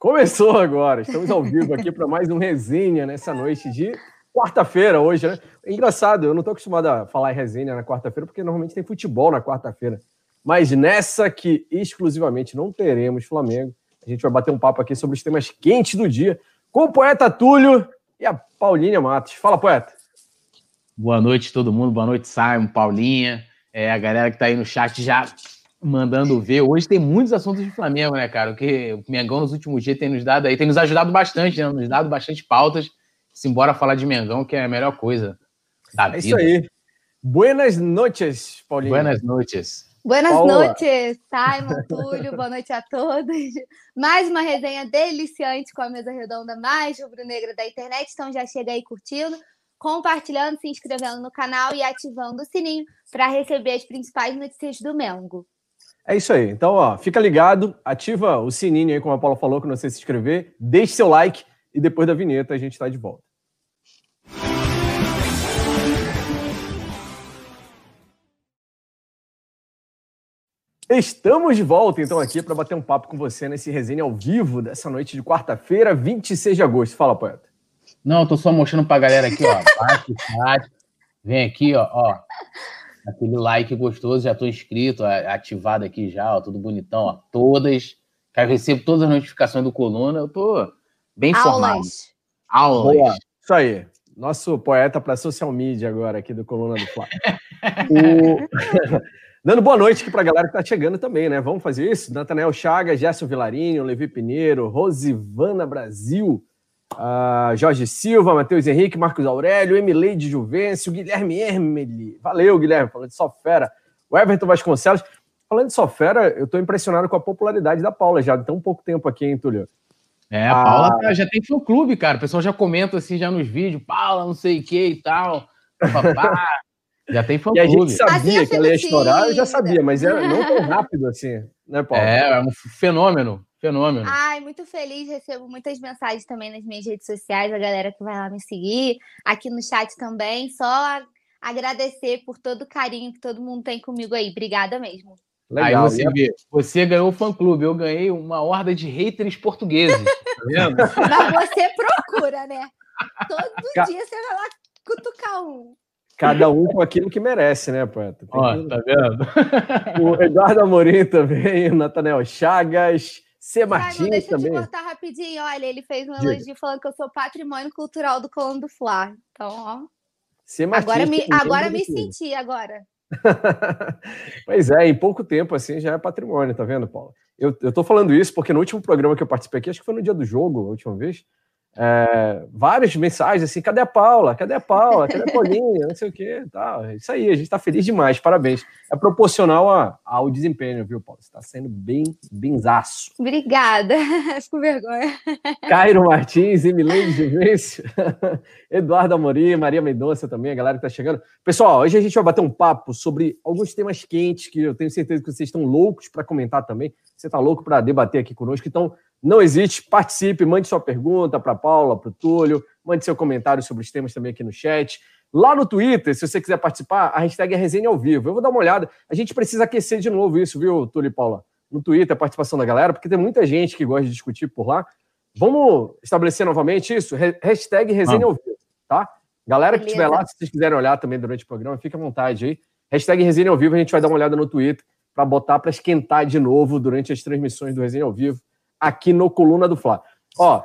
Começou agora, estamos ao vivo aqui para mais um resenha nessa noite de quarta-feira hoje, né? É engraçado, eu não estou acostumado a falar em resenha na quarta-feira, porque normalmente tem futebol na quarta-feira. Mas nessa que exclusivamente não teremos Flamengo, a gente vai bater um papo aqui sobre os temas quentes do dia com o poeta Túlio e a Paulinha Matos. Fala, poeta. Boa noite todo mundo, boa noite, Simon, Paulinha, é, a galera que está aí no chat já mandando ver. Hoje tem muitos assuntos de Flamengo, né, cara? O que o Mengão nos últimos dias tem nos dado aí, tem nos ajudado bastante, né? Nos dado bastante pautas. Simbora falar de Mengão, que é a melhor coisa da vida. É isso aí. Buenas noches, Paulinho. Buenas noches. Buenas Paula. noches, Simon, Túlio, boa noite a todos. Mais uma resenha deliciante com a mesa redonda mais rubro-negra da internet, então já chega aí curtindo, compartilhando, se inscrevendo no canal e ativando o sininho para receber as principais notícias do Mengo. É isso aí. Então, ó, fica ligado, ativa o sininho aí, como a Paula falou, quando você se inscrever, deixe seu like e depois da vinheta a gente está de volta. Estamos de volta, então, aqui para bater um papo com você nesse resenha ao vivo dessa noite de quarta-feira, 26 de agosto. Fala, poeta. Não, eu tô só mostrando para a galera aqui, ó. Vem aqui, ó, ó aquele like gostoso, já estou inscrito, ativado aqui já, ó, tudo bonitão, ó, todas. Eu recebo todas as notificações do Coluna, eu tô bem informado. Aulas. Boa. Isso aí. Nosso poeta para social media agora aqui do Coluna do Fla. o... Dando boa noite aqui para a galera que está chegando também, né? Vamos fazer isso? Nathanael Chagas, Gerson Vilarinho, Levi Pinheiro, Rosivana Brasil, Uh, Jorge Silva, Matheus Henrique, Marcos Aurélio, Emileide Juvencio, Guilherme Hermeli. Valeu, Guilherme, falando de só fera. O Everton Vasconcelos. Falando de só fera, eu estou impressionado com a popularidade da Paula já, tão pouco tempo aqui, hein, Túlio? É, a Paula ah, já tem fã clube, cara. O pessoal já comenta assim já nos vídeos, Paula, não sei o que e tal. Papá. já tem fã clube. E a gente sabia assim, que ela ia estourar, eu já sabia, mas era não tão rápido assim, né, Paula? É, é um fenômeno. Fenômeno. Ai, muito feliz. Recebo muitas mensagens também nas minhas redes sociais, a galera que vai lá me seguir, aqui no chat também. Só agradecer por todo o carinho que todo mundo tem comigo aí. Obrigada mesmo. Legal. Aí você vê, você ganhou o fã-clube, eu ganhei uma horda de haters portugueses. Tá vendo? Mas você procura, né? Todo Ca... dia você vai lá cutucar um. Cada um com aquilo que merece, né, poeta? Ó, que... tá vendo? O Eduardo Amorim também, o Nathaniel Chagas, C. Martins Simon, deixa também. eu te cortar rapidinho. Olha, ele fez um elogio Diga. falando que eu sou patrimônio cultural do Colombo do Fla. Então, ó. C. Martins, agora me, agora me senti, agora. pois é, em pouco tempo assim já é patrimônio, tá vendo, Paulo? Eu, eu tô falando isso porque no último programa que eu participei aqui, acho que foi no dia do jogo, a última vez, é, várias mensagens assim, cadê a Paula? Cadê a Paula? Cadê a Paulinha? Não sei o que, tal. É isso aí, a gente está feliz demais, parabéns. É proporcional a, ao desempenho, viu, Paulo? Você está sendo bem, benzaço. Obrigada, com vergonha. Cairo Martins, Emilene Juvencio, Eduardo Amorim, Maria Mendonça também, a galera que está chegando. Pessoal, hoje a gente vai bater um papo sobre alguns temas quentes que eu tenho certeza que vocês estão loucos para comentar também. Você está louco para debater aqui conosco, então não existe. Participe, mande sua pergunta para Paula, para o Túlio, mande seu comentário sobre os temas também aqui no chat. Lá no Twitter, se você quiser participar, a hashtag é resenha ao vivo. Eu vou dar uma olhada. A gente precisa aquecer de novo isso, viu, Túlio e Paula? No Twitter, a participação da galera, porque tem muita gente que gosta de discutir por lá. Vamos estabelecer novamente isso? Hashtag resenha ao vivo, tá? Galera que estiver lá, se vocês quiserem olhar também durante o programa, fica à vontade aí. Hashtag resenha ao vivo, a gente vai dar uma olhada no Twitter para botar para esquentar de novo durante as transmissões do Resenha ao Vivo aqui no Coluna do Fla. Ó,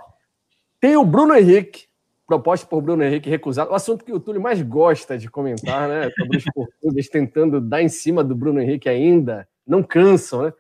tem o Bruno Henrique, proposta por Bruno Henrique recusado, o assunto que o Túlio mais gosta de comentar, né? Sobre os portugueses tentando dar em cima do Bruno Henrique ainda, não cansam, né?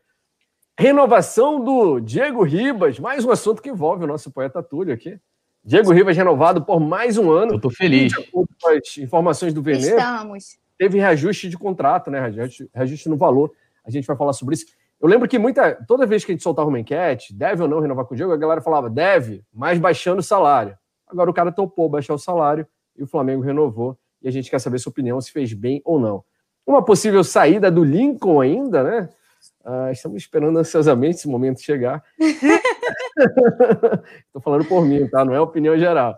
Renovação do Diego Ribas, mais um assunto que envolve o nosso poeta Túlio aqui. Diego Ribas renovado por mais um ano. Eu tô feliz. Com as informações do Veneno. Estamos. Teve reajuste de contrato, né? Reajuste, reajuste no valor. A gente vai falar sobre isso. Eu lembro que muita, toda vez que a gente soltava uma enquete, deve ou não renovar com o Diego, a galera falava, deve, mas baixando o salário. Agora o cara topou baixar o salário e o Flamengo renovou. E a gente quer saber sua opinião, se fez bem ou não. Uma possível saída do Lincoln ainda, né? Ah, estamos esperando ansiosamente esse momento chegar. Estou falando por mim, tá? Não é opinião geral.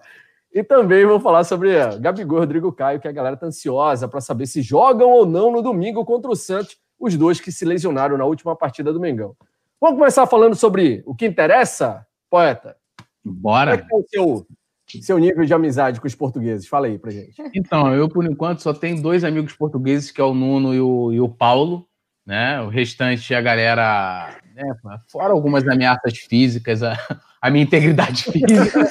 E também vou falar sobre uh, Gabigol Rodrigo Caio, que a galera está ansiosa para saber se jogam ou não no domingo contra o Santos os dois que se lesionaram na última partida do Mengão. Vamos começar falando sobre o que interessa, Poeta. Bora. Qual é, é o seu, seu nível de amizade com os portugueses? Fala aí pra gente. Então, eu, por enquanto, só tenho dois amigos portugueses, que é o Nuno e o, e o Paulo. Né? O restante, a galera. Né? Fora algumas ameaças físicas, a, a minha integridade física.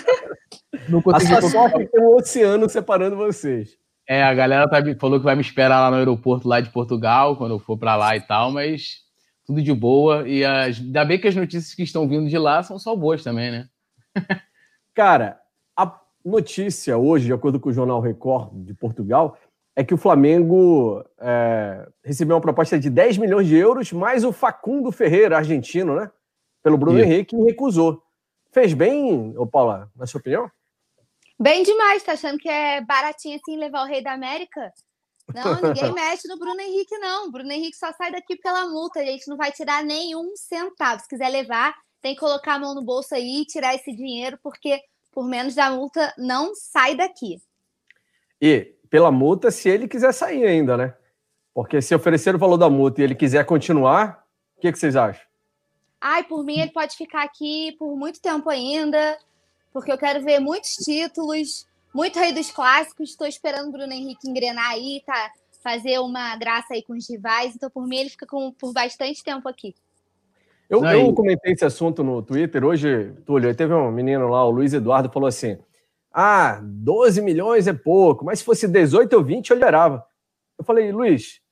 Não consegui a sua sorte é tem um oceano separando vocês. É, a galera tá, falou que vai me esperar lá no aeroporto lá de Portugal, quando eu for para lá e tal, mas tudo de boa. E as, ainda bem que as notícias que estão vindo de lá são só boas também, né? Cara, a notícia hoje, de acordo com o jornal Record de Portugal, é que o Flamengo é, recebeu uma proposta de 10 milhões de euros, mais o Facundo Ferreira, argentino, né? Pelo Bruno Isso. Henrique, recusou. Fez bem, ô Paula, na sua opinião? Bem demais, tá achando que é baratinho assim levar o Rei da América? Não, ninguém mexe no Bruno Henrique, não. Bruno Henrique só sai daqui pela multa. A gente não vai tirar nenhum centavo. Se quiser levar, tem que colocar a mão no bolso aí e tirar esse dinheiro, porque por menos da multa não sai daqui. E pela multa, se ele quiser sair ainda, né? Porque se oferecer o valor da multa e ele quiser continuar, o que, que vocês acham? Ai, por mim ele pode ficar aqui por muito tempo ainda porque eu quero ver muitos títulos, muito Rei dos Clássicos. Estou esperando o Bruno Henrique engrenar aí, tá? Fazer uma graça aí com os rivais. Então, por mim, ele fica com, por bastante tempo aqui. Eu, eu comentei esse assunto no Twitter hoje, Túlio. Teve um menino lá, o Luiz Eduardo, falou assim: Ah, 12 milhões é pouco, mas se fosse 18 ou 20, eu liberava. Eu falei, Luiz,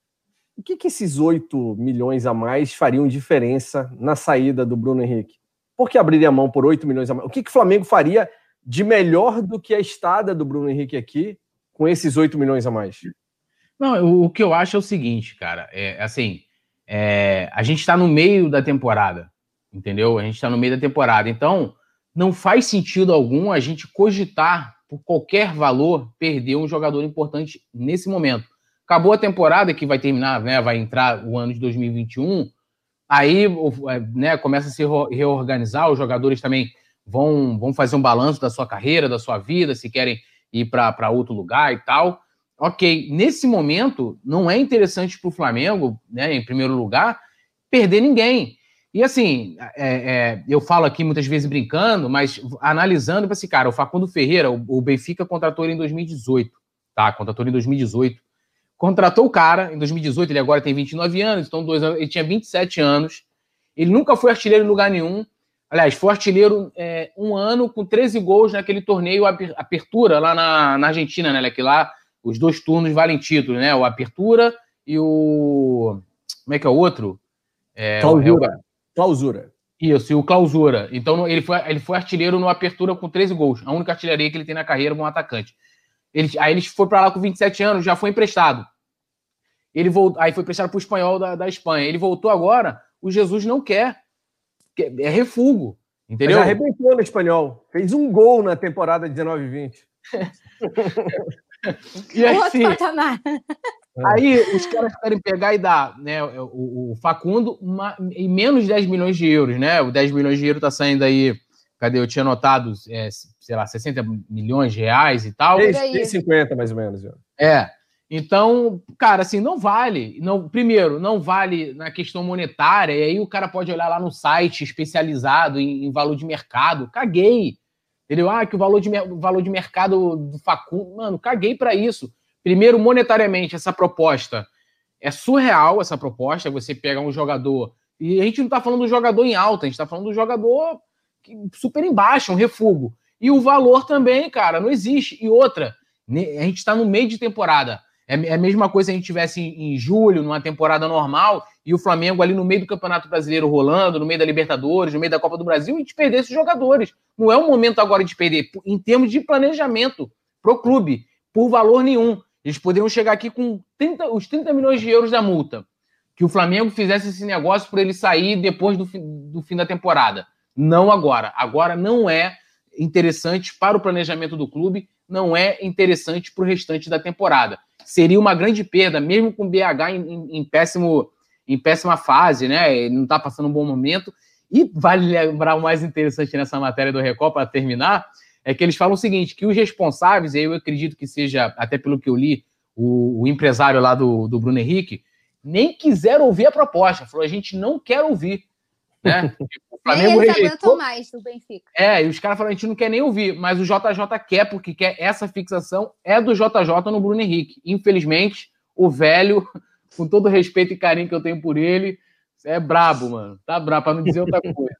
o que, que esses 8 milhões a mais fariam diferença na saída do Bruno Henrique? Por que abriria mão por 8 milhões a mais? O que, que o Flamengo faria de melhor do que a estada do Bruno Henrique aqui com esses 8 milhões a mais? Não, o que eu acho é o seguinte, cara. É assim, é, a gente está no meio da temporada, entendeu? A gente está no meio da temporada. Então, não faz sentido algum a gente cogitar, por qualquer valor, perder um jogador importante nesse momento. Acabou a temporada que vai terminar, né? Vai entrar o ano de 2021. Aí é, né, começa a se reorganizar, os jogadores também vão, vão fazer um balanço da sua carreira, da sua vida, se querem ir para outro lugar e tal. Ok, nesse momento não é interessante para o Flamengo, né, em primeiro lugar, perder ninguém. E assim, é, é, eu falo aqui muitas vezes brincando, mas analisando, assim, cara, o Facundo Ferreira, o, o Benfica contratou ele em 2018, tá? Contratou ele em 2018 contratou o cara em 2018, ele agora tem 29 anos, então dois anos, ele tinha 27 anos. Ele nunca foi artilheiro em lugar nenhum. Aliás, foi artilheiro é, um ano com 13 gols naquele torneio Apertura lá na, na Argentina, né? Que lá os dois turnos valem título, né? O Apertura e o. Como é que é o outro? É, clausura. O... Clausura. Isso, e o Clausura. Então ele foi, ele foi artilheiro no Apertura com 13 gols. A única artilharia que ele tem na carreira como atacante. Ele, aí ele foi para lá com 27 anos, já foi emprestado. Ele voltou, aí foi emprestado para o espanhol da, da Espanha. Ele voltou agora, o Jesus não quer. É refugo. Entendeu? Mas arrebentou no espanhol. Fez um gol na temporada 19-20. e assim, aí os caras querem pegar e dar né, o, o Facundo uma, em menos de 10 milhões de euros, né? O 10 milhões de euros está saindo aí Cadê? Eu tinha notado, é, sei lá, 60 milhões de reais e tal. 50 mais ou menos. É. Então, cara, assim, não vale. Não, primeiro, não vale na questão monetária, e aí o cara pode olhar lá no site especializado em, em valor de mercado. Caguei. Entendeu? Ah, que o valor de, valor de mercado do Facundo. Mano, caguei para isso. Primeiro, monetariamente, essa proposta é surreal, essa proposta. Você pega um jogador. E a gente não tá falando do jogador em alta, a gente tá falando do jogador super embaixo, um refugo. E o valor também, cara, não existe. E outra, a gente está no meio de temporada. É, é a mesma coisa se a gente tivesse em, julho, numa temporada normal, e o Flamengo ali no meio do Campeonato Brasileiro rolando, no meio da Libertadores, no meio da Copa do Brasil, e a gente perdesse os jogadores. Não é o momento agora de perder, em termos de planejamento pro clube, por valor nenhum. Eles poderiam chegar aqui com 30, os 30 milhões de euros da multa. Que o Flamengo fizesse esse negócio por ele sair depois do, do fim da temporada. Não agora. Agora não é interessante para o planejamento do clube, não é interessante para o restante da temporada. Seria uma grande perda, mesmo com o BH em, em, em péssimo, em péssima fase, né? Ele não está passando um bom momento. E vale lembrar o mais interessante nessa matéria do Record, para terminar, é que eles falam o seguinte: que os responsáveis, eu acredito que seja, até pelo que eu li, o, o empresário lá do, do Bruno Henrique, nem quiseram ouvir a proposta. Falou: a gente não quer ouvir. Né? O Flamengo nem rejeitou. mais do Benfica. É, e os caras falaram, a gente não quer nem ouvir, mas o JJ quer, porque quer essa fixação é do JJ no Bruno Henrique. Infelizmente, o velho, com todo o respeito e carinho que eu tenho por ele, é brabo, mano. Tá brabo, pra não dizer outra coisa.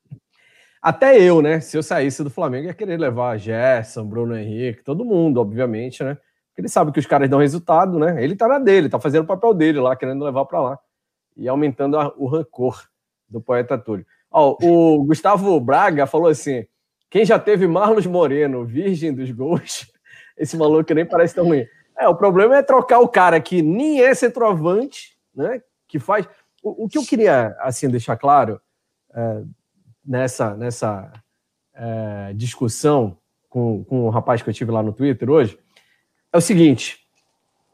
Até eu, né? Se eu saísse do Flamengo, ia querer levar Gerson, Bruno Henrique, todo mundo, obviamente, né? Porque ele sabe que os caras dão resultado, né? Ele tá na dele, tá fazendo o papel dele lá, querendo levar para lá. E aumentando a, o rancor do poeta Túlio. Ó, o Gustavo Braga falou assim: quem já teve Marlos Moreno, virgem dos gols, esse maluco nem parece tão ruim. É, o problema é trocar o cara que nem é centroavante, né? Que faz. O, o que eu queria assim deixar claro é, nessa, nessa é, discussão com, com o rapaz que eu tive lá no Twitter hoje é o seguinte: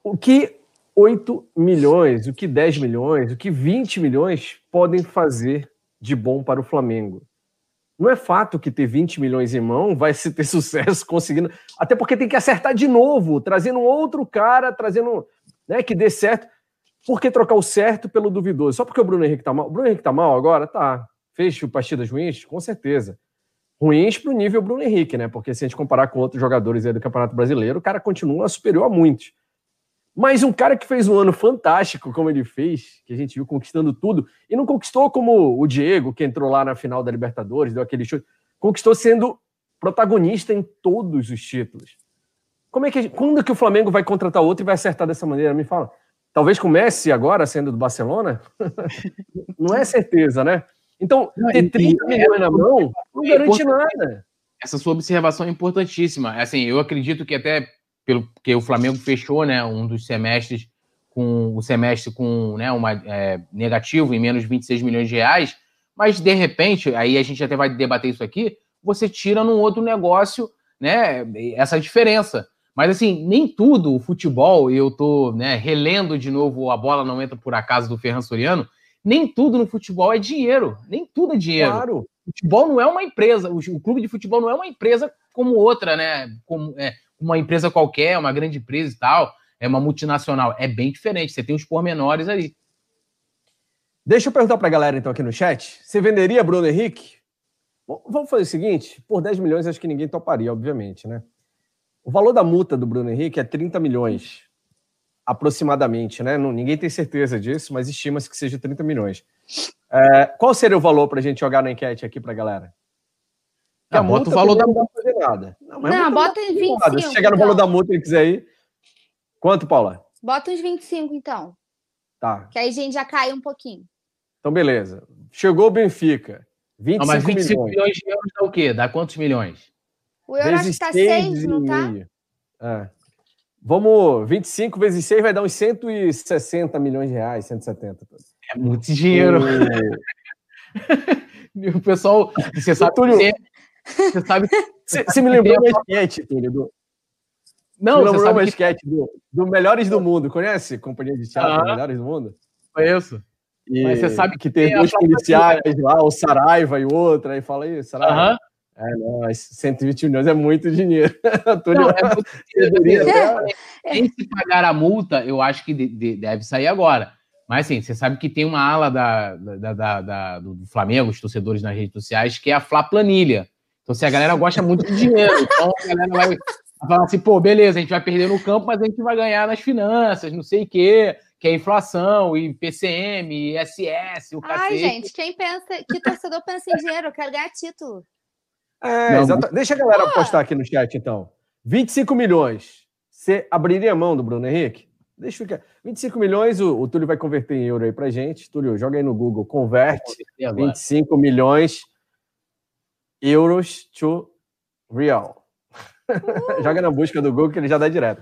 o que 8 milhões, o que 10 milhões, o que 20 milhões podem fazer de bom para o Flamengo? Não é fato que ter 20 milhões em mão vai se ter sucesso conseguindo. Até porque tem que acertar de novo, trazendo outro cara, trazendo. Né, que dê certo. Por que trocar o certo pelo duvidoso? Só porque o Bruno Henrique tá mal. O Bruno Henrique tá mal agora? Tá. Fez partidas ruins? Com certeza ruins para o nível Bruno Henrique, né? Porque se a gente comparar com outros jogadores do Campeonato Brasileiro, o cara continua superior a muitos. Mas um cara que fez um ano fantástico, como ele fez, que a gente viu conquistando tudo, e não conquistou como o Diego, que entrou lá na final da Libertadores, deu aquele chute, conquistou sendo protagonista em todos os títulos. Como é que quando que o Flamengo vai contratar outro e vai acertar dessa maneira? Me fala. Talvez comece agora sendo do Barcelona? não é certeza, né? Então, ter 30 milhões na mão não garante nada. Essa sua observação é importantíssima. Assim, eu acredito que até pelo que o Flamengo fechou, né, um dos semestres com o semestre com né, uma é, negativo em menos 26 milhões de reais, mas de repente, aí a gente até vai debater isso aqui, você tira num outro negócio, né, essa diferença. Mas assim, nem tudo o futebol, eu tô, né, relendo de novo a bola não entra por acaso do Ferran Soriano, nem tudo no futebol é dinheiro. Nem tudo é dinheiro. Claro. O futebol não é uma empresa. O, o clube de futebol não é uma empresa como outra, né? Como é, uma empresa qualquer, uma grande empresa e tal. É uma multinacional. É bem diferente. Você tem os pormenores ali. Deixa eu perguntar para a galera então aqui no chat. Você venderia Bruno Henrique? Vamos fazer o seguinte: por 10 milhões acho que ninguém toparia, obviamente, né? O valor da multa do Bruno Henrique é 30 milhões aproximadamente, né? Não, ninguém tem certeza disso, mas estima-se que seja 30 milhões. É, qual seria o valor para a gente jogar na enquete aqui para a galera? Ah, a bota o valor da multa. Não, nada. não, não bota em 25. Nada. Se chegar no então. valor da multa e quiser ir. Quanto, Paula? Bota uns 25, então. Tá. Que aí a gente já cai um pouquinho. Então, beleza. Chegou o Benfica. 25 não, mas 25 milhões. milhões de euros dá o quê? Dá quantos milhões? O euro Vezes acho que tá 6, não tá? É. Vamos, 25 vezes 6 vai dar uns 160 milhões de reais, 170. É muito dinheiro. E... o pessoal, você sabe Túlio, que... Você sabe. Você, me lembrou uma esquete, Túlio. Do... Não, você lembrou uma esquete do, do Melhores do Mundo. Conhece? Companhia de teatro, ah, Melhores do Mundo? Conheço. E Mas você sabe que tem, tem dois policiais lá, o Saraiva e o outro, aí fala aí, Saraiva. Aham. É, não, 120 milhões é muito dinheiro. não, é muito dinheiro. Sem se pagar a multa, eu acho que de, de, deve sair agora. Mas assim, você sabe que tem uma ala da, da, da, do Flamengo, os torcedores nas redes sociais, que é a Flá Planilha. Então, se assim, a galera gosta muito de dinheiro, então a galera vai falar assim, pô, beleza, a gente vai perder no campo, mas a gente vai ganhar nas finanças, não sei o quê, que é inflação, e PCM, ISS, o cacete. Ai, gente, quem pensa, que torcedor pensa em dinheiro? Eu quero ganhar título. É, exato. Deixa a galera ah. postar aqui no chat, então. 25 milhões. Você abriria a mão do Bruno Henrique? Deixa eu ficar. 25 milhões, o, o Túlio vai converter em euro aí pra gente. Túlio, joga aí no Google, converte 25 milhões euros to real. Joga na busca do Google que ele já dá direto.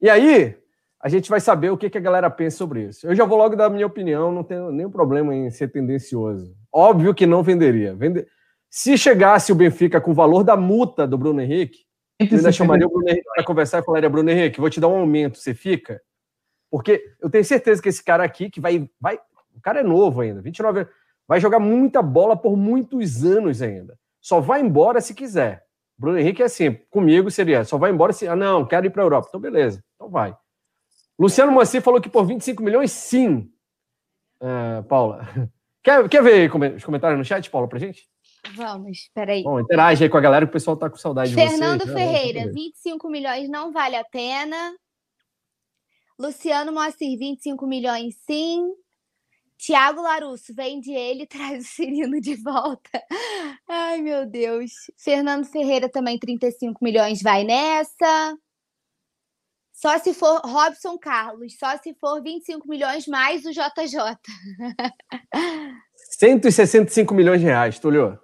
E aí, a gente vai saber o que, que a galera pensa sobre isso. Eu já vou logo dar a minha opinião, não tenho nenhum problema em ser tendencioso. Óbvio que não venderia. Vende... Se chegasse o Benfica com o valor da multa do Bruno Henrique, eu ainda chamaria o Bruno Henrique para conversar e falaria: Bruno Henrique, vou te dar um aumento, você fica? Porque eu tenho certeza que esse cara aqui, que vai. vai o cara é novo ainda, 29 anos, vai jogar muita bola por muitos anos ainda. Só vai embora se quiser. Bruno Henrique é assim, comigo seria, só vai embora se. Ah, não, quero ir para a Europa. Então, beleza, então vai. Luciano Moacir falou que por 25 milhões, sim. Uh, Paula. Quer, quer ver os comentários no chat, Paulo, pra gente? Vamos, peraí. Bom, interage aí com a galera, que o pessoal tá com saudade Fernando de você. Ferreira, 25 milhões não vale a pena. Luciano Moacir, 25 milhões sim. Tiago Larusso, vende ele, traz o Cirino de volta. Ai, meu Deus. Fernando Ferreira também, 35 milhões, vai nessa. Só se for Robson Carlos, só se for 25 milhões mais o JJ. 165 milhões de reais, Tulio.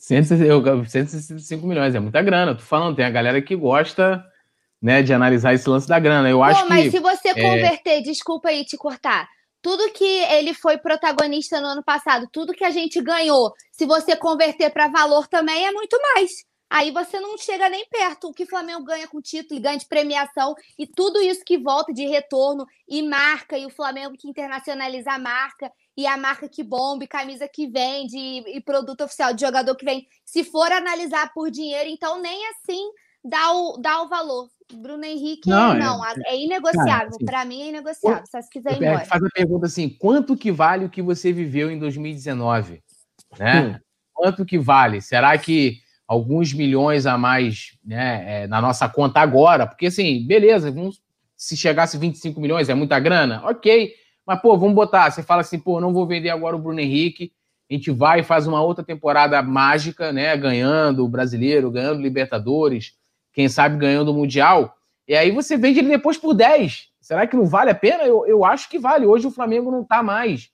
165 milhões, é muita grana. Tô falando, tem a galera que gosta né, de analisar esse lance da grana. Eu Pô, acho mas que, se você é... converter, desculpa aí te cortar, tudo que ele foi protagonista no ano passado, tudo que a gente ganhou, se você converter para valor também é muito mais. Aí você não chega nem perto. O que o Flamengo ganha com título, ganha de premiação e tudo isso que volta de retorno e marca, e o Flamengo que internacionaliza a marca, e a marca que bombe, camisa que vende, e, e produto oficial de jogador que vem. Se for analisar por dinheiro, então nem assim dá o, dá o valor. Bruno Henrique, não, não é, é inegociável. Assim, Para mim é inegociável. Se quiser ir embora. Faz a pergunta assim: quanto que vale o que você viveu em 2019? Né? Hum. Quanto que vale? Será que alguns milhões a mais né, é, na nossa conta agora? Porque assim, beleza, vamos, se chegasse 25 milhões, é muita grana? Ok. Mas, pô, vamos botar. Você fala assim, pô, não vou vender agora o Bruno Henrique. A gente vai e faz uma outra temporada mágica, né? Ganhando o brasileiro, ganhando Libertadores, quem sabe ganhando o Mundial. E aí você vende ele depois por 10. Será que não vale a pena? Eu, eu acho que vale. Hoje o Flamengo não tá mais.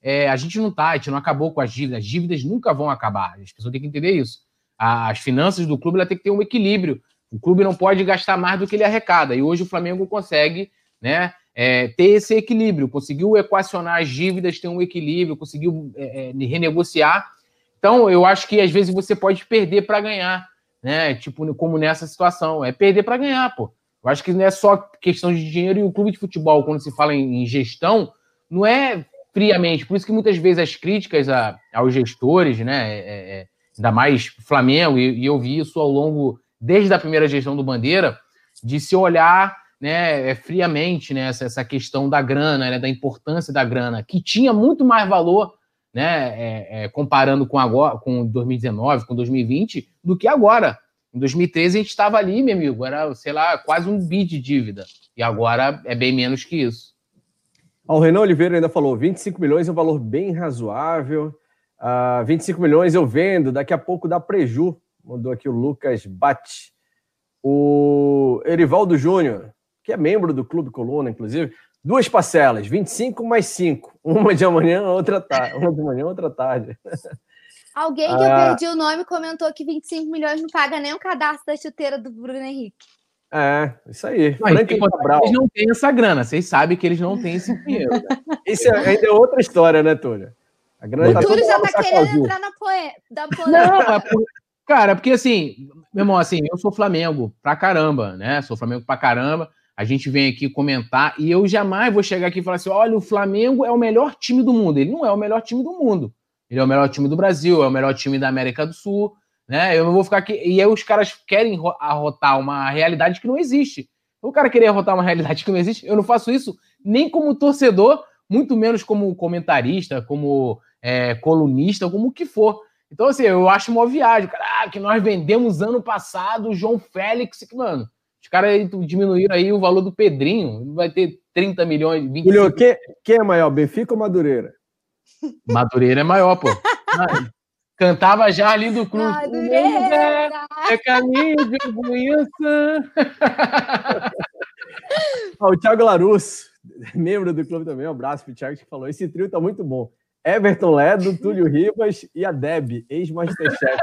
É, a gente não tá, a gente não acabou com as dívidas. As dívidas nunca vão acabar. As pessoas têm que entender isso. As finanças do clube tem que ter um equilíbrio. O clube não pode gastar mais do que ele arrecada. E hoje o Flamengo consegue, né? É, ter esse equilíbrio, conseguiu equacionar as dívidas, ter um equilíbrio, conseguiu é, é renegociar. Então, eu acho que às vezes você pode perder para ganhar né? Tipo, como nessa situação. É perder para ganhar, pô. Eu acho que não é só questão de dinheiro e o clube de futebol, quando se fala em, gestão, não é friamente. Por isso que muitas vezes as críticas a, aos gestores, né? É, é, ainda mais Flamengo, e, e, eu vi isso ao longo, desde a primeira gestão do Bandeira, de se olhar né, é, friamente né, essa, essa questão da grana, né, da importância da grana, que tinha muito mais valor né, é, é, comparando com agora, com 2019, com 2020, do que agora. Em 2013 a gente estava ali, meu amigo, era, sei lá, quase um bi de dívida. E agora é bem menos que isso. o Renan Oliveira ainda falou: 25 milhões é um valor bem razoável. Uh, ah, 25 milhões eu vendo, daqui a pouco dá preju. Mandou aqui o Lucas Bate. O Erivaldo Júnior, que é membro do Clube Coluna, inclusive, Duas parcelas, 25 mais 5. Uma de amanhã, outra tarde. Uma de manhã, outra tarde. Alguém que ah, eu perdi o nome comentou que 25 milhões não paga nem o cadastro da chuteira do Bruno Henrique. É, isso aí. Mas eles não têm essa grana, vocês sabem que eles não têm esse dinheiro. Né? Isso é, ainda é outra história, né, Túlio? A grana o tá Túlio já tá querendo azul. entrar na poe... da Não, é por... cara, porque assim, meu irmão, assim, eu sou Flamengo pra caramba, né? Sou Flamengo pra caramba a gente vem aqui comentar e eu jamais vou chegar aqui e falar assim: olha, o Flamengo é o melhor time do mundo. Ele não é o melhor time do mundo. Ele é o melhor time do Brasil, é o melhor time da América do Sul, né? Eu não vou ficar aqui. E aí os caras querem arrotar uma realidade que não existe. O cara querer arrotar uma realidade que não existe, eu não faço isso nem como torcedor, muito menos como comentarista, como é, colunista, como o que for. Então, assim, eu acho uma viagem. Cara, ah, que nós vendemos ano passado o João Félix, que, mano, os caras diminuíram aí o valor do Pedrinho. Vai ter 30 milhões, 20 Julio, quem, quem é maior, Benfica ou Madureira? Madureira é maior, pô. Cantava já ali do clube. Madureira! É caminho de Buinça. o Thiago Larus, membro do clube também, um abraço pro Thiago que falou. Esse trio tá muito bom. Everton Ledo, Túlio Ribas e a Deb, ex-Masterchef.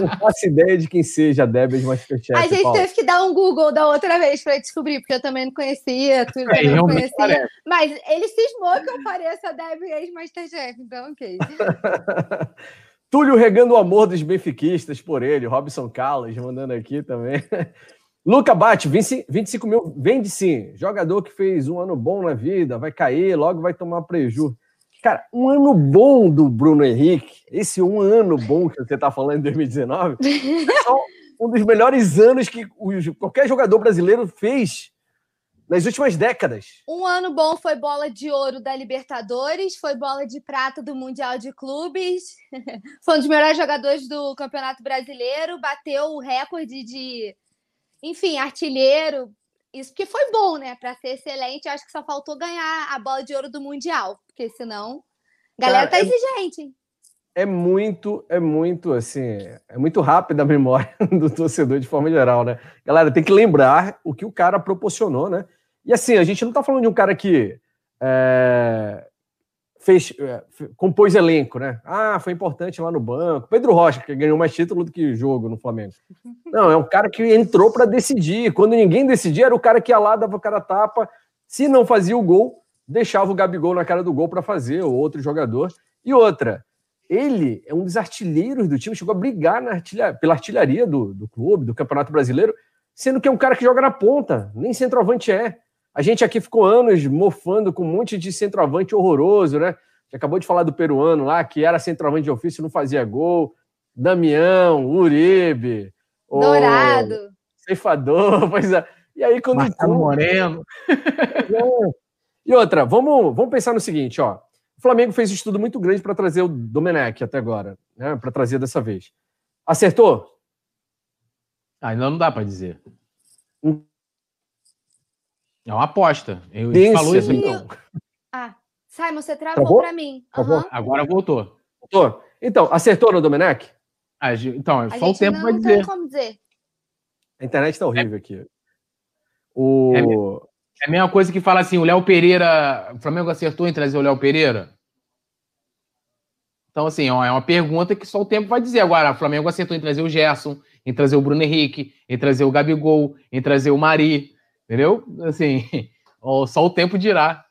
Não faço ideia de quem seja a Deb, ex-Masterchef. A gente Paulo. teve que dar um Google da outra vez para descobrir, porque eu também não conhecia, Túlio é, não conhecia. Parece. Mas ele cismou que eu pareça a Deb, ex-Masterchef, então ok. Túlio regando o amor dos benfiquistas por ele, Robson Carlos mandando aqui também. Luca Bate, 25 mil, vende sim. Jogador que fez um ano bom na vida, vai cair, logo vai tomar prejuízo. Cara, um ano bom do Bruno Henrique, esse um ano bom que você está falando em 2019, é um dos melhores anos que qualquer jogador brasileiro fez nas últimas décadas. Um ano bom foi bola de ouro da Libertadores, foi bola de prata do Mundial de Clubes, foi um dos melhores jogadores do Campeonato Brasileiro, bateu o recorde de, enfim, artilheiro. Isso porque foi bom, né? Para ser excelente, acho que só faltou ganhar a bola de ouro do Mundial, porque senão a galera Cara, tá é exigente. Hein? é muito, é muito, assim, é muito rápida a memória do torcedor de forma geral, né? Galera, tem que lembrar o que o cara proporcionou, né? E assim, a gente não tá falando de um cara que é, fez, é, compôs elenco, né? Ah, foi importante lá no banco. Pedro Rocha, que ganhou mais título do que jogo no Flamengo. Não, é um cara que entrou para decidir. Quando ninguém decidia, era o cara que ia lá, dava o cara tapa. Se não fazia o gol, deixava o Gabigol na cara do gol para fazer, ou outro jogador. E outra, ele é um dos artilheiros do time, chegou a brigar na artilha, pela artilharia do, do clube, do Campeonato Brasileiro, sendo que é um cara que joga na ponta, nem centroavante é. A gente aqui ficou anos mofando com um monte de centroavante horroroso, né? Já acabou de falar do peruano lá, que era centroavante de ofício, não fazia gol. Damião, Uribe. Dourado. Ceifador, pois é. E aí, quando. Marcelo Moreno. e outra, vamos, vamos pensar no seguinte, ó. O Flamengo fez um estudo muito grande para trazer o Domenech até agora, né? Para trazer dessa vez. Acertou? Ainda não dá para dizer. É uma aposta. Eu falou isso então. Ah, Simon, você travou, para mim. Uhum. Agora voltou. Voltou. Então, acertou no Domenech? Ah, então, a só o tempo vai dizer. como dizer. A internet está horrível é. aqui. O... É é a mesma coisa que fala assim: o Léo Pereira. O Flamengo acertou em trazer o Léo Pereira? Então, assim, é uma pergunta que só o tempo vai dizer. Agora, o Flamengo acertou em trazer o Gerson, em trazer o Bruno Henrique, em trazer o Gabigol, em trazer o Mari. Entendeu? Assim, só o tempo dirá.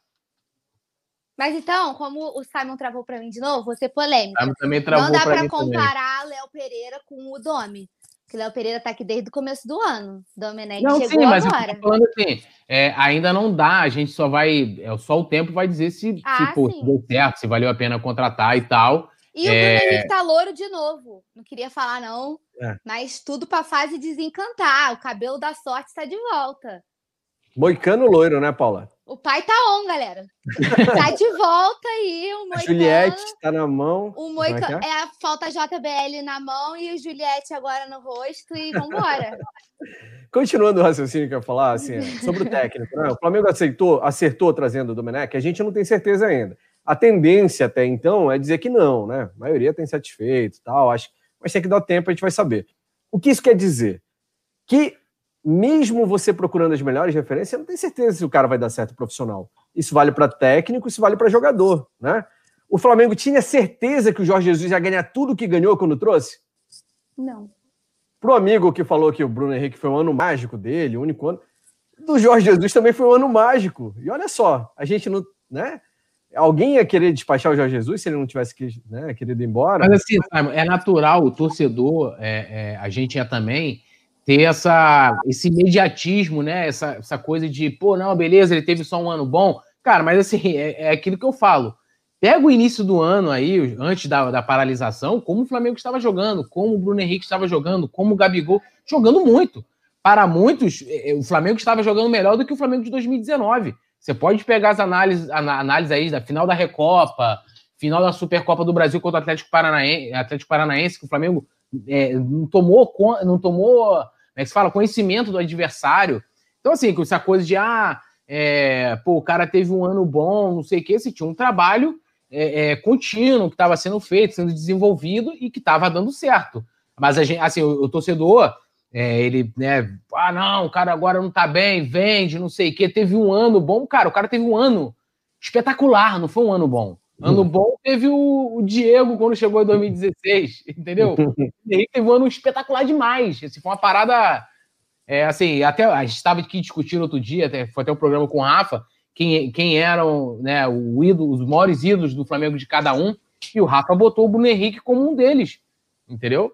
Mas então, como o Simon travou para mim de novo, vou ser polêmico. Simon também travou Não dá para comparar Léo Pereira com o Domi. Que Léo Pereira está aqui desde o começo do ano. Domenech não, chegou sim, mas agora. Eu falando assim, é, ainda não dá, a gente só vai. É, só o tempo vai dizer se, ah, se, pô, se deu certo, se valeu a pena contratar e tal. E é... o Bruno Henrique tá louro de novo. Não queria falar, não. É. Mas tudo para fase desencantar. O cabelo da sorte está de volta. Moicano loiro, né, Paula? O pai tá on, galera. tá de volta aí, o Moicano. A Juliette tá na mão. O Moicano, é, é, a falta JBL na mão e o Juliette agora no rosto e vambora. Continuando o raciocínio que eu ia falar, assim, sobre o técnico, né? O Flamengo aceitou, acertou trazendo o Domenech, a gente não tem certeza ainda. A tendência até então é dizer que não, né? A maioria tem satisfeito tal, acho, mas tem que dar tempo, a gente vai saber. O que isso quer dizer? Que mesmo você procurando as melhores referências, você não tem certeza se o cara vai dar certo profissional. Isso vale para técnico, isso vale para jogador, né? O Flamengo tinha certeza que o Jorge Jesus ia ganhar tudo que ganhou quando trouxe? Não. Pro amigo que falou que o Bruno Henrique foi um ano mágico dele, o único ano, do Jorge Jesus também foi um ano mágico. E olha só, a gente não, né? Alguém ia querer despachar o Jorge Jesus se ele não tivesse que, né, querido ir embora? Mas assim, é natural, o torcedor, é, é, a gente é também ter essa, esse imediatismo, né? Essa, essa coisa de, pô, não, beleza, ele teve só um ano bom. Cara, mas assim, é, é aquilo que eu falo. Pega o início do ano aí, antes da, da paralisação, como o Flamengo estava jogando, como o Bruno Henrique estava jogando, como o Gabigol, jogando muito. Para muitos, é, é, o Flamengo estava jogando melhor do que o Flamengo de 2019. Você pode pegar as análises, análise aí da final da Recopa, final da Supercopa do Brasil contra o Atlético Paranaense, Atlético Paranaense que o Flamengo é, não tomou, não tomou como é que se fala? Conhecimento do adversário. Então, assim, com essa coisa de, ah, é, pô, o cara teve um ano bom, não sei o quê, se tinha um trabalho é, é, contínuo que estava sendo feito, sendo desenvolvido e que estava dando certo. Mas, a gente, assim, o, o torcedor, é, ele, né, ah, não, o cara agora não tá bem, vende, não sei o quê, teve um ano bom. Cara, o cara teve um ano espetacular, não foi um ano bom. Ano bom teve o, Diego quando chegou em 2016, entendeu? Ele teve um ano espetacular demais. Assim, foi uma parada. É, assim, até a gente estava aqui discutindo outro dia, até, foi até o um programa com o Rafa, quem, quem eram né, o ídolo, os maiores ídolos do Flamengo de cada um, e o Rafa botou o Bruno Henrique como um deles, entendeu?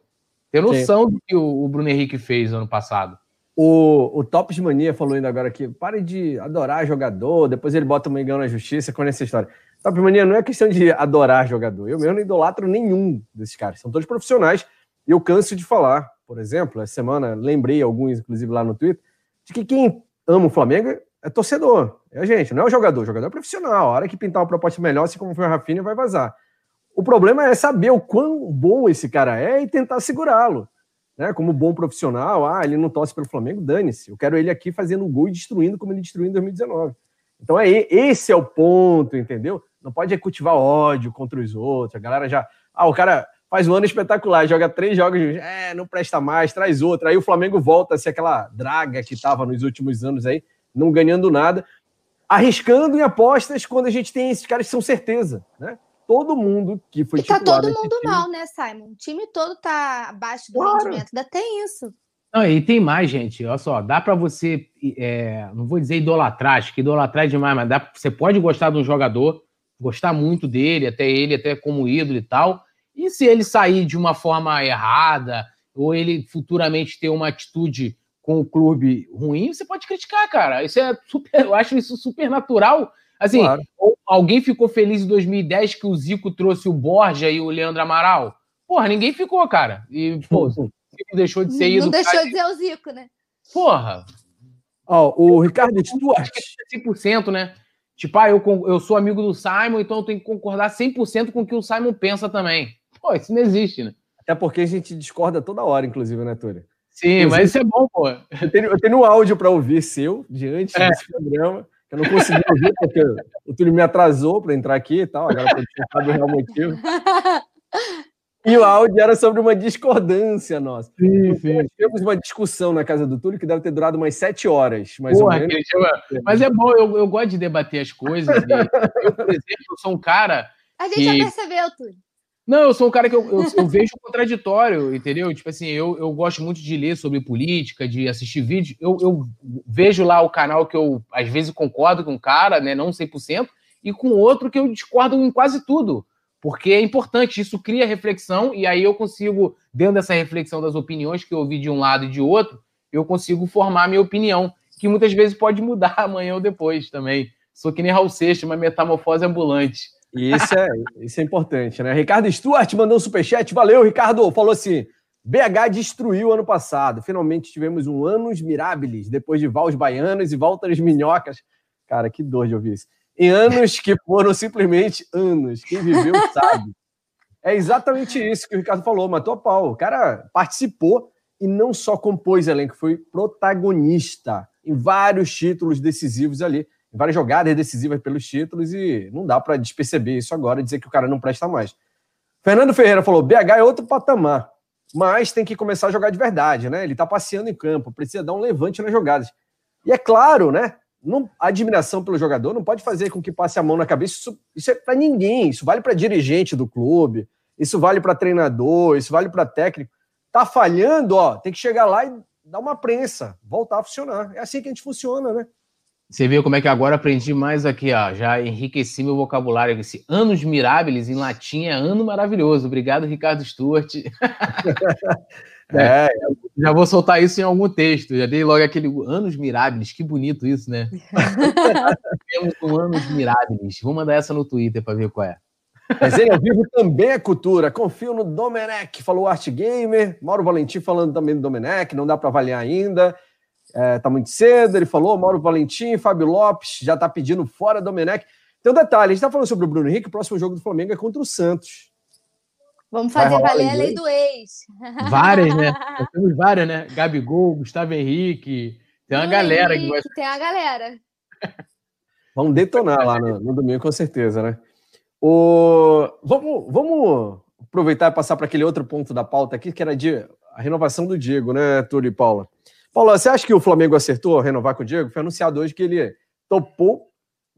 Tem noção Sim. do que o, o Bruno Henrique fez ano passado. O, o Tops Mania falou ainda agora aqui, pare de adorar jogador, depois ele bota o Mengão na justiça com essa história. Top Mania não é questão de adorar jogador. Eu mesmo não idolatro nenhum desses caras. São todos profissionais. E eu canso de falar, por exemplo, essa semana lembrei alguns, inclusive lá no Twitter, de que quem ama o Flamengo é torcedor, é a gente, não é o jogador. O jogador é profissional. A hora que pintar uma proposta melhor, assim como foi o Rafinha, vai vazar. O problema é saber o quão bom esse cara é e tentar segurá-lo. Né? Como bom profissional, ah, ele não torce pelo Flamengo, dane-se. Eu quero ele aqui fazendo gol e destruindo como ele destruiu em 2019. Então é esse é o ponto, entendeu? Não pode cultivar ódio contra os outros. A galera já. Ah, o cara faz um ano espetacular, joga três jogos, é, não presta mais, traz outro. Aí o Flamengo volta a ser aquela draga que estava nos últimos anos aí, não ganhando nada, arriscando em apostas quando a gente tem esses caras que são certeza, né? Todo mundo que foi E tá todo mundo time... mal, né, Simon? O time todo tá abaixo do claro. rendimento, ainda tem isso. Não, e tem mais, gente. Olha só, dá para você, é, não vou dizer idolatrar, acho que idolatrar é demais, mas dá, você pode gostar de um jogador, gostar muito dele, até ele, até como ídolo e tal, e se ele sair de uma forma errada, ou ele futuramente ter uma atitude com o clube ruim, você pode criticar, cara. Isso é super, eu acho isso super natural. Assim, claro. alguém ficou feliz em 2010 que o Zico trouxe o Borja e o Leandro Amaral? Porra, ninguém ficou, cara. E, pô, o Zico deixou de ser isso. Não deixou de ser o Zico, né? Porra. Ó, oh, o Ricardo Stuart. 100%, é né? Tipo, ah, eu, eu sou amigo do Simon, então eu tenho que concordar 100% com o que o Simon pensa também. Pô, isso não existe, né? Até porque a gente discorda toda hora, inclusive, né, Túlio? Sim, mas isso é bom, pô. Eu tenho, eu tenho um áudio para ouvir seu, diante é. desse programa, que eu não consegui ouvir, porque o Túlio me atrasou para entrar aqui e tal, agora eu tinha o real motivo. E o áudio era sobre uma discordância nossa. Sim, sim. Nós tivemos uma discussão na casa do Túlio que deve ter durado umas sete horas, mais Porra, ou menos. Mas é bom, eu, eu gosto de debater as coisas. eu, por exemplo, sou um cara. A gente que... já percebeu, Túlio. Não, eu sou um cara que eu, eu, eu vejo contraditório, entendeu? Tipo assim, eu, eu gosto muito de ler sobre política, de assistir vídeos. Eu, eu vejo lá o canal que eu, às vezes, concordo com um cara, né? Não 100%, e com outro que eu discordo em quase tudo. Porque é importante, isso cria reflexão, e aí eu consigo, dentro dessa reflexão das opiniões que eu ouvi de um lado e de outro, eu consigo formar minha opinião, que muitas vezes pode mudar amanhã ou depois também. Sou que nem Raul Seixas, uma metamorfose ambulante. Isso é, isso é importante, né? Ricardo Stuart mandou um superchat. Valeu, Ricardo. Falou assim: BH destruiu ano passado. Finalmente tivemos um anos mirabilis, depois de Vals Baianos e Voltas Minhocas. Cara, que dor de ouvir isso. Em anos que foram simplesmente anos. Quem viveu sabe. É exatamente isso que o Ricardo falou, matou a pau. O cara participou e não só compôs elenco, foi protagonista em vários títulos decisivos ali várias jogadas decisivas pelos títulos e não dá para desperceber isso agora e dizer que o cara não presta mais. Fernando Ferreira falou: BH é outro patamar, mas tem que começar a jogar de verdade, né? Ele tá passeando em campo, precisa dar um levante nas jogadas. E é claro, né? Não, a admiração pelo jogador não pode fazer com que passe a mão na cabeça. Isso, isso é para ninguém. Isso vale para dirigente do clube, isso vale para treinador, isso vale para técnico. Tá falhando, ó, tem que chegar lá e dar uma prensa, voltar a funcionar. É assim que a gente funciona, né? Você viu como é que agora aprendi mais aqui, ó. Já enriqueci meu vocabulário. Esse anos miráveis em latim é ano maravilhoso. Obrigado, Ricardo Stuart. é, já vou soltar isso em algum texto. Já dei logo aquele anos miráveis. Que bonito isso, né? Temos um anos miráveis. Vou mandar essa no Twitter para ver qual é. Resenha ao vivo também é cultura. Confio no Domenech, falou Art Gamer. Mauro Valentim falando também do Domenech, não dá para avaliar ainda. É, tá muito cedo, ele falou, Mauro Valentim, Fábio Lopes, já tá pedindo fora Domenech. Tem um detalhe, a gente tá falando sobre o Bruno Henrique, o próximo jogo do Flamengo é contra o Santos. Vamos fazer valer a lei do ex. Várias, né? temos várias, né? Gabigol, Gustavo Henrique, tem uma galera que vai... Tem uma galera. Vamos detonar lá no, no, domingo, com certeza, né? O... Vamos, vamos aproveitar e passar para aquele outro ponto da pauta aqui, que era de a renovação do Diego, né, Túlio e Paula? Paulo, você acha que o Flamengo acertou renovar com o Diego? Foi anunciado hoje que ele topou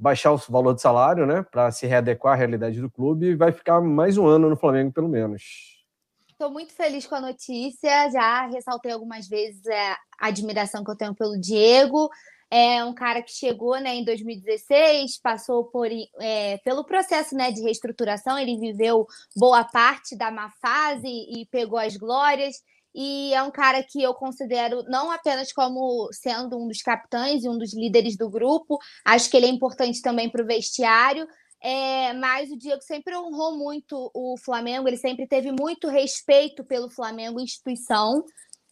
baixar o valor do salário, né, para se readequar à realidade do clube e vai ficar mais um ano no Flamengo, pelo menos. Estou muito feliz com a notícia. Já ressaltei algumas vezes é, a admiração que eu tenho pelo Diego. É um cara que chegou né, em 2016, passou por, é, pelo processo né, de reestruturação, ele viveu boa parte da má fase e pegou as glórias e é um cara que eu considero não apenas como sendo um dos capitães e um dos líderes do grupo, acho que ele é importante também para o vestiário. É, mas o Diego sempre honrou muito o Flamengo, ele sempre teve muito respeito pelo Flamengo, instituição,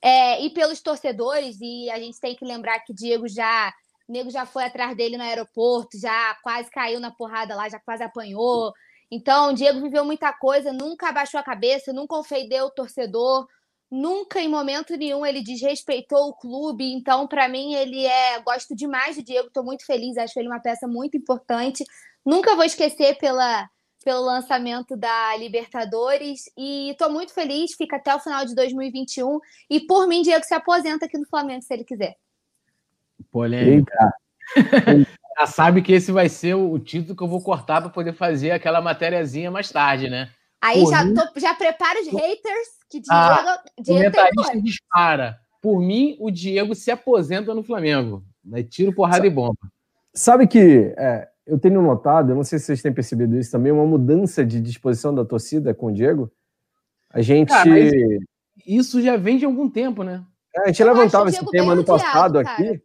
é, e pelos torcedores. E a gente tem que lembrar que Diego já O já foi atrás dele no aeroporto, já quase caiu na porrada lá, já quase apanhou. Então, o Diego viveu muita coisa, nunca abaixou a cabeça, nunca ofendeu o torcedor, nunca em momento nenhum ele desrespeitou o clube. Então, para mim, ele é. Gosto demais do Diego, estou muito feliz, acho ele uma peça muito importante. Nunca vou esquecer pela, pelo lançamento da Libertadores e estou muito feliz, fica até o final de 2021. E por mim, Diego se aposenta aqui no Flamengo se ele quiser. Polêmica. Já sabe que esse vai ser o título que eu vou cortar para poder fazer aquela matériazinha mais tarde, né? Aí já, mim... tô, já prepara os haters que ah, Diego, ah, Diego comentarista dispara. Por mim, o Diego se aposenta no Flamengo. Né? Tiro, porrada sabe, e bomba. Sabe que é, eu tenho notado, eu não sei se vocês têm percebido isso também, uma mudança de disposição da torcida com o Diego. A gente. Cara, isso já vem de algum tempo, né? É, a gente eu levantava esse tema ano passado aqui.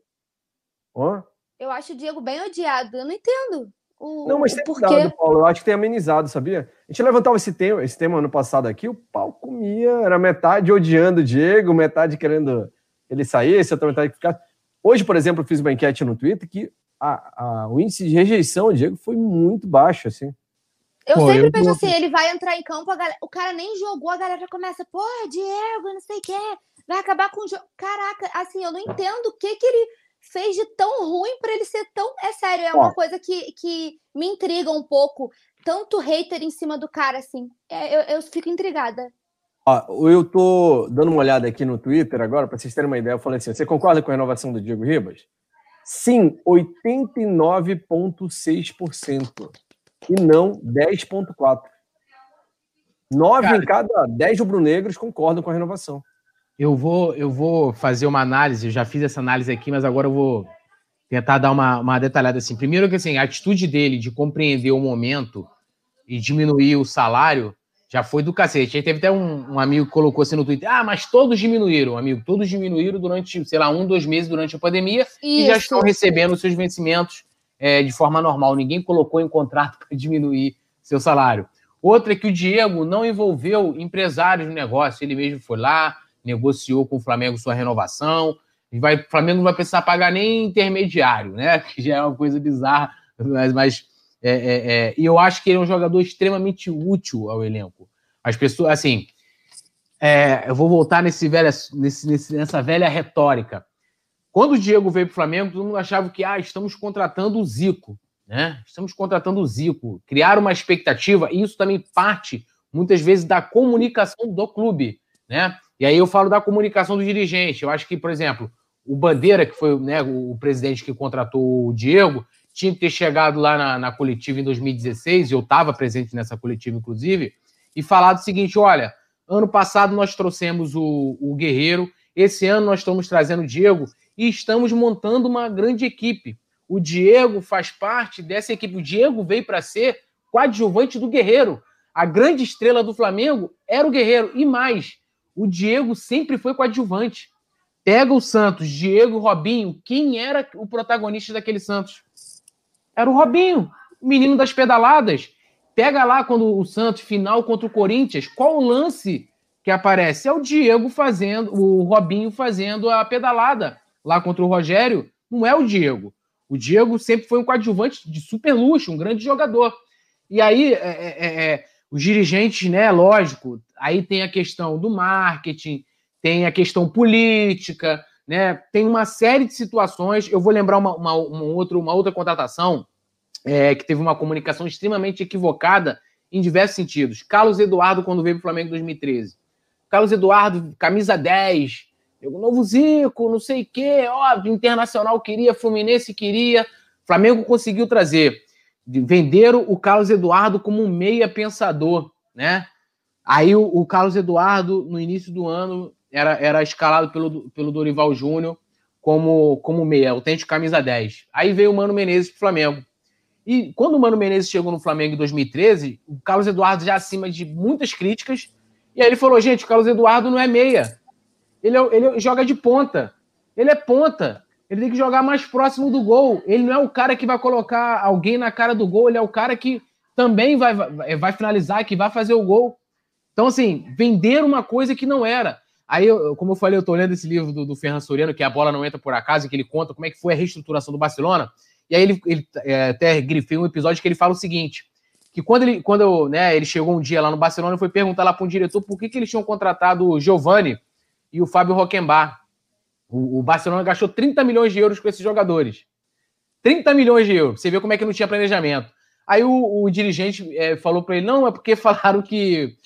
Ó. Eu acho o Diego bem odiado. Eu não entendo. O, não, mas tem porquê. Paulo. Eu acho que tem amenizado, sabia? A gente levantava esse tema, esse tema ano passado aqui, o pau comia, era metade odiando o Diego, metade querendo ele sair, outra metade que ficasse. Hoje, por exemplo, eu fiz uma enquete no Twitter que a, a, o índice de rejeição Diego foi muito baixo, assim. Eu pô, sempre eu penso assim, ele vai entrar em campo, galera, o cara nem jogou, a galera começa, pô, Diego, não sei o que, vai acabar com o jogo. Caraca, assim, eu não entendo o que que ele fez de tão ruim para ele ser tão. É sério, é uma coisa que, que me intriga um pouco. Tanto hater em cima do cara, assim. É, eu, eu fico intrigada. Ó, eu tô dando uma olhada aqui no Twitter agora, para vocês terem uma ideia. Eu falei assim: você concorda com a renovação do Diego Ribas? Sim, 89,6%. E não 10,4%. Nove em cada dez rubro-negros concordam com a renovação. Eu vou, eu vou fazer uma análise, eu já fiz essa análise aqui, mas agora eu vou tentar dar uma, uma detalhada assim. Primeiro que assim, a atitude dele de compreender o momento e diminuir o salário já foi do cacete. Aí teve até um, um, amigo que colocou assim no Twitter: ah, mas todos diminuíram, amigo. Todos diminuíram durante, sei lá, um, dois meses durante a pandemia Isso. e já estão recebendo os seus vencimentos é, de forma normal. Ninguém colocou em contrato para diminuir seu salário. Outra é que o Diego não envolveu empresários no negócio, ele mesmo foi lá, negociou com o Flamengo sua renovação. E vai, o Flamengo não vai precisar pagar nem intermediário, né? Que já é uma coisa bizarra, mas, mas é, é, é, e eu acho que ele é um jogador extremamente útil ao elenco. As pessoas, assim, é, eu vou voltar nesse velha, nesse, nesse, nessa velha retórica. Quando o Diego veio para o Flamengo, todo mundo achava que ah, estamos contratando o Zico, né? Estamos contratando o Zico. Criar uma expectativa, e isso também parte, muitas vezes, da comunicação do clube, né? E aí eu falo da comunicação do dirigente. Eu acho que, por exemplo, o Bandeira, que foi né, o presidente que contratou o Diego, tinha que ter chegado lá na, na coletiva em 2016, e eu estava presente nessa coletiva, inclusive, e falado o seguinte: olha, ano passado nós trouxemos o, o Guerreiro, esse ano nós estamos trazendo o Diego e estamos montando uma grande equipe. O Diego faz parte dessa equipe. O Diego veio para ser coadjuvante do Guerreiro. A grande estrela do Flamengo era o Guerreiro. E mais, o Diego sempre foi coadjuvante. Pega o Santos, Diego Robinho. Quem era o protagonista daquele Santos? Era o Robinho, o menino das pedaladas. Pega lá quando o Santos final contra o Corinthians, qual o lance que aparece? É o Diego fazendo, o Robinho fazendo a pedalada lá contra o Rogério. Não é o Diego. O Diego sempre foi um coadjuvante de super luxo, um grande jogador. E aí, é, é, é, os dirigentes, né, lógico, aí tem a questão do marketing, tem a questão política, né? Tem uma série de situações. Eu vou lembrar uma, uma, uma, outra, uma outra contratação é, que teve uma comunicação extremamente equivocada em diversos sentidos. Carlos Eduardo, quando veio para o Flamengo em 2013. Carlos Eduardo, camisa 10, o novo Zico, não sei o quê, óbvio, Internacional queria, Fluminense queria. Flamengo conseguiu trazer. Venderam o Carlos Eduardo como um meia pensador, né? Aí o, o, Carlos Eduardo, no início do ano, era, era escalado pelo, pelo Dorival Júnior como, como meia, autêntico camisa 10. Aí veio o Mano Menezes pro Flamengo. E quando o Mano Menezes chegou no Flamengo em 2013, o Carlos Eduardo já acima de muitas críticas, e aí ele falou: gente, o Carlos Eduardo não é meia. Ele, é, ele joga de ponta. Ele é ponta. Ele tem que jogar mais próximo do gol. Ele não é o cara que vai colocar alguém na cara do gol, ele é o cara que também vai, vai, finalizar, que vai fazer o gol. Então, assim, vender uma coisa que não era. Aí, eu, como eu falei, eu tô lendo esse livro do, do Ferran Soriano, que é A Bola Não Entra Por Acaso, que ele conta como é que foi a reestruturação do Barcelona. E aí ele, ele é, até grifei um episódio que ele fala o seguinte, que quando ele, quando, né, ele chegou um dia lá no Barcelona, foi perguntar lá para um diretor por que, que eles tinham contratado o Giovani e o Fábio Roquembar. O, o, Barcelona gastou 30 milhões de euros com esses jogadores. 30 milhões de euros. Você vê como é que não tinha planejamento. Aí o, o dirigente é, falou para ele: não, é porque falaram que,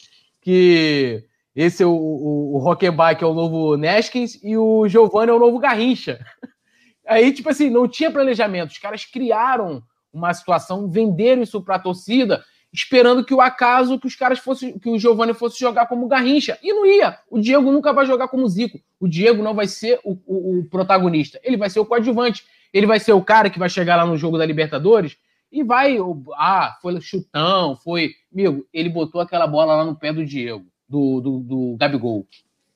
que esse é o, o, o é o novo Neskins, e o Giovanni é o novo Garrincha. Aí, tipo assim, não tinha planejamento. Os caras criaram uma situação, venderam isso para a torcida, esperando que o acaso que os caras fossem, que o Giovanni fosse jogar como Garrincha. E não ia. O Diego nunca vai jogar como Zico. O Diego não vai ser o, o, o protagonista. Ele vai ser o coadjuvante. Ele vai ser o cara que vai chegar lá no jogo da Libertadores e vai. Ah, foi chutão, foi. Amigo, ele botou aquela bola lá no pé do Diego, do, do, do Gabigol.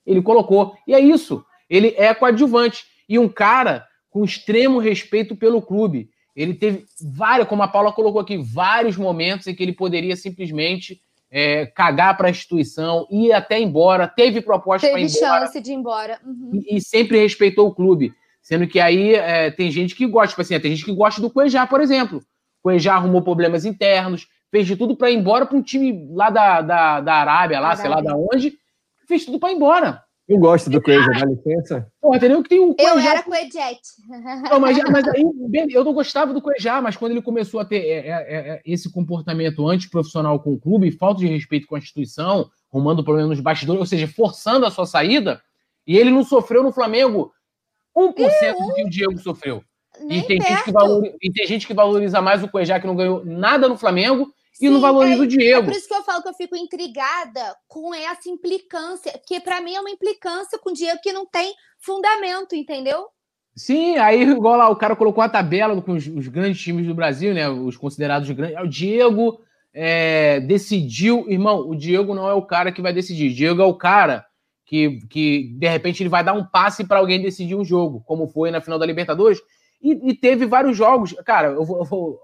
Ele colocou. E é isso. Ele é coadjuvante. E um cara com extremo respeito pelo clube. Ele teve vários, como a Paula colocou aqui, vários momentos em que ele poderia simplesmente é, cagar para a instituição, ir até embora, teve proposta para ir embora. Teve chance de ir embora. Uhum. E, e, sempre respeitou o clube. Sendo que aí é, tem gente que gosta, tipo assim, tem gente que gosta do Cuejá, por exemplo. Cuejá arrumou problemas internos, fez de tudo para ir embora para um time lá da, da, da Arábia, lá, Arábia. sei lá da onde, fez tudo para ir embora. Eu gosto do Cueja, dá licença. Pô, entendeu? Que tem um Eu era Cuejet. Não, mas, mas aí, eu não gostava do Cuejá, mas quando ele começou a ter é, é, é, é, esse comportamento antiprofissional com o clube, falta de respeito com a instituição, arrumando problema nos bastidores, ou seja, forçando a sua saída, e ele não sofreu no Flamengo 1% do que o Diego sofreu. E tem, gente que valoriza, e tem gente que valoriza mais o Cuejá, que não ganhou nada no Flamengo, Sim, e não valoriza é, o Diego. É por isso que eu falo que eu fico intrigada com essa implicância, porque para mim é uma implicância com o Diego que não tem fundamento, entendeu? Sim, aí igual lá, o cara colocou a tabela com os, os grandes times do Brasil, né? Os considerados grandes. O Diego é, decidiu, irmão, o Diego não é o cara que vai decidir. O Diego é o cara que, que de repente ele vai dar um passe para alguém decidir um jogo, como foi na final da Libertadores. E, e teve vários jogos. Cara, eu vou, eu vou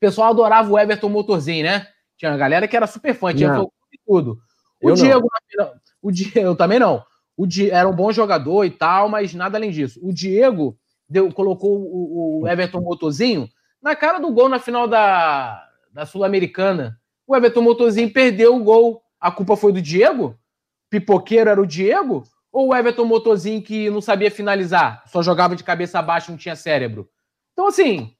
pessoal adorava o Everton Motorzinho, né? Tinha uma galera que era super fã, tinha tudo. O eu Diego, não. o Diego, eu também não. O Diego era um bom jogador e tal, mas nada além disso. O Diego deu, colocou o, o Everton Motorzinho na cara do gol na final da, da Sul-Americana. O Everton Motorzinho perdeu o gol. A culpa foi do Diego? Pipoqueiro era o Diego? Ou o Everton Motorzinho que não sabia finalizar, só jogava de cabeça baixa, não tinha cérebro? Então, assim,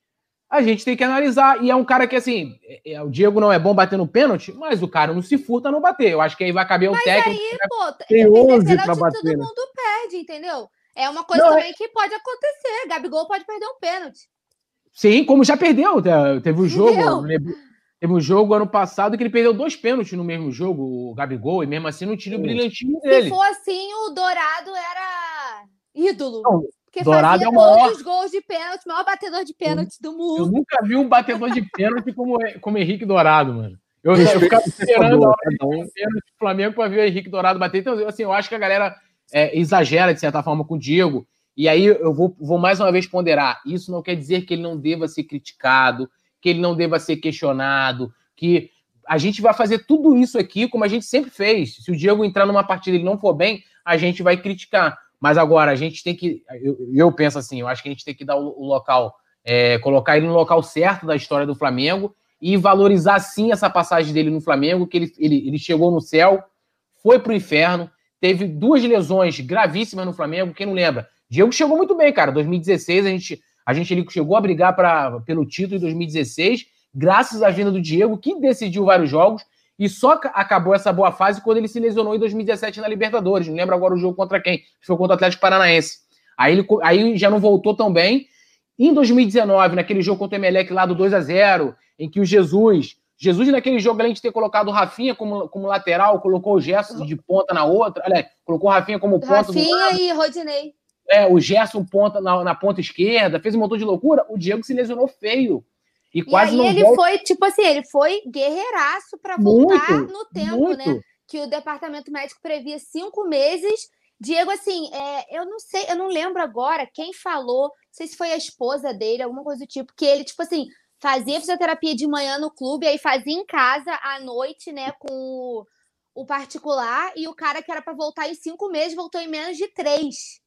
a gente tem que analisar. E é um cara que, assim, é, é, o Diego não é bom batendo pênalti, mas o cara não se furta não bater. Eu acho que aí vai caber o mas técnico. Aí, pô, tem 11 para bater. Todo mundo perde, entendeu? É uma coisa não, é também é... que pode acontecer. Gabigol pode perder um pênalti. Sim, como já perdeu. Teve um jogo. Teve um jogo ano passado que ele perdeu dois pênaltis no mesmo jogo, o Gabigol, e mesmo assim não tira o brilhantinho dele. Se for assim, o Dourado era ídolo. Não, porque Dourado fazia é o maior... todos os gols de pênalti, maior batedor de pênalti do mundo. Eu nunca vi um batedor de pênalti como, como Henrique Dourado, mano. Eu, eu ficava esperando a hora de um pênalti do Flamengo para ver o Henrique Dourado bater. Então, assim, eu acho que a galera é, exagera, de certa forma, com o Diego. E aí eu vou, vou mais uma vez ponderar. Isso não quer dizer que ele não deva ser criticado, que ele não deva ser questionado, que a gente vai fazer tudo isso aqui como a gente sempre fez. Se o Diego entrar numa partida e ele não for bem, a gente vai criticar. Mas agora a gente tem que. Eu, eu penso assim, eu acho que a gente tem que dar o, o local, é, colocar ele no local certo da história do Flamengo e valorizar sim essa passagem dele no Flamengo, que ele, ele, ele chegou no céu, foi pro inferno, teve duas lesões gravíssimas no Flamengo, quem não lembra? Diego chegou muito bem, cara. 2016 a gente, a gente ele chegou a brigar pra, pelo título em 2016, graças à vinda do Diego, que decidiu vários jogos e só acabou essa boa fase quando ele se lesionou em 2017 na Libertadores. Não lembro agora o jogo contra quem. Foi contra o Atlético Paranaense. Aí ele aí já não voltou tão bem. Em 2019, naquele jogo contra o Emelec lá do 2 a 0 em que o Jesus. Jesus, naquele jogo, além de ter colocado o Rafinha como, como lateral, colocou o Gerson de ponta na outra. Olha, colocou o Rafinha como ponta. Rafinha e Rodinei. É, o Gerson ponta na, na ponta esquerda, fez um montão de loucura. O Diego se lesionou feio. E, quase e aí ele volta... foi, tipo assim, ele foi guerreiraço para voltar muito, no tempo, né? muito. né? Que o departamento médico previa cinco meses. Diego, assim, é, eu não sei, eu não lembro agora quem falou, não sei se foi a esposa dele, alguma coisa do tipo, que ele, tipo assim, fazia fisioterapia de manhã no clube, aí fazia em casa à noite, né, com o, o particular e o cara que era para voltar em cinco meses voltou em menos de três.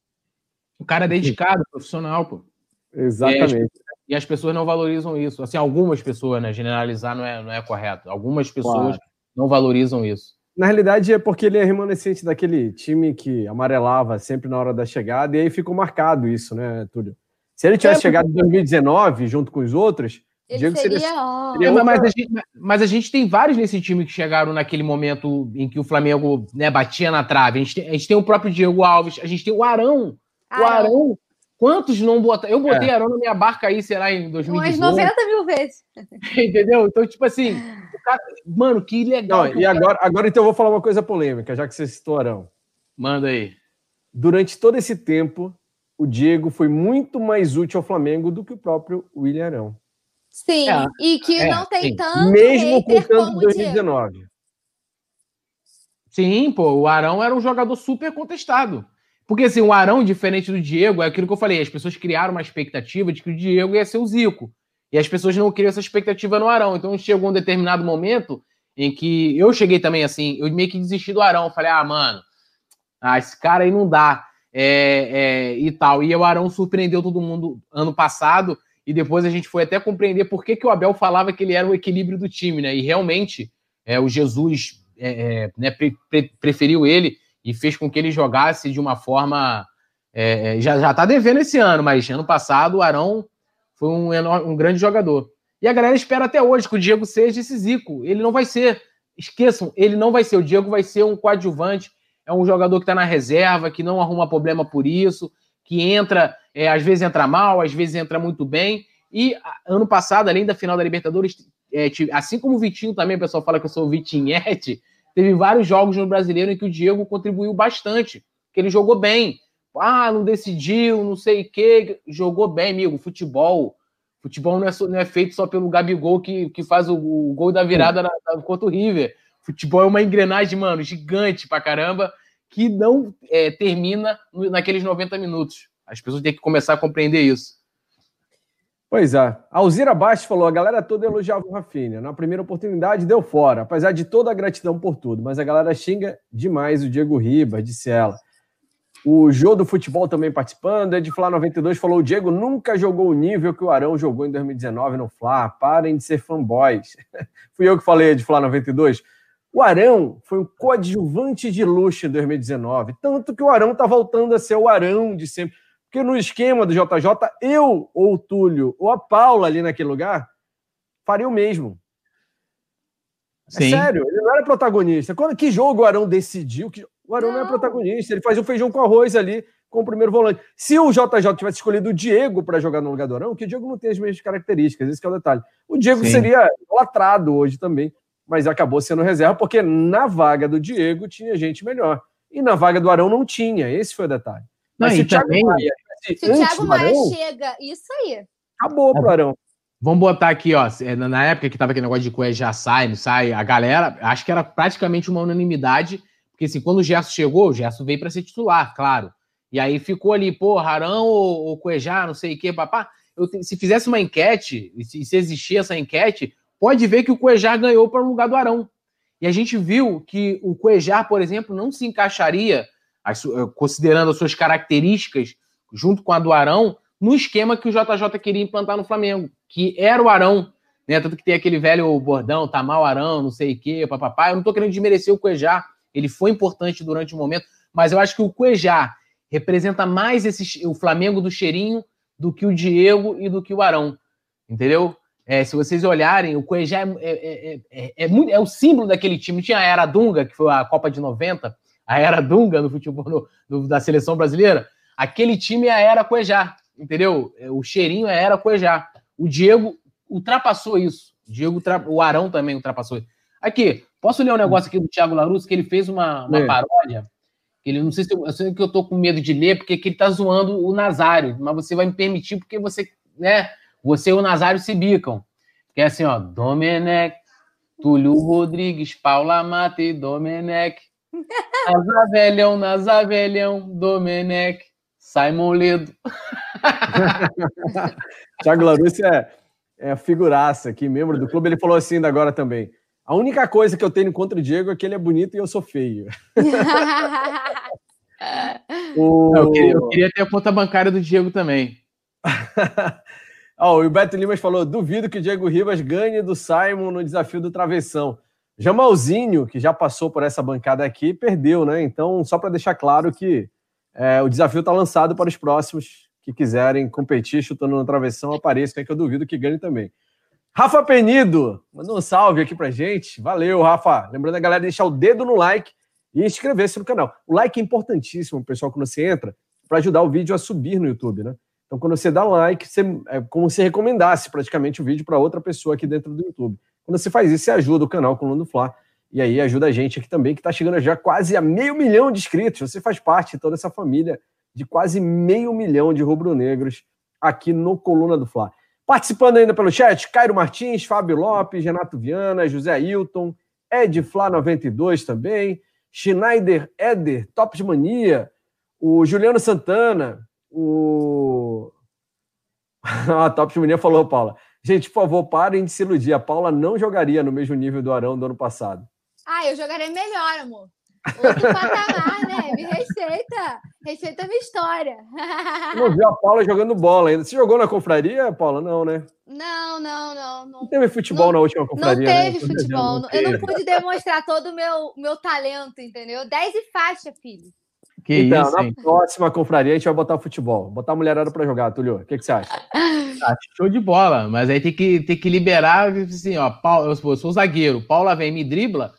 O cara é dedicado, profissional, pô. Exatamente. E as, as, pessoas não valorizam isso. Assim, algumas pessoas, né? Generalizar não é, não é correto. Algumas pessoas claro. não valorizam isso. Na realidade, é porque ele é remanescente daquele time que amarelava sempre na hora da chegada, e aí ficou marcado isso, né, Túlio? Se ele tivesse é, chegado em 2019, junto com os outros, ele Diego seria. seria, seria outra... mas, a gente, mas, a gente, tem vários nesse time que chegaram naquele momento em que o Flamengo né, batia na trave. A gente, tem, a gente tem o próprio Diego Alves, a gente tem o Arão. Arão. O Arão. Quantos não botaram? Eu botei é. Arão na minha barca aí, será, em 2018. Umas 90 mil vezes. Entendeu? Então, tipo assim, cara... mano, que legal. Não, e agora, agora, então, eu vou falar uma coisa polêmica, já que você citou Arão. Manda aí. Durante todo esse tempo, o Diego foi muito mais útil ao Flamengo do que o próprio William Arão. Sim, é, e que é, não tem sim. tanto Mesmo com tanto 2019. Sim, pô, o Arão era um jogador super contestado. Porque assim, o Arão, diferente do Diego, é aquilo que eu falei, as pessoas criaram uma expectativa de que o Diego ia ser o Zico. E as pessoas não criam essa expectativa no Arão. Então chegou um determinado momento em que eu cheguei também assim, eu meio que desisti do Arão. Falei, ah, mano, ah, esse cara aí não dá. É, é, e tal. E o Arão surpreendeu todo mundo ano passado e depois a gente foi até compreender por que, que o Abel falava que ele era o equilíbrio do time, né? E realmente é, o Jesus é, é, né, pre, pre, preferiu ele e fez com que ele jogasse de uma forma. É, é já, já tá devendo esse ano, mas ano passado o Arão foi um, um grande jogador. E a galera espera até hoje que o Diego seja esse Zico. Ele não vai ser. Esqueçam, ele não vai ser. O Diego vai ser um coadjuvante. É um jogador que está na reserva, que não arruma problema por isso, que entra é, às vezes entra mal, às vezes entra muito bem. E ano passado, além da final da Libertadores, é, assim como o Vitinho também, o pessoal fala que eu sou o Vitinhete, teve vários jogos no brasileiro em que o Diego contribuiu bastante, que ele jogou bem. Ah, não decidiu, não sei o quê. Jogou bem, amigo. Futebol. Futebol não é, não é feito só pelo Gabigol que, que faz o, o gol da virada na, na, contra o River. Futebol é uma engrenagem, mano, gigante pra caramba, que não é, termina naqueles 90 minutos. As pessoas têm que começar a compreender isso. Pois é. Alzira Bastos falou: a galera toda elogiava o Rafinha. Na primeira oportunidade, deu fora, apesar de toda a gratidão por tudo. Mas a galera xinga demais o Diego Ribas, disse ela. O Jô do Futebol também participando. Ed Flá 92 falou: o Diego nunca jogou o nível que o Arão jogou em 2019 no Fla. Parem de ser fanboys. Fui eu que falei, Ed Flá 92. O Arão foi um coadjuvante de luxo em 2019. Tanto que o Arão está voltando a ser o Arão de sempre. Porque no esquema do JJ, eu ou o Túlio ou a Paula ali naquele lugar faria o mesmo. É Sim. É sério, ele não era protagonista. Quando, que jogo o Arão decidiu? Que, o Arão não. não é protagonista, ele fazia o feijão com arroz ali com o primeiro volante. Se o JJ tivesse escolhido o Diego para jogar no lugar do Arão, que o Diego não tem as mesmas características, esse é o detalhe. O Diego Sim. seria latrado hoje também, mas acabou sendo reserva, porque na vaga do Diego tinha gente melhor. E na vaga do Arão não tinha, esse foi o detalhe. Mas não, se, o Thiago também... Maia, se o Thiago Maia chega, isso aí. Acabou pro Arão. Vamos botar aqui, ó. É, na época que tava aquele negócio de Cué já sai, não sai, a galera, acho que era praticamente uma unanimidade, porque assim, quando o Gerson chegou, o Gerson veio para ser titular, claro. E aí ficou ali, pô, Arão ou, ou Cuejá, não sei o quê, papá. Eu, se fizesse uma enquete, se, se existir essa enquete, pode ver que o Cuejá ganhou para o lugar do Arão. E a gente viu que o Cuejá, por exemplo, não se encaixaria as, considerando as suas características, junto com a do Arão, no esquema que o JJ queria implantar no Flamengo, que era o Arão, né? Tanto que tem aquele velho bordão, tá mal Arão, não sei o quê, papapá. Eu não tô querendo desmerecer o Cuejá, ele foi importante durante o momento, mas eu acho que o Cuejá representa mais esse, o Flamengo do cheirinho do que o Diego e do que o Arão, entendeu? É, se vocês olharem, o Cuejá é, é, é, é, muito, é o símbolo daquele time. Tinha a Era Dunga, que foi a Copa de 90, a era Dunga no futebol no, no, da seleção brasileira, aquele time é a era Cuejá, entendeu? É, o cheirinho é a era Cuejá. O Diego ultrapassou isso. O Diego, o Arão também ultrapassou isso. Aqui, posso ler um negócio aqui do Thiago Larusso, que ele fez uma, uma é. paródia? Ele não sei se eu, eu sei que eu tô com medo de ler, porque que ele tá zoando o Nazário, mas você vai me permitir porque você, né? Você e o Nazário se bicam. Que é assim, ó, Domenech, Túlio Rodrigues, Paula Mate, Domenech, Nazavelhão, Nazavelhão, Domenech, Simon Ledo. Thiago Larusso é, é figuraça aqui, membro do clube. Ele falou assim agora também. A única coisa que eu tenho contra o Diego é que ele é bonito e eu sou feio. o... eu, queria, eu, queria, ter a conta bancária do Diego também. oh, o Beto Limas falou: duvido que o Diego Ribas ganhe do Simon no desafio do travessão. Jamalzinho, que já passou por essa bancada aqui, perdeu, né? Então, só para deixar claro que é, o desafio está lançado para os próximos que quiserem competir chutando no travessão, apareçam, que eu duvido que ganhe também. Rafa Penido, mandou um salve aqui pra gente. Valeu, Rafa. Lembrando a galera de deixar o dedo no like e inscrever-se no canal. O like é importantíssimo, pessoal, quando você entra, para ajudar o vídeo a subir no YouTube, né? Então, quando você dá like, você, é como se recomendasse praticamente o vídeo para outra pessoa aqui dentro do YouTube. Quando você faz isso, você ajuda o canal Coluna do Fla. E aí ajuda a gente aqui também, que está chegando já quase a meio milhão de inscritos. Você faz parte de toda essa família de quase meio milhão de rubro-negros aqui no Coluna do Fla. Participando ainda pelo chat, Cairo Martins, Fábio Lopes, Renato Viana, José Ailton, Ed Fla 92 também, Schneider Eder, Tops Mania, o Juliano Santana, o. a Tops Mania falou, Paula. Gente, por favor, parem de se iludir. A Paula não jogaria no mesmo nível do Arão do ano passado. Ah, eu jogaria melhor, amor. Outro patamar, né? Me respeita. Respeita a minha história. não viu a Paula jogando bola ainda. Você jogou na confraria, Paula? Não, né? Não, não, não. Não, não teve futebol não, na última confraria. Não teve né? futebol. Não teve. Eu não pude demonstrar todo o meu, meu talento, entendeu? 10 e faixa, filho. Que então, isso, na hein? próxima confraria a gente vai botar futebol. Botar a mulherada para jogar, Tulio. O que, que você acha? Ah, show de bola, mas aí tem que, tem que liberar, assim, ó, Paulo, eu sou, eu sou zagueiro, Paula vem me dribla,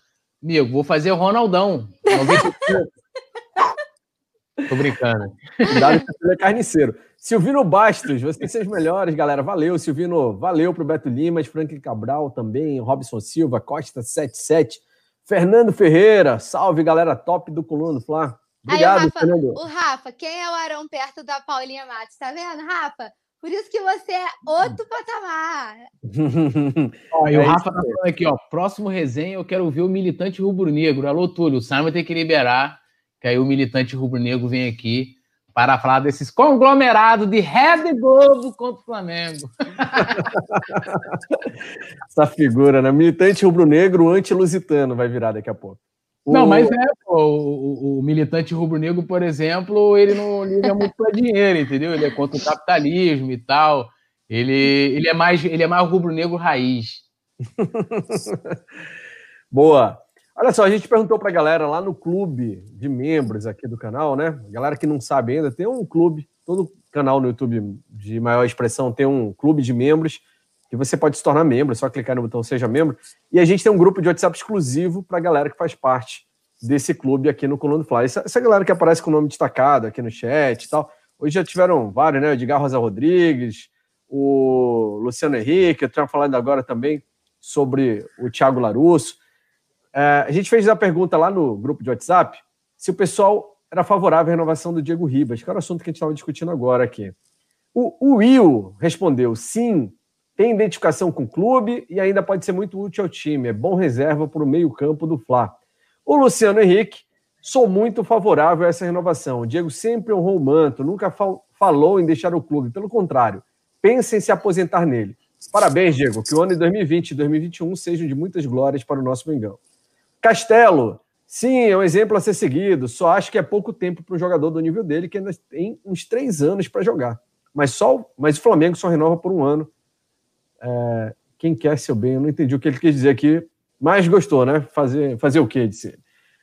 amigo, vou fazer o Ronaldão. Tô brincando. Cuidado que é carniceiro. Silvino Bastos, vocês são os melhores, galera. Valeu, Silvino. Valeu pro Beto Limas, Franklin Cabral também, Robson Silva, Costa 77, Fernando Ferreira. Salve, galera top do Coluna do Flá. Obrigado, Aí, o Rafa, Fernando. O Rafa, quem é o Arão perto da Paulinha Matos? Tá vendo, Rafa? Por isso que você é outro patamar. ó, e o é Rafa tá falando aqui, ó. Próximo resenha, eu quero ver o militante rubro-negro. Alô, Túlio, o Simon tem que liberar, que aí o militante rubro-negro vem aqui para falar desses conglomerados de Red Globo contra o Flamengo. Essa figura, né? Militante rubro-negro anti-lusitano vai virar daqui a pouco. Não, mas é, pô, o, o, militante rubro-negro, por exemplo, ele não liga muito para dinheiro, entendeu? Ele é contra o capitalismo e tal. Ele, ele é mais ele é mais rubro-negro raiz. Boa. Olha só, a gente perguntou para a galera lá no clube de membros aqui do canal, né? A galera que não sabe ainda, tem um clube, todo canal no YouTube de maior expressão tem um clube de membros que você pode se tornar membro, é só clicar no botão Seja Membro. E a gente tem um grupo de WhatsApp exclusivo para a galera que faz parte desse clube aqui no Coluna do Fly. Essa, essa galera que aparece com o nome destacado aqui no chat e tal. Hoje já tiveram vários, né? O Edgar Rosa Rodrigues, o Luciano Henrique, eu estava falando agora também sobre o Thiago Larusso. É, a gente fez a pergunta lá no grupo de WhatsApp se o pessoal era favorável à renovação do Diego Ribas, que era o assunto que a gente estava discutindo agora aqui. O, o Will respondeu sim, tem identificação com o clube e ainda pode ser muito útil ao time. É bom reserva para o meio-campo do Fla. O Luciano Henrique, sou muito favorável a essa renovação. O Diego sempre honrou o manto, nunca fal falou em deixar o clube. Pelo contrário, pensa em se aposentar nele. Parabéns, Diego. Que o ano de 2020 e 2021 sejam de muitas glórias para o nosso Mengão. Castelo, sim, é um exemplo a ser seguido. Só acho que é pouco tempo para um jogador do nível dele, que ainda tem uns três anos para jogar. Mas, só, mas o Flamengo só renova por um ano é, quem quer seu bem, eu não entendi o que ele quis dizer aqui, mas gostou, né? Fazer, fazer o quê, disse.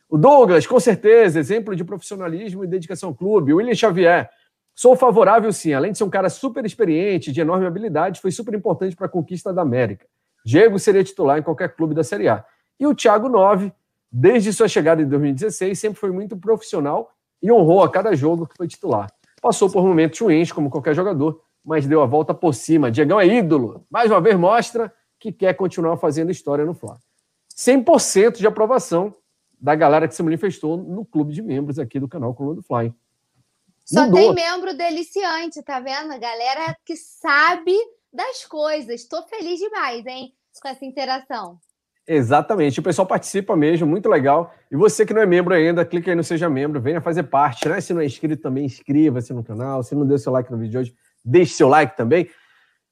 O Douglas, com certeza, exemplo de profissionalismo e dedicação ao clube. O William Xavier, sou favorável sim. Além de ser um cara super experiente, de enorme habilidade, foi super importante para a conquista da América. Diego seria titular em qualquer clube da Série A. E o Thiago Nove, desde sua chegada em 2016, sempre foi muito profissional e honrou a cada jogo que foi titular. Passou por momentos ruins, como qualquer jogador, mas deu a volta por cima. Diegão é ídolo. Mais uma vez mostra que quer continuar fazendo história no Fla. 100% de aprovação da galera que se manifestou no clube de membros aqui do canal Coluna do Fly. Só Mudou. tem membro deliciante, tá vendo? A galera que sabe das coisas. Estou feliz demais, hein, com essa interação. Exatamente, o pessoal participa mesmo, muito legal. E você que não é membro ainda, clica aí no Seja Membro, venha fazer parte, né? Se não é inscrito também, inscreva-se no canal. Se não deu seu like no vídeo de hoje, deixe seu like também.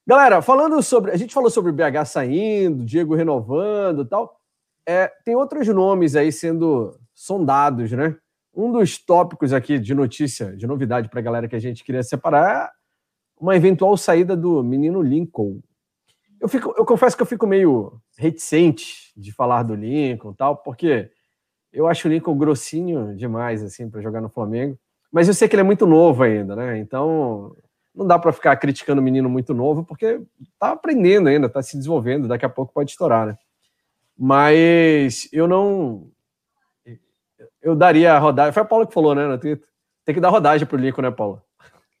Galera, falando sobre. A gente falou sobre o BH saindo, Diego renovando e tal. é, tem outros nomes aí sendo sondados, né? Um dos tópicos aqui de notícia, de novidade para a galera que a gente queria separar é uma eventual saída do menino Lincoln. Eu, fico, eu confesso que eu fico meio reticente de falar do Lincoln tal, porque eu acho o Lincoln grossinho demais assim para jogar no Flamengo. Mas eu sei que ele é muito novo ainda, né? Então não dá para ficar criticando o menino muito novo, porque tá aprendendo ainda, tá se desenvolvendo, daqui a pouco pode estourar, né? Mas eu não. Eu daria a rodagem. Foi a Paula que falou, né, no Twitter? Tem que dar rodagem pro Lincoln, né, Paula?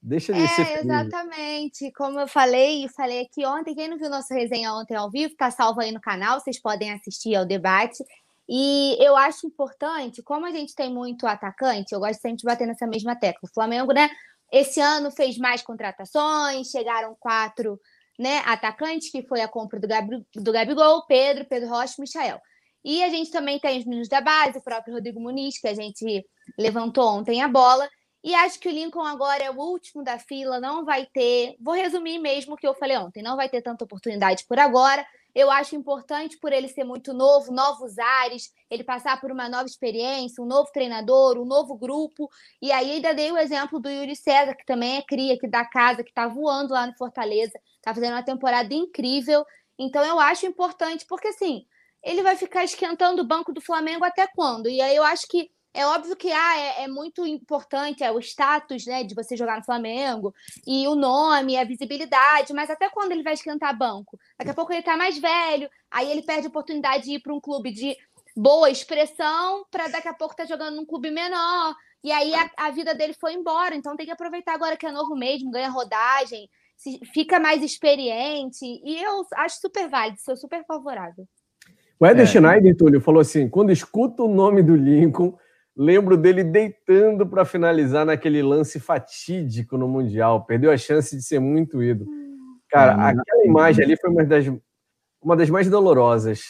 Deixa ele é, ser. Exatamente. Como eu falei, falei aqui ontem, quem não viu nossa resenha ontem ao vivo, tá salvo aí no canal, vocês podem assistir ao debate. E eu acho importante, como a gente tem muito atacante, eu gosto sempre de bater nessa mesma tecla. O Flamengo, né, esse ano fez mais contratações, chegaram quatro né, atacantes, que foi a compra do, Gabi, do Gabigol, Pedro, Pedro Rocha e Michael. E a gente também tem os meninos da base, o próprio Rodrigo Muniz, que a gente levantou ontem a bola. E acho que o Lincoln agora é o último da fila, não vai ter. Vou resumir mesmo o que eu falei ontem: não vai ter tanta oportunidade por agora. Eu acho importante por ele ser muito novo, novos ares, ele passar por uma nova experiência, um novo treinador, um novo grupo. E aí ainda dei o exemplo do Yuri César, que também é cria aqui da casa, que está voando lá no Fortaleza, está fazendo uma temporada incrível. Então eu acho importante, porque assim, ele vai ficar esquentando o banco do Flamengo até quando? E aí eu acho que é óbvio que ah, é, é, muito importante é o status né, de você jogar no Flamengo e o nome, a visibilidade, mas até quando ele vai esquentar banco? Daqui a pouco ele tá mais velho, aí ele perde a oportunidade de ir para um clube de boa expressão para daqui a pouco estar tá jogando num clube menor. E aí a, a, vida dele foi embora. Então tem que aproveitar agora que é novo mesmo, ganha rodagem, se, fica mais experiente. E eu acho super válido, sou super favorável. O Eder é. Schneider, Túlio, falou assim: quando escuto o nome do Lincoln Lembro dele deitando para finalizar naquele lance fatídico no Mundial. Perdeu a chance de ser muito ídolo. Cara, hum. aquela imagem ali foi uma das, uma das mais dolorosas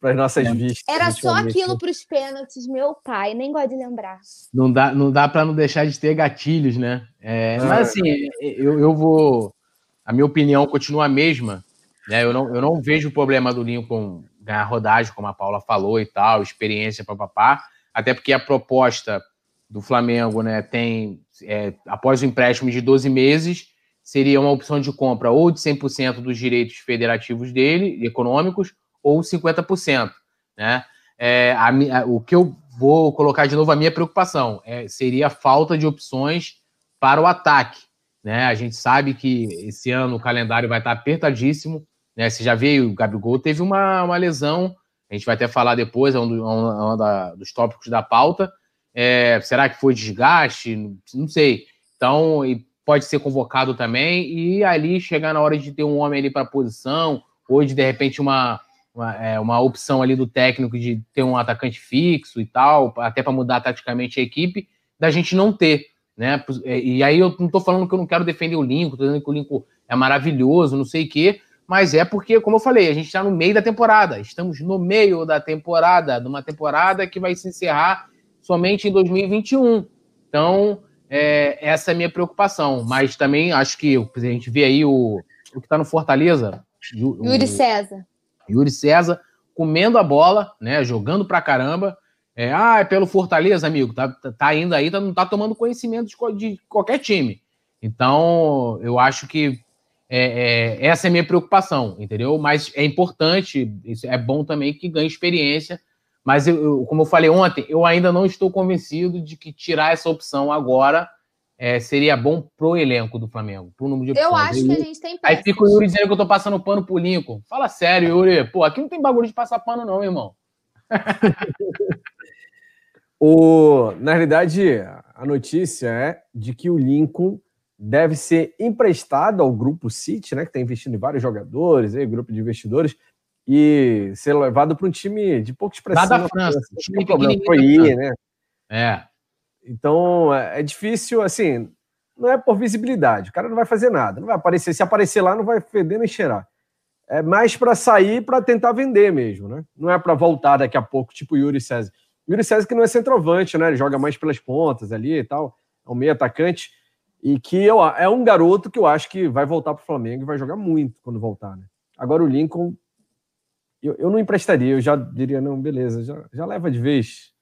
para as nossas é. vistas. Era só aquilo para os pênaltis, meu pai, nem gosto de lembrar. Não dá, não dá para não deixar de ter gatilhos, né? É, mas assim, eu, eu vou. A minha opinião continua a mesma. Né? Eu, não, eu não vejo o problema do Lincoln ganhar rodagem, como a Paula falou e tal, experiência, papapá até porque a proposta do Flamengo né, tem, é, após o empréstimo de 12 meses, seria uma opção de compra ou de 100% dos direitos federativos dele, econômicos, ou 50%. Né? É, a, a, o que eu vou colocar de novo a minha preocupação é, seria a falta de opções para o ataque. Né? A gente sabe que esse ano o calendário vai estar apertadíssimo. Né? Você já veio, o Gabigol teve uma, uma lesão a gente vai até falar depois, é um, do, é um, é um dos tópicos da pauta. É, será que foi desgaste? Não sei. Então, pode ser convocado também e ali chegar na hora de ter um homem ali para posição, ou de de repente uma, uma, é, uma, opção ali do técnico de ter um atacante fixo e tal, até para mudar taticamente a equipe, da gente não ter. Né? E aí eu não estou falando que eu não quero defender o Lincoln, estou dizendo que o Lincoln é maravilhoso, não sei o quê, mas é porque, como eu falei, a gente está no meio da temporada. Estamos no meio da temporada, de uma temporada que vai se encerrar somente em 2021. Então, é, essa é a minha preocupação. Mas também acho que a gente vê aí o, o que está no Fortaleza. O, Yuri César. Yuri César comendo a bola, né? Jogando pra caramba. É, ah, é pelo Fortaleza, amigo. Tá, tá indo aí, tá, não tá tomando conhecimento de, de qualquer time. Então, eu acho que é, é, essa é a minha preocupação, entendeu? Mas é importante, é bom também que ganhe experiência. Mas, eu, eu, como eu falei ontem, eu ainda não estou convencido de que tirar essa opção agora é, seria bom pro elenco do Flamengo, pro número de opções. Eu acho que a gente tem peças. Aí fica o Yuri dizendo que eu tô passando pano pro Lincoln. Fala sério, Yuri. Pô, aqui não tem bagulho de passar pano, não, irmão. o, na realidade, a notícia é de que o Lincoln deve ser emprestado ao grupo City, né, que está investindo em vários jogadores, aí, grupo de investidores, e ser levado para um time de pouca expressão. Nada França. Time problema foi ir, né? É. Então, é, é difícil, assim, não é por visibilidade, o cara não vai fazer nada, não vai aparecer, se aparecer lá não vai feder nem cheirar. É mais para sair para tentar vender mesmo, né? Não é para voltar daqui a pouco, tipo o Yuri César. Yuri César que não é centroavante, né? Ele joga mais pelas pontas ali e tal, é um meio atacante e que eu, é um garoto que eu acho que vai voltar para o Flamengo e vai jogar muito quando voltar. Né? Agora o Lincoln, eu, eu não emprestaria, eu já diria, não, beleza, já, já leva de vez.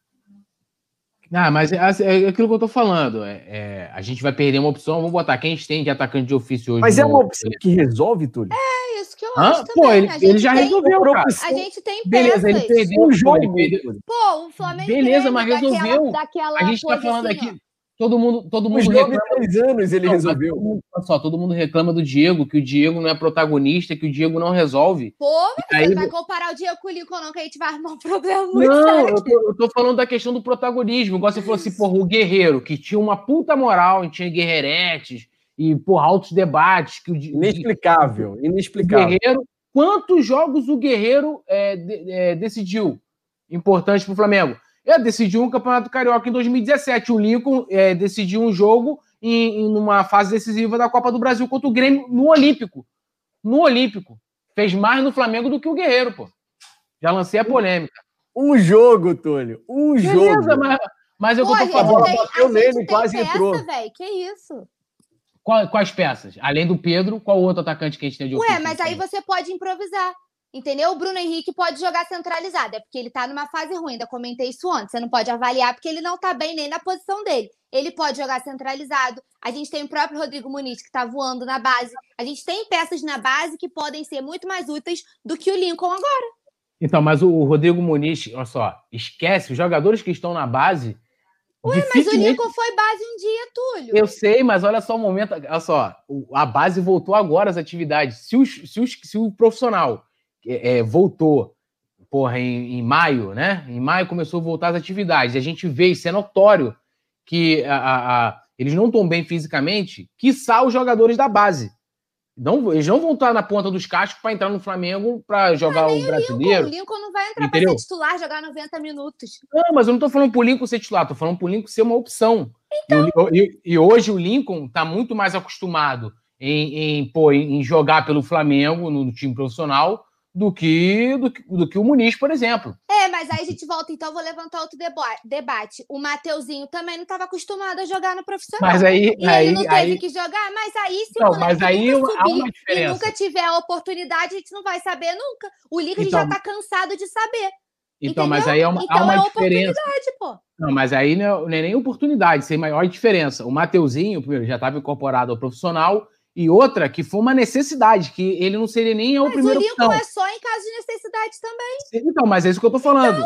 Ah, mas é, assim, é aquilo que eu tô falando. É, é, a gente vai perder uma opção. Vamos botar quem a gente tem de atacante de ofício hoje. Mas é uma opção que resolve, Túlio? É isso que eu Hã? acho Pô, também. ele, a gente ele já tem, resolveu, cara. A gente tem Beleza, ele peças. perdeu Um pô, jogo. ele. Pô, o Flamengo Beleza, mas daquela- resolveu. Daquela A gente tá falando assim, aqui. Todo mundo, todo mundo reclama. três anos ele Não, resolveu. todo mundo- olha só, todo mundo reclama do Diego, que o Diego não é protagonista, que o Diego não resolve. Pô, Aí você vo- vai comparar o Diego com o Lincoln, não, que a gente vai arrumar um problema muito Não, sério. eu tô, eu tô falando da questão do protagonismo. Igual você falou assim, porra, o Guerreiro, que tinha uma puta moral, e tinha guerreiretes e, porra, altos debates. Que o, Inexplicável, o inexplicável. Guerreiro. Quantos jogos o Guerreiro é, de- é, decidiu? Importante pro Flamengo. Ele decidiu um campeonato carioca em 2017. O Lincoln é, decidiu um jogo em, em uma fase decisiva da Copa do Brasil contra o Grêmio no Olímpico. No Olímpico. Fez mais no Flamengo do que o Guerreiro, pô. Já lancei a polêmica. Um jogo, Túlio. Um Beleza, jogo. mas, mas eu Pô, tô falando. tem, bateu nele, quase peça, entrou. velho. Que isso? Qual- quais peças? Além do Pedro, qual outro atacante que a gente tem de Ué, mas aí você pode improvisar. Entendeu? O Bruno Henrique pode jogar centralizado, é porque ele tá numa fase ruim, ainda comentei isso antes. Você não pode avaliar porque ele não tá bem nem na posição dele. Ele pode jogar centralizado. A gente tem o próprio Rodrigo Muniz, que tá voando na base. A gente tem peças na base que podem ser muito mais úteis do que o Lincoln agora. Então, mas o Rodrigo Muniz, olha só, esquece, os jogadores que estão na base. Mas o dificilmente- Lincoln foi base um dia, Túlio. Eu sei, mas olha só o momento. Olha só, a base voltou agora às atividades. Se, os, se, os, se o profissional é, é, voltou, porra, em, em maio, né? Em maio começou a voltar às atividades. E a gente vê, isso é notório, que a- a- a- eles não estão bem fisicamente, quiçá os jogadores da base. Não, eles não vão estar na ponta dos cascos para entrar no Flamengo para jogar o Lincoln, o brasileiro. Lincoln não vai entrar pra ser titular, jogar 90 minutos. Não, mas eu não tô falando pro Lincoln ser titular, tô falando pro Lincoln ser uma opção. E, o- e- e hoje o Lincoln tá muito mais acostumado em, em, pô, em em jogar pelo Flamengo no, time profissional do que, do, que- do que o Muniz, por exemplo. É, mas aí a gente volta, então vou levantar outro debate. O Mateuzinho também não estava acostumado a jogar no profissional. Mas aí. E aí, ele não teve aí que jogar, mas aí se Não, o mas aí nunca há subir uma e diferença. nunca tiver a oportunidade, a gente não vai saber nunca. O Liga Então- já tá cansado de saber. então, mas aí há uma, há Então uma é diferença. oportunidade, pô. Não, mas aí não é, não é nem oportunidade, sem maior diferença. O Mateuzinho, primeiro, já estava incorporado ao profissional, e outra que foi uma necessidade, que ele não seria nem a Mas o Lincoln opção. é só em caso de necessidade também. Então, mas é isso que eu tô falando.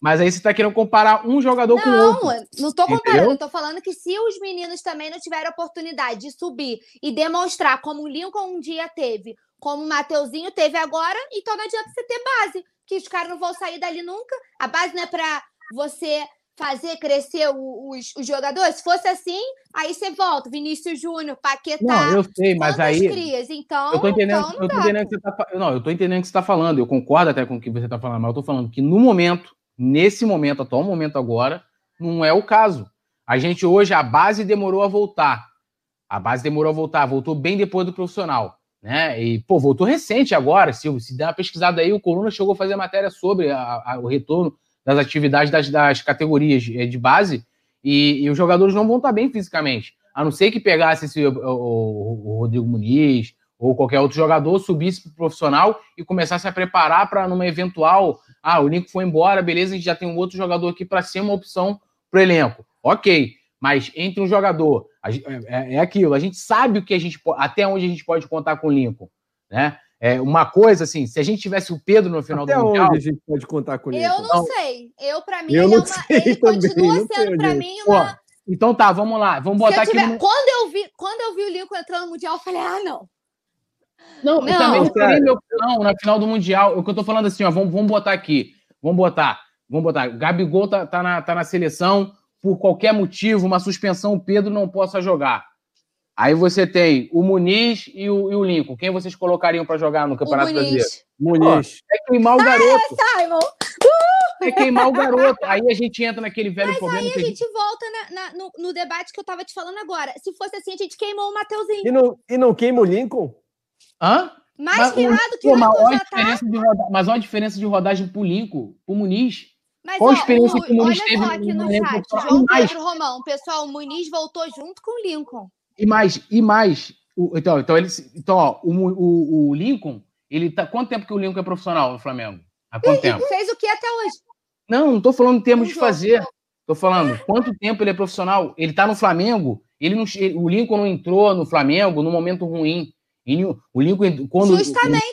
Mas aí você tá querendo comparar um jogador com o Não, outro. não tô comparando. Entendeu? Eu tô falando que se os meninos também não tiverem oportunidade de subir e demonstrar como o Lincoln um dia teve, como o Mateuzinho teve agora, então não adianta você ter base, que os caras não vão sair dali nunca. A base não é pra você fazer crescer o- os, os jogadores. Se fosse assim, aí você volta. Vinícius Júnior, Paquetá. Não, eu sei, mas aí. crias. Então, Eu tô entendendo, então não eu tô entendendo o que você tá, não, eu tô entendendo o que você tá falando. Eu concordo até com o que você tá falando, mas eu tô falando que no momento, nesse momento, atual momento agora, não é o caso. A gente hoje, a base demorou a voltar. A base demorou a voltar, voltou bem depois do profissional. Né? E, pô, voltou recente agora. Se, se der uma pesquisada aí, o Coluna chegou a fazer matéria sobre a- a- o retorno das atividades das, das categorias de, base. E, e os jogadores não vão estar bem fisicamente. A não ser que pegasse esse, o, o- o Rodrigo Muniz ou qualquer outro jogador, subisse para o profissional e começasse a preparar para numa eventual. Ah, o Nico foi embora, beleza, a gente já tem um outro jogador aqui para ser uma opção para o elenco. Ok, mas entre um jogador, gen- é, é aquilo, a gente sabe o que a gente até onde a gente pode contar com o Lincoln, né? É uma coisa assim, se a gente tivesse o Pedro no final Até do onde mundial, a gente pode contar com ele? Eu não sei. Eu, pra mim, Eu ele, não é uma, sei ele também, continua sendo, pra onde é. mim, Pô, uma. então tá, vamos lá, vamos Se eu botar aqui tiver- no... quando, eu vi, quando eu vi o Lincoln entrando no Mundial, eu falei, ah, não. Não, Não, eu também não seria minha opção na final do Mundial. O que eu tô falando assim, ó, vamos, vamos botar aqui. Vamos botar. Vamos botar. Gabigol tá, tá, na, tá na seleção, por qualquer motivo, uma suspensão, o Pedro não possa jogar. Aí você tem o Muniz e o, e o Lincoln. Quem vocês colocariam para jogar no O Campeonato Brasileiro? Muniz. Muniz. É queimar o garoto. Simon, É queimar o garoto. Aí a gente entra naquele velho Mas problema aí que a a gente... gente volta na- na- no, no debate que eu tava te falando agora. Se fosse assim, a gente queimou o Mateuzinho. E não, e não queima o Lincoln? Hã? Mais Mas o- queimado que Pô, o Lincoln já tá. roda... Mas olha a diferença de rodagem pro Lincoln, pro Muniz. Mas, Qual a ó, experiência o- que o Muniz olha teve só aqui no no chat. João Pedro Romão. Pessoal, o Muniz voltou junto com o Lincoln. E mais, e mais. O- então, então, ele, então ó, o, o, o Lincoln, ele tá. Quanto tempo que o Lincoln é profissional no Flamengo? Há quanto e, tempo? E fez o que até hoje? Não, não estou falando em termos um de jogo. fazer. Estou falando, quanto tempo ele é profissional? Ele está no Flamengo. Ele não, o Lincoln não entrou no Flamengo no momento ruim. o Lincoln, quando, Justamente.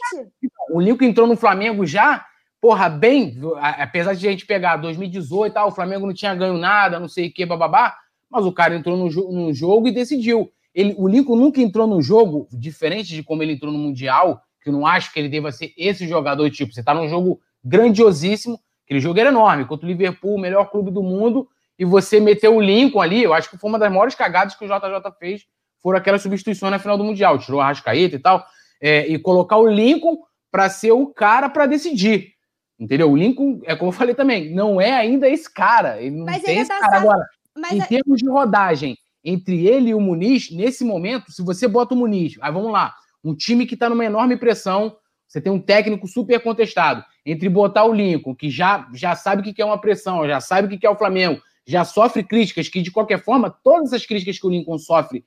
O, o Lincoln entrou no Flamengo já, porra, bem, apesar de a gente pegar 2018 e tal, o Flamengo não tinha ganho nada, não sei o que, bababá, mas o cara entrou no, no jogo e decidiu. Ele, o Lincoln nunca entrou no jogo, diferente de como ele entrou no Mundial, que eu não acho que ele deva ser esse jogador, tipo, você está num jogo grandiosíssimo, Aquele jogo era enorme, contra o Liverpool, o melhor clube do mundo, e você meteu o Lincoln ali, eu acho que foi uma das maiores cagadas que o JJ fez, foram aquelas substituições na final do Mundial, tirou a Rascaeta e tal, é, e colocar o Lincoln para ser o cara para decidir. Entendeu? O Lincoln, é como eu falei também, não é ainda esse cara. Ele não Mas tem esse cara agora. Mas em é... termos de rodagem, entre ele e o Muniz, nesse momento, se você bota o Muniz, aí vamos lá, um time que está numa enorme pressão, você tem um técnico super contestado entre botar o Lincoln, que já, já sabe o que é uma pressão, já sabe o que é o Flamengo, já sofre críticas, que de qualquer forma, todas as críticas que o Lincoln sofre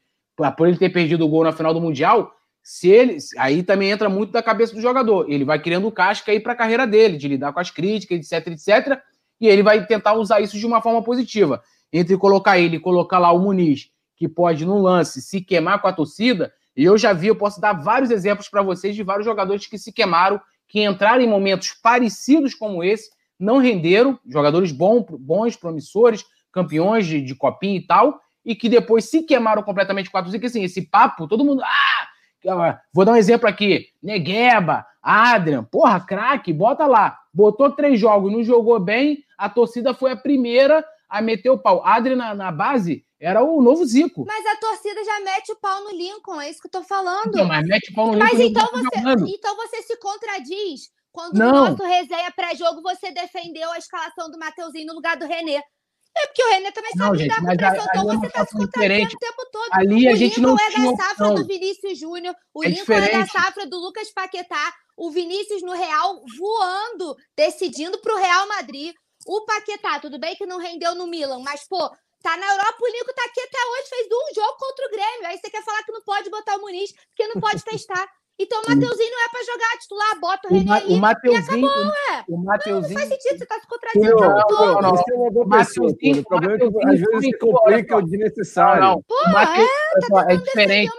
por ele ter perdido o gol na final do Mundial, se ele aí também entra muito da cabeça do jogador. Ele vai criando casca aí para a carreira dele, de lidar com as críticas, etc, etc, e ele vai tentar usar isso de uma forma positiva. Entre colocar ele e colocar lá o Muniz, que pode, no lance, se queimar com a torcida, e eu já vi, eu posso dar vários exemplos para vocês de vários jogadores que se queimaram que entraram em momentos parecidos como esse, não renderam, jogadores bons, bons promissores, campeões de, de copinha e tal, e que depois se queimaram completamente com a torcida, que assim, esse papo, todo mundo, ah, vou dar um exemplo aqui, Negueba, Adrian, porra, craque, bota lá, botou três jogos, não jogou bem, a torcida foi a primeira a meter o pau. Adrian na, na base era o novo Zico. Mas a torcida já mete o pau no Lincoln, é isso que eu tô falando. Não, mas mete o pau no Lincoln. Mas então você, então você se contradiz quando não. no nosso resenha pré-jogo você defendeu a escalação do Mateuzinho no lugar do René. É porque o René também sabe não, lidar com pressão, então você está se contradizendo o tempo todo. Ali o a gente Lincoln não é da safra do Vinícius Júnior, o é Lincoln diferente. é da safra do Lucas Paquetá, o Vinícius no Real voando, decidindo para o Real Madrid. O Paquetá, tudo bem que não rendeu no Milan, mas, pô, Tá na Europa, o Nico tá aqui até hoje, fez um jogo contra o Grêmio. Aí você quer falar que não pode botar o Muniz, porque não pode testar. Então o Mateuzinho não é para jogar titular, bota o René ali o Mateuzinho, acabou, ué. O Mateuzinho... Não, não, faz sentido, você tá se contradizendo não, não, não, Você é uma pessoa, o problema é que às vezes se complica o desnecessário. Não, Pô, o Mateu, é, tá é diferente.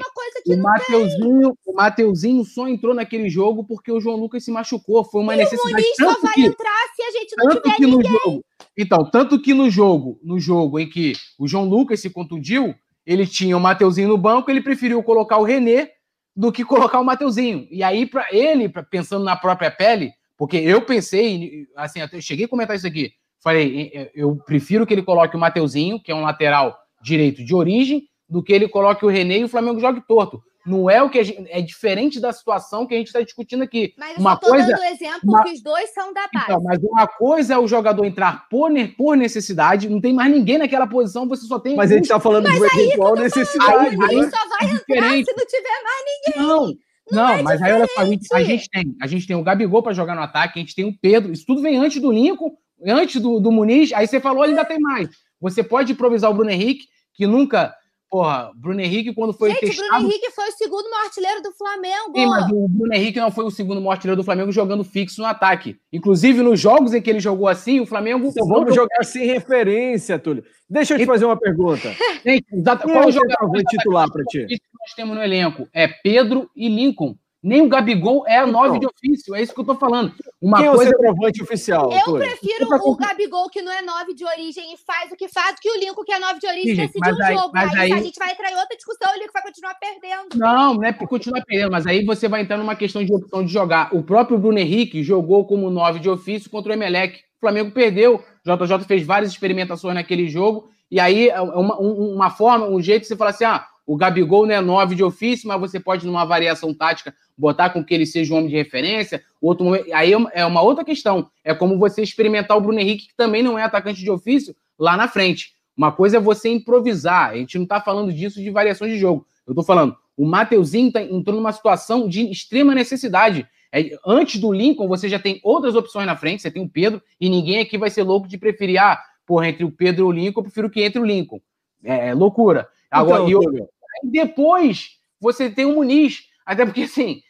o Mateuzinho, o Mateuzinho só entrou naquele jogo porque o João Lucas se machucou, foi uma e necessidade. o Muniz só vai que, entrar se a gente não tiver ninguém. Jogo, então, tanto que no jogo, no jogo em que o João Lucas se contundiu, ele tinha o Mateuzinho no banco, ele preferiu colocar o René do que colocar o Mateuzinho. E aí, para ele, pensando na própria pele, porque eu pensei, assim, cheguei a comentar isso aqui. Falei, eu prefiro que ele coloque o Mateuzinho, que é um lateral direito de origem, do que ele coloque o René e o Flamengo jogue torto. Não é o que gente, é diferente da situação que a gente está discutindo aqui. Mas uma eu estou coisa, dando exemplo uma, que os dois são da base. Então, mas uma coisa é o jogador entrar por, por necessidade, não tem mais ninguém naquela posição, você só tem. Mas um... a gente está falando mas de eventual necessidade. Aí, aí, só vai é entrar se não tiver mais ninguém. Não. Não, não é mas aí olha só, a gente, a gente, tem, a gente tem o Gabigol para jogar no ataque, a gente tem o Pedro, isso tudo vem antes do Lincoln, antes do, do Muniz, aí você falou, ainda tem mais. Você pode improvisar o Bruno Henrique, que nunca Porra, Bruno Henrique, quando foi Gente, testado... o Bruno Henrique foi o segundo maior artilheiro do Flamengo. Sim, mas o Bruno Henrique não foi o segundo maior artilheiro do Flamengo jogando fixo no ataque. Inclusive, nos jogos em que ele jogou assim, o Flamengo... Então vamos jogar sem referência, Túlio. Deixa eu te fazer uma pergunta. Gente, qual é o jogador titular para ti? que nós temos no elenco? É Pedro e Lincoln. Nem o Gabigol é a então, nove de ofício, é isso que eu tô falando. Uma Quem coisa... é o centroavante oficial? Eu Túlio? prefiro o Gabigol, que não é nove de origem e faz o que faz, que o Lincoln, que é nove de origem, Sim, decidir um aí, jogo. Mas aí, aí, a gente vai entrar em outra discussão, o Lincoln vai continuar perdendo. Não, não é continuar perdendo, mas aí você vai entrar numa questão de opção de jogar. O próprio Bruno Henrique jogou como nove de ofício contra o Emelec. O Flamengo perdeu. O JJ fez várias experimentações naquele jogo. E aí, é uma, uma forma, um jeito de você falar assim: ah, o Gabigol não é nove de ofício, mas você pode, numa variação tática, botar com que ele seja um homem de referência. Outro momento, aí é uma outra questão. É como você experimentar o Bruno Henrique, que também não é atacante de ofício, lá na frente. Uma coisa é você improvisar. A gente não está falando disso de variações de jogo. Eu estou falando, o Mateuzinho tá, entrou numa situação de extrema necessidade. É, antes do Lincoln, você já tem outras opções na frente. Você tem o Pedro, e ninguém aqui vai ser louco de preferir, ah, porra, entre o Pedro e o Lincoln, eu prefiro que entre o Lincoln. É, é loucura. Agora, então, eu, depois você tem o Muniz. Até porque, assim,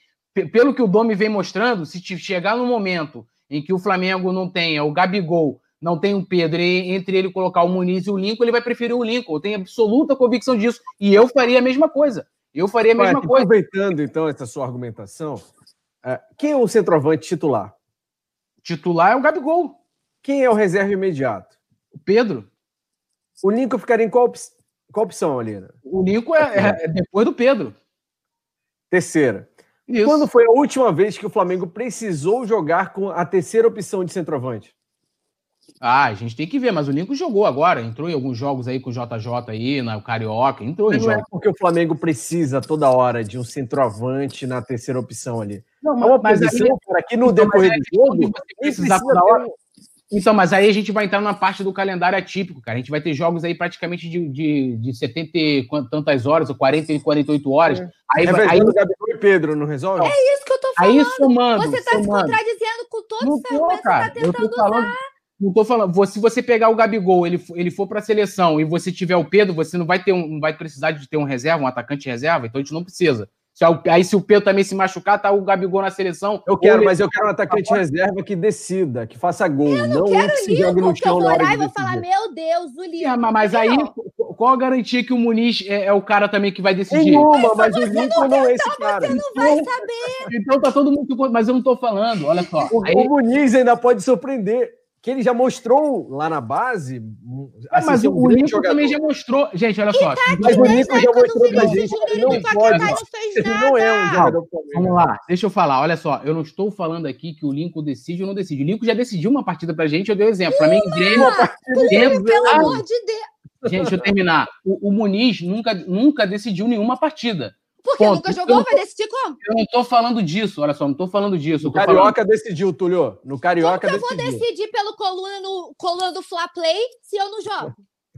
pelo que o Domi vem mostrando, se chegar no momento em que o Flamengo não tenha o Gabigol, não tem o Pedro, e entre ele colocar o Muniz e o Lincoln, ele vai preferir o Lincoln. Eu tenho absoluta convicção disso. E eu faria a mesma coisa. Eu faria a mesma coisa. Aproveitando, então, essa sua argumentação, é, quem é o centroavante titular? Titular é o Gabigol. Quem é o reserva imediato? O Pedro. O Lincoln ficaria em qual, qual opção ali? Né? O Lincoln é, é, depois do Pedro. Terceira. Isso. Quando foi a última vez que o Flamengo precisou jogar com a terceira opção de centroavante? Ah, a gente tem que ver, mas o Lincoln jogou agora, entrou em alguns jogos aí com o JJ aí, na Carioca, entrou mas em não jogos. é porque o Flamengo precisa toda hora de um centroavante na terceira opção ali. Não, é uma mas posição aí, para que no então, decorrer do jogo precisa toda hora. Então, mas aí a gente vai entrar numa parte do calendário atípico, cara. A gente vai ter jogos aí praticamente de, de, de 70 e tantas horas, ou 40 e 48 horas. É. Aí, é vai, aí... o Gabigol e Pedro, não resolve? É isso que eu tô falando. Aí, somando, Você tá somando. se contradizendo com todos os argumentos que você tá tentando falando... usar. Não tô falando. Se você pegar o Gabigol, ele, ele for para a seleção e você tiver o Pedro, você não vai ter um, não vai precisar de ter um reserva, um atacante reserva, então a gente não precisa. Se, aí, se o Pedro também se machucar, tá o Gabigol na seleção. Eu quero, mas eu quero um atacante reserva que decida, que faça gol. Eu não, não quero que se jogue no chão na hora e vou falar, meu Deus, o Lincoln. É, mas aí, qual a garantia que o Muniz é, é, o cara também que vai decidir? Nenhuma, mas, mas o Lincoln não, é esse então cara. Você não vai então, saber. Então tá todo mundo... Mas eu não tô falando, olha só. O, aí... o Muniz ainda pode surpreender que ele já mostrou lá na base. É, assim, mas o, o Lincoln também já mostrou. Gente, olha só. Tá mas o Lincoln já mostrou pra gente ele não pode. Ele não é um jogador Vamos lá, deixa eu falar. Olha só, eu não estou falando aqui que o Lincoln decide ou não decide. O Lincoln já decidiu uma partida pra gente, eu dei o um exemplo. Flamengo e Grêmio. Pelo amor de Deus. Gente, deixa eu terminar. O, o Muniz nunca, nunca decidiu nenhuma partida. Porque Ponto. nunca jogou, vai decidir como? Eu não tô falando disso, olha só, não tô falando disso. No Carioca falando... decidiu, Túlio. No Carioca como decidiu. eu vou decidir pelo coluna no coluna do Fla Play se eu não jogo?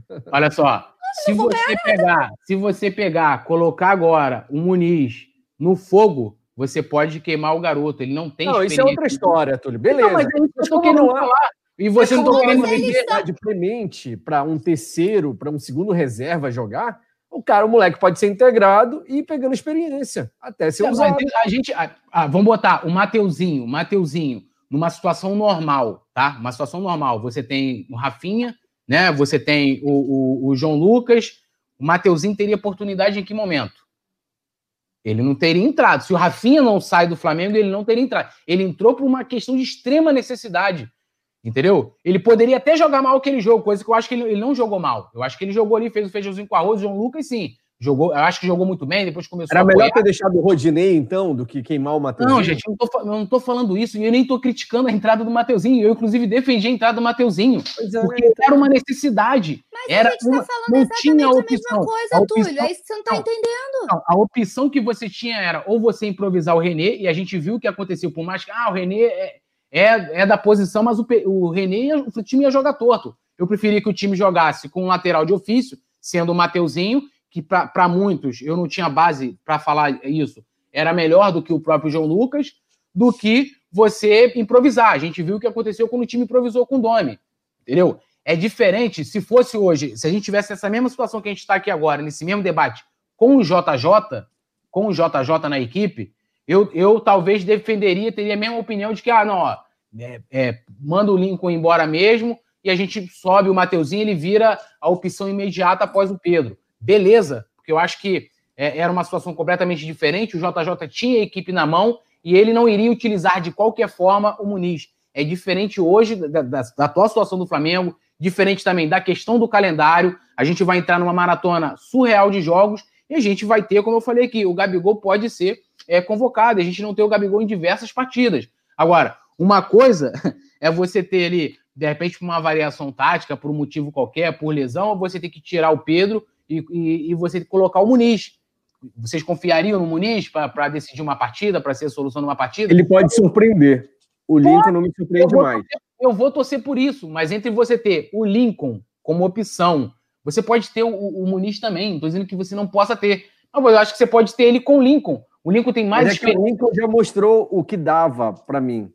Olha só, se você pegar, se você pegar, colocar agora o Muniz no fogo, você pode queimar o garoto. Ele não tem Não, isso é outra história, Túlio. Beleza. Não, mas é isso que eu tô querendo falar. E você não tá querendo vender de premente para um terceiro, para um segundo reserva jogar? O cara, o moleque pode ser integrado e ir pegando experiência até ser usado. A gente, ah, vamos botar o Mateuzinho, Mateuzinho, numa situação normal, tá? Uma situação normal. Você tem o Rafinha, né? Você tem o, o, o João Lucas. O Mateuzinho teria oportunidade em que momento? Ele não teria entrado. Se o Rafinha não sai do Flamengo, ele não teria entrado. Ele entrou por uma questão de extrema necessidade. Entendeu? Ele poderia até jogar mal aquele jogo, coisa que eu acho que ele, ele não jogou mal. Eu acho que ele jogou ali, fez o feijãozinho com arroz, João Lucas, sim. Jogou, eu acho que jogou muito bem, depois começou Era melhor ter deixado o Rodinei, então, do que queimar o Mateuzinho? Não, gente, eu não, tô, eu não tô falando isso, e eu nem tô criticando a entrada do Mateuzinho. Eu, inclusive, defendi a entrada do Mateuzinho. É, porque né? era uma necessidade. Mas era a gente tá falando não tinha a, opção. a mesma coisa, a opção, Túlio. É isso que você não tá não, entendendo. Não, a opção que você tinha era ou você improvisar o René, e a gente viu o que aconteceu, por mais que ah, o René é, é, é da posição, mas o, o René, o time ia jogar torto. Eu preferia que o time jogasse com um lateral de ofício, sendo o Mateuzinho, que para muitos, eu não tinha base para falar isso, era melhor do que o próprio João Lucas, do que você improvisar. A gente viu o que aconteceu quando o time improvisou com o Domi. Entendeu? É diferente se fosse hoje, se a gente tivesse essa mesma situação que a gente está aqui agora, nesse mesmo debate, com o JJ, com o JJ na equipe, eu, eu talvez defenderia, teria a mesma opinião de que, ah, não, ó, é, é, manda o Lincoln embora mesmo e a gente sobe o Mateuzinho, ele vira a opção imediata após o Pedro. Beleza, porque eu acho que é, era uma situação completamente diferente, o JJ tinha a equipe na mão e ele não iria utilizar de qualquer forma o Muniz. É diferente hoje da, da, da atual situação do Flamengo, diferente também da questão do calendário. A gente vai entrar numa maratona surreal de jogos e a gente vai ter, como eu falei aqui, o Gabigol pode ser é, convocado. A gente não tem o Gabigol em diversas partidas. Agora, uma coisa é você ter ali, de repente, uma variação tática, por um motivo qualquer, por lesão, ou você ter que tirar o Pedro e, e, e você colocar o Muniz. Vocês confiariam no Muniz para decidir uma partida, para ser a solução de uma partida? Ele pode surpreender. O Lincoln não me surpreende eu mais. Eu vou torcer por isso, mas entre você ter o Lincoln como opção, você pode ter o, o Muniz também. Não estou dizendo que você não possa ter. Mas eu acho que você pode ter ele com o Lincoln. O Lincoln tem mais Mas é experiência. o Lincoln já mostrou o que dava para mim.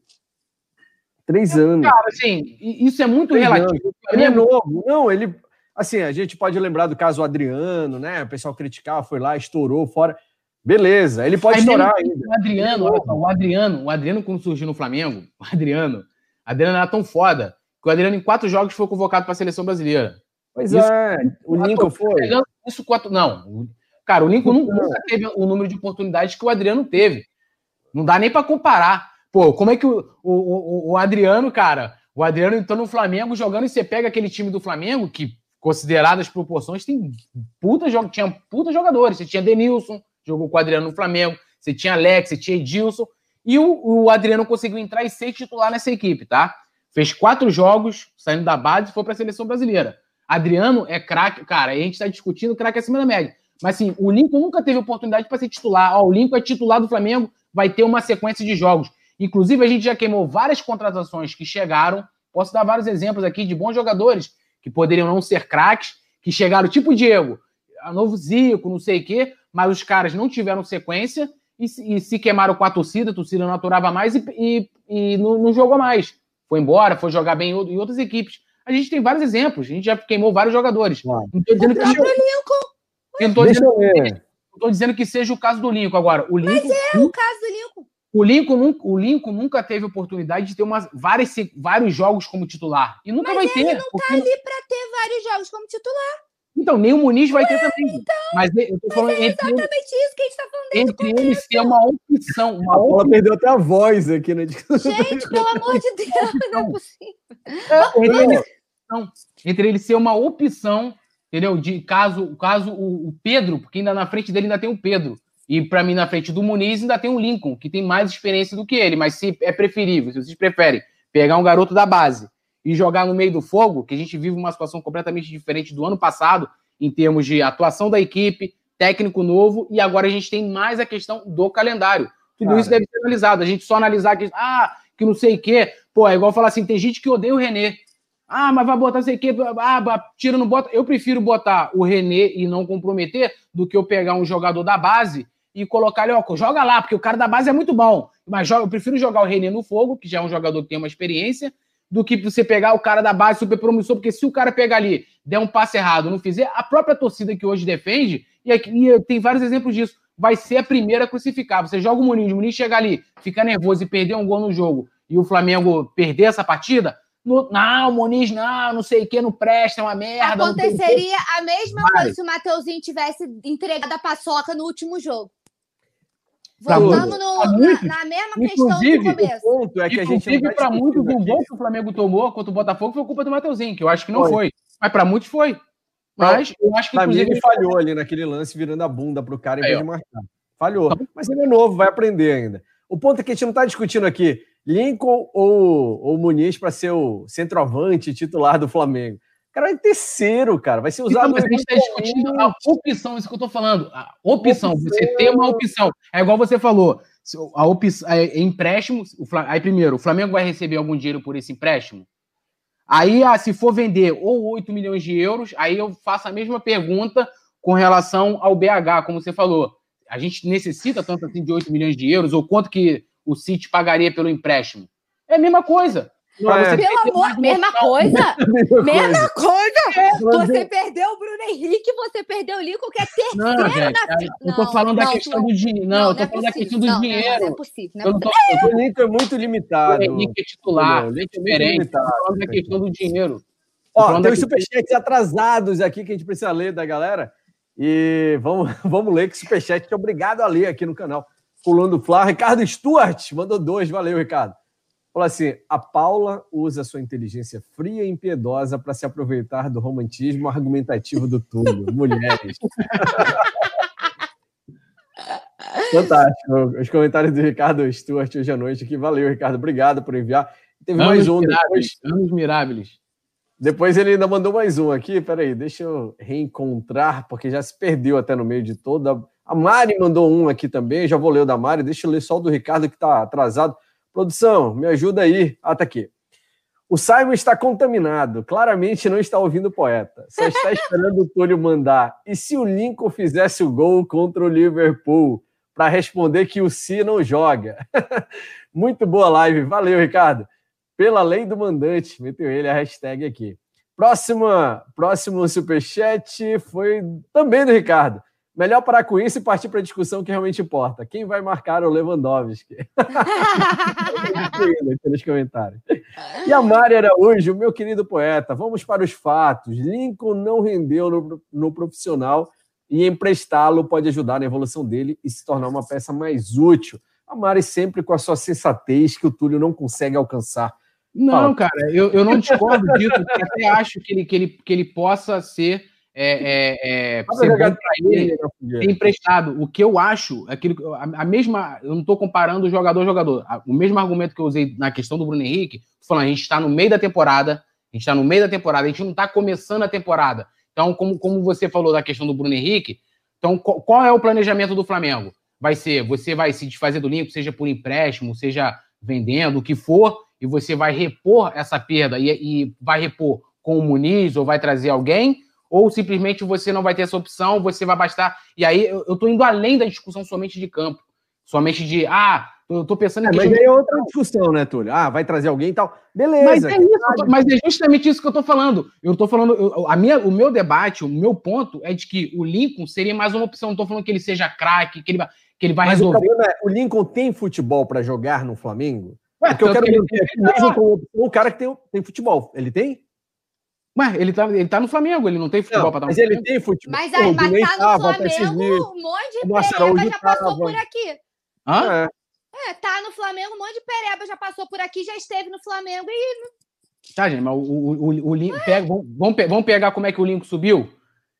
Três anos. Cara, assim, isso é muito Três relativo. Ele é novo. Não, ele. Assim, a gente pode lembrar do caso Adriano, né? O pessoal criticar, foi lá, estourou fora. Beleza, ele pode Aí estourar ainda. O Adriano, o Adriano, o Adriano, quando surgiu no Flamengo, o Adriano, Adriano era tão foda que o Adriano, em quatro jogos, foi convocado para a seleção brasileira. Pois isso, é, o Lincoln foi. Isso quatro. Não. Cara, o Lincoln nunca teve o número de oportunidades que o Adriano teve. Não dá nem para comparar. Pô, como é que o, o, o, Adriano, cara, o Adriano entrou no Flamengo jogando e você pega aquele time do Flamengo, que, consideradas proporções, tem puta, tinha puta jogadores. Você tinha Denilson, jogou com o Adriano no Flamengo, você tinha Alex, você tinha Edilson, e o, o Adriano conseguiu entrar e ser titular nessa equipe, tá? Fez quatro jogos saindo da base e foi para a seleção brasileira. Adriano é craque, cara, a gente está discutindo craque acima da média. Mas assim, o Lincoln nunca teve oportunidade para ser titular. Ó, o Lincoln é titular do Flamengo, vai ter uma sequência de jogos. Inclusive, a gente já queimou várias contratações que chegaram. Posso dar vários exemplos aqui de bons jogadores que poderiam não ser craques, que chegaram, tipo o Diego, a novo Zico, não sei o quê, mas os caras não tiveram sequência e, e se queimaram com a torcida, a torcida não aturava mais e, e, e não, não, jogou mais. Foi embora, foi jogar bem em, outras equipes. A gente tem vários exemplos, a gente já queimou vários jogadores. Não estou dizendo que. Eu não estou dizendo, dizendo, que seja o caso do Lincoln agora. O Lincoln, Mas é o caso do Lincoln. O Lincoln, o Lincoln nunca teve oportunidade de ter umas, várias, vários jogos como titular. E nunca Mas vai ter. Ele não tá porque... tá ali para ter vários jogos como titular. Então, nem o Muniz vai Ué, ter também. Então, mas eu tô falando, é exatamente entre, isso que a gente está falando. Entre eles ser uma opção. Uma a Paula perdeu até a voz aqui, né? Gente, pelo amor de Deus, não é possível. É, entre, eles, então, entre eles ser uma opção, entendeu? De caso, caso o, o Pedro, porque ainda na frente dele ainda tem o Pedro. E para mim, na frente do Muniz, ainda tem o Lincoln, que tem mais experiência do que ele. Mas se é preferível, se vocês preferem pegar um garoto da base e jogar no meio do fogo, que a gente vive uma situação completamente diferente do ano passado, em termos de atuação da equipe, técnico novo, e agora a gente tem mais a questão do calendário. Tudo Cara. isso deve ser analisado. A gente só analisar que, ah, que não sei o quê. Pô, é igual falar assim: tem gente que odeia o René. Ah, mas vai botar sei o quê, ah, tira, não bota. Eu prefiro botar o René e não comprometer do que eu pegar um jogador da base e colocar ele, ó, joga lá, porque o cara da base é muito bom. Mas eu prefiro jogar o René no fogo, que já é um jogador que tem uma experiência, do que você pegar o cara da base super promissor, porque se o cara pegar ali, der um passe errado, não fizer, a própria torcida que hoje defende, e, aqui, e tem vários exemplos disso, vai ser a primeira a crucificar. Você joga o Muniz, o Muniz chega ali, fica nervoso e perder um gol no jogo, e o Flamengo perder essa partida, no, não, o Muniz não, não sei o que, não presta, é uma merda. Aconteceria a mesma vai. coisa se o Mateuzinho tivesse entregado a paçoca no último jogo. Voltamos no, na, na, mesma questão do começo. O ponto é que a gente para muitos, o gol que o Flamengo tomou contra o Botafogo foi culpa do Mateuzinho, que eu acho que não foi. foi. Mas para muitos foi. Mas eu acho que inclusive ele falhou ali naquele lance, virando a bunda pro cara em vez de marcar. Falhou. Tá Mas ele é novo, vai aprender ainda. O ponto é que a gente não está discutindo aqui Lincoln ou, ou Muniz para ser o centroavante titular do Flamengo cara vai terceiro, cara. Vai ser usado. Então, mas a gente está discutindo a opção, isso que eu estou falando. A opção, opção, você ter uma opção. É igual você falou. A opção é, é empréstimo. aí, primeiro, o Flamengo vai receber algum dinheiro por esse empréstimo? Aí, ah, se for vender ou 8 milhões de euros, aí eu faço a mesma pergunta com relação ao BH, como você falou. A gente necessita tanto assim de 8 milhões de euros, ou quanto que o City pagaria pelo empréstimo? É a mesma coisa. É. Pelo amor, mesma coisa. mesma coisa. É. Você perdeu o Bruno Henrique, você perdeu o Lincoln, que é terceiro não, gente, na... Eu tô falando não, da questão não, do dinheiro. Não, eu tô é falando da questão do dinheiro. Não, é possível. Não é possível. O Lincoln é muito limitado. O Henrique é titular, é diferente. Tô falando da questão do dinheiro. Ó, tem os superchats atrasados aqui que a gente precisa ler da galera. E vamos, vamos ler que superchat é obrigado a ler aqui no canal. Pulando Flá. Ricardo Stuart mandou dois. Valeu, Ricardo. Falou assim: a Paula usa sua inteligência fria e impiedosa para se aproveitar do romantismo argumentativo do Túlio. Mulheres. Fantástico. Os comentários do Ricardo Stuart hoje à noite aqui. Valeu, Ricardo. Obrigado por enviar. Teve anos mais um. Depois... Anos miráveis. Depois ele ainda mandou mais um aqui. Peraí, deixa eu reencontrar, porque já se perdeu até no meio de toda. A Mari mandou um aqui também. Já vou ler o da Mari. Deixa eu ler só o do Ricardo, que está atrasado. Produção, me ajuda aí. Ah, tá aqui. O Simon está contaminado, claramente não está ouvindo o poeta. Só está esperando o Túlio mandar. E se o Lincoln fizesse o gol contra o Liverpool? Para responder que o Si não joga. Muito boa live. Valeu, Ricardo. Pela lei do mandante, meteu ele a hashtag aqui. Próxima, próximo superchat foi também do Ricardo. Melhor parar com isso e partir para a discussão que realmente importa. Quem vai marcar o Lewandowski? nos comentários. E a Mari Araújo, meu querido poeta, vamos para os fatos. Lincoln não rendeu no, no profissional e emprestá-lo pode ajudar na evolução dele e se tornar uma peça mais útil. A Mari sempre com a sua sensatez que o Túlio não consegue alcançar. Não, Fala. cara, eu, eu não discordo disso. até acho que ele, que, ele, que ele possa ser é, é, é, ele, ser emprestado. O que eu acho, aquilo, a, a mesma, eu não estou comparando jogador jogador. O mesmo argumento que eu usei na questão do Bruno Henrique, falando, a gente está no meio da temporada, a gente está no meio da temporada, a gente não está começando a temporada. Então, como, como você falou da questão do Bruno Henrique, então qual, qual é o planejamento do Flamengo? Vai ser, você vai se desfazer do Lincoln, seja por empréstimo, seja vendendo, o que for, e você vai repor essa perda e, e vai repor com o Muniz ou vai trazer alguém, ou simplesmente você não vai ter essa opção, você vai bastar. E aí eu, estou indo além da discussão somente de campo, somente de, ah, eu tô pensando em. É, mas aí é outra discussão, né, Túlio? Ah, vai trazer alguém e tal. Beleza. Mas é, isso, mas é justamente isso que eu tô falando. Eu tô falando, eu, a minha, o meu debate, o meu ponto é de que o Lincoln seria mais uma opção. Não tô falando que ele seja craque, que ele, que ele vai mas resolver. O, é, o Lincoln tem futebol para jogar no Flamengo? Ué, Porque eu quero que ele, mesmo com o cara que tem, tem futebol. Ele tem? Ué, ele tá, ele tá no Flamengo, ele não tem futebol para dar Mas ele tem futebol. Mas, aí, mas tá no Flamengo, um monte de pereba já passou por aqui. Hã? É. é, tá no Flamengo, um monte de pereba já passou por aqui, já esteve no Flamengo e. Tá, gente, mas o, o, o, o Link. Pega, vamos, vamos pegar como é que o Lincoln subiu?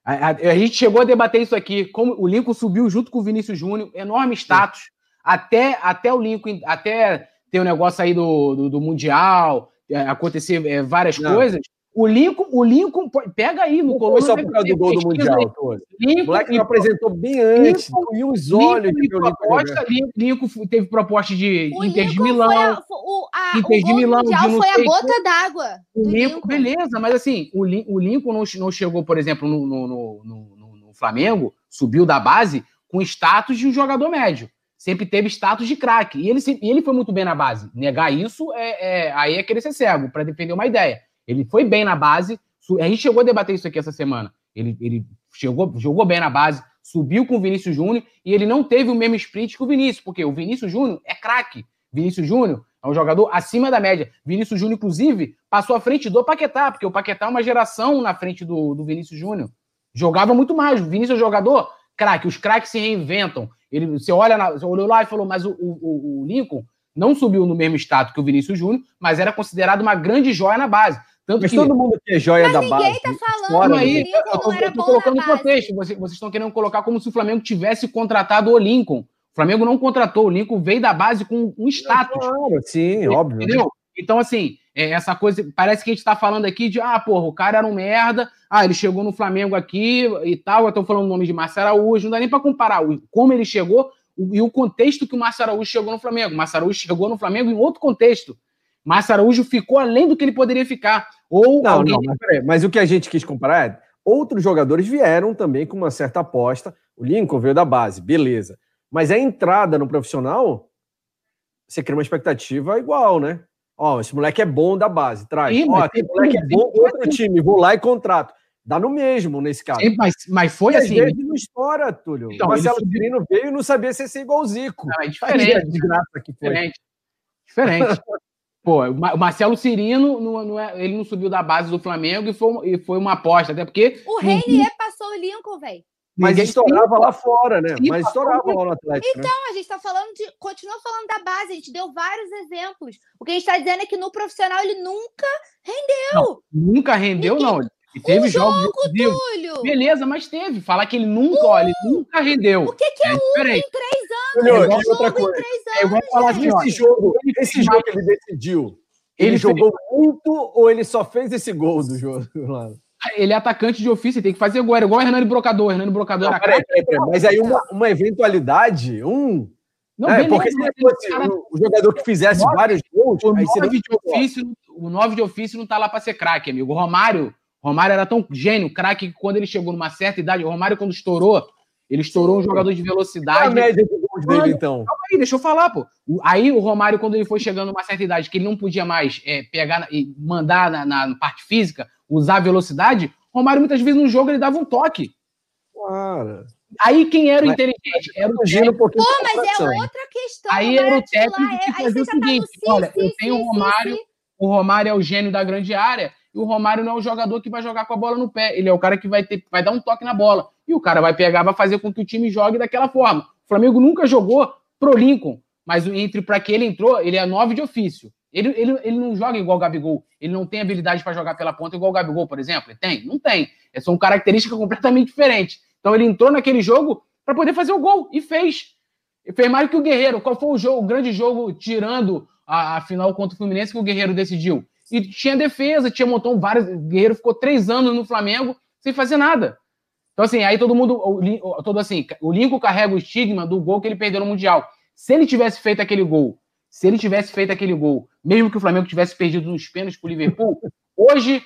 A, a, a, gente chegou a debater isso aqui, como o Lincoln subiu junto com o Vinícius Júnior, enorme status. Até, até o Lincoln, até ter o negócio aí do, do, do Mundial, é, acontecer é, várias não. coisas. O Lincoln, o Lincoln pega aí no Colônia. Foi só por causa do gol do Mundial, Lincoln, o moleque apresentou bem antes, e os olhos Lincoln, proposta, Lincoln teve proposta de o Inter de Milão. A, o, a, Inter de Milão. De foi a gota d'água. Lincoln, beleza, mas assim, o, o Lincoln não, não chegou, por exemplo, no, no, no, no, no Flamengo, subiu da base com status de um jogador médio sempre teve status de craque. E ele, e ele foi muito bem na base. Negar isso é, é aí é querer ser cego, para defender uma ideia. Ele foi bem na base. A gente chegou a debater isso aqui essa semana. Ele, ele chegou, jogou bem na base, subiu com o Vinícius Júnior e ele não teve o mesmo sprint que o Vinícius, porque o Vinícius Júnior é craque. Vinícius Júnior é um jogador acima da média. Vinícius Júnior, inclusive, passou à frente do Paquetá, porque o Paquetá é uma geração na frente do, do Vinícius Júnior. Jogava muito mais. O Vinícius é um jogador craque. Os craques se reinventam. Ele, você olha, na, você olhou lá e falou, mas o, o, o Lincoln não subiu no mesmo status que o Vinícius Júnior, mas era considerado uma grande joia na base. Tanto Mas que... todo mundo que é joia da base. Ninguém tá falando aí, eu, tô, eu tô colocando no contexto. Vocês, vocês estão querendo colocar como se o Flamengo tivesse contratado o Lincoln. O Flamengo não contratou, o Lincoln veio da base com um status. Claro, sim, óbvio. Entendeu? Então, assim, é, essa coisa. Parece que a gente tá falando aqui de, ah, porra, o cara era um merda, ah, ele chegou no Flamengo aqui e tal. Eu tô falando o nome de Márcio Araújo, não dá nem pra comparar como ele chegou e o contexto que o Márcio Araújo chegou no Flamengo. O Márcio Araújo chegou no Flamengo em outro contexto. Márcio Araújo ficou além do que ele poderia ficar. Ou não, alguém... não, mas, peraí, mas o que a gente quis comparar é outros jogadores vieram também com uma certa aposta. O Lincoln veio da base, beleza. Mas a entrada no profissional, você cria uma expectativa igual, né? Ó, esse moleque é bom da base, traz. Sim, Ó, esse moleque é bom do outro time, vou lá e contrato. Dá no mesmo nesse caso. Sim, mas, mas foi e assim. Às vezes não estoura, Túlio. Então, o Marcelo Cirino veio e não sabia se ia ser igual o Zico. Não, é diferente. Aí, que foi. Diferente. Diferente. Pô, o Marcelo Cirino, não, não é, ele não subiu da base do Flamengo e foi, e foi uma aposta, até porque. O Reinier passou o Lincoln, velho. Mas estourava lá fora, né? Mas estourava lá no Atlético. Né? Então, né? a gente tá falando de. Continua falando da base, a gente deu vários exemplos. O que a gente está dizendo é que no profissional ele nunca rendeu. Não, nunca rendeu, Ninguém... não. E teve um jogos jogo, Túlio. Beleza, mas teve. Falar que ele nunca, olha, ele nunca rendeu. O que, que é, é um diferente. em três anos? Túlio, é outra coisa. É igual falar assim, esse jogo, esse jogo que ele decidiu, ele, ele jogou fez... muito ou ele só fez esse gol do jogo? Ele é atacante de ofício, tem que fazer gol. Era igual o Hernani Brocador. Hernani Brocador não, era peraí, peraí, peraí, Mas aí uma, uma eventualidade, um. Não, é, beleza, porque se fosse cara... o jogador que fizesse nove, vários gols, o nove, de ofício, o nove de ofício não tá lá para ser craque, amigo. O Romário Romário era tão gênio, craque, que quando ele chegou numa certa idade, o Romário, quando estourou, ele estourou um jogador de velocidade. Qual a média de gols dele, então? Calma aí, deixa eu falar, pô. Aí o Romário, quando ele foi chegando numa certa idade, que ele não podia mais é, pegar e mandar na, na, parte física, usar a velocidade, Romário muitas vezes no jogo ele dava um toque. Claro. Aí quem era o inteligente? Era o Fugindo um pouquinho Pô, da mas é outra questão. Aí era o técnico é- que aí fazia você o já tá no seguinte: sim, olha, sim, eu tenho sim, o sim, Romário, sim. o Romário é o gênio da grande área, e o Romário não é o jogador que vai jogar com a bola no pé. Ele é o cara que vai ter, vai dar um toque na bola. E o cara vai pegar, vai fazer com que o time jogue daquela forma. O Flamengo nunca jogou pro Lincoln, mas entre para que ele entrou, ele é nove de ofício. Ele, ele, ele não joga igual o Gabigol. Ele não tem habilidade para jogar pela ponta igual o Gabigol, por exemplo. Ele tem? Não tem. É, São características completamente diferentes. Então ele entrou naquele jogo para poder fazer o gol e fez. E fez mais que o Guerreiro. Qual foi o jogo, o grande jogo, tirando a, a final contra o Fluminense, que o Guerreiro decidiu? E tinha defesa, tinha montão vários. Guerreiro ficou três anos no Flamengo sem fazer nada. Então, assim, aí todo mundo. O- todo assim, o Lincoln carrega o estigma do gol que ele perdeu no Mundial. Se ele tivesse feito aquele gol, se ele tivesse feito aquele gol, mesmo que o Flamengo tivesse perdido nos pênaltis pro Liverpool, hoje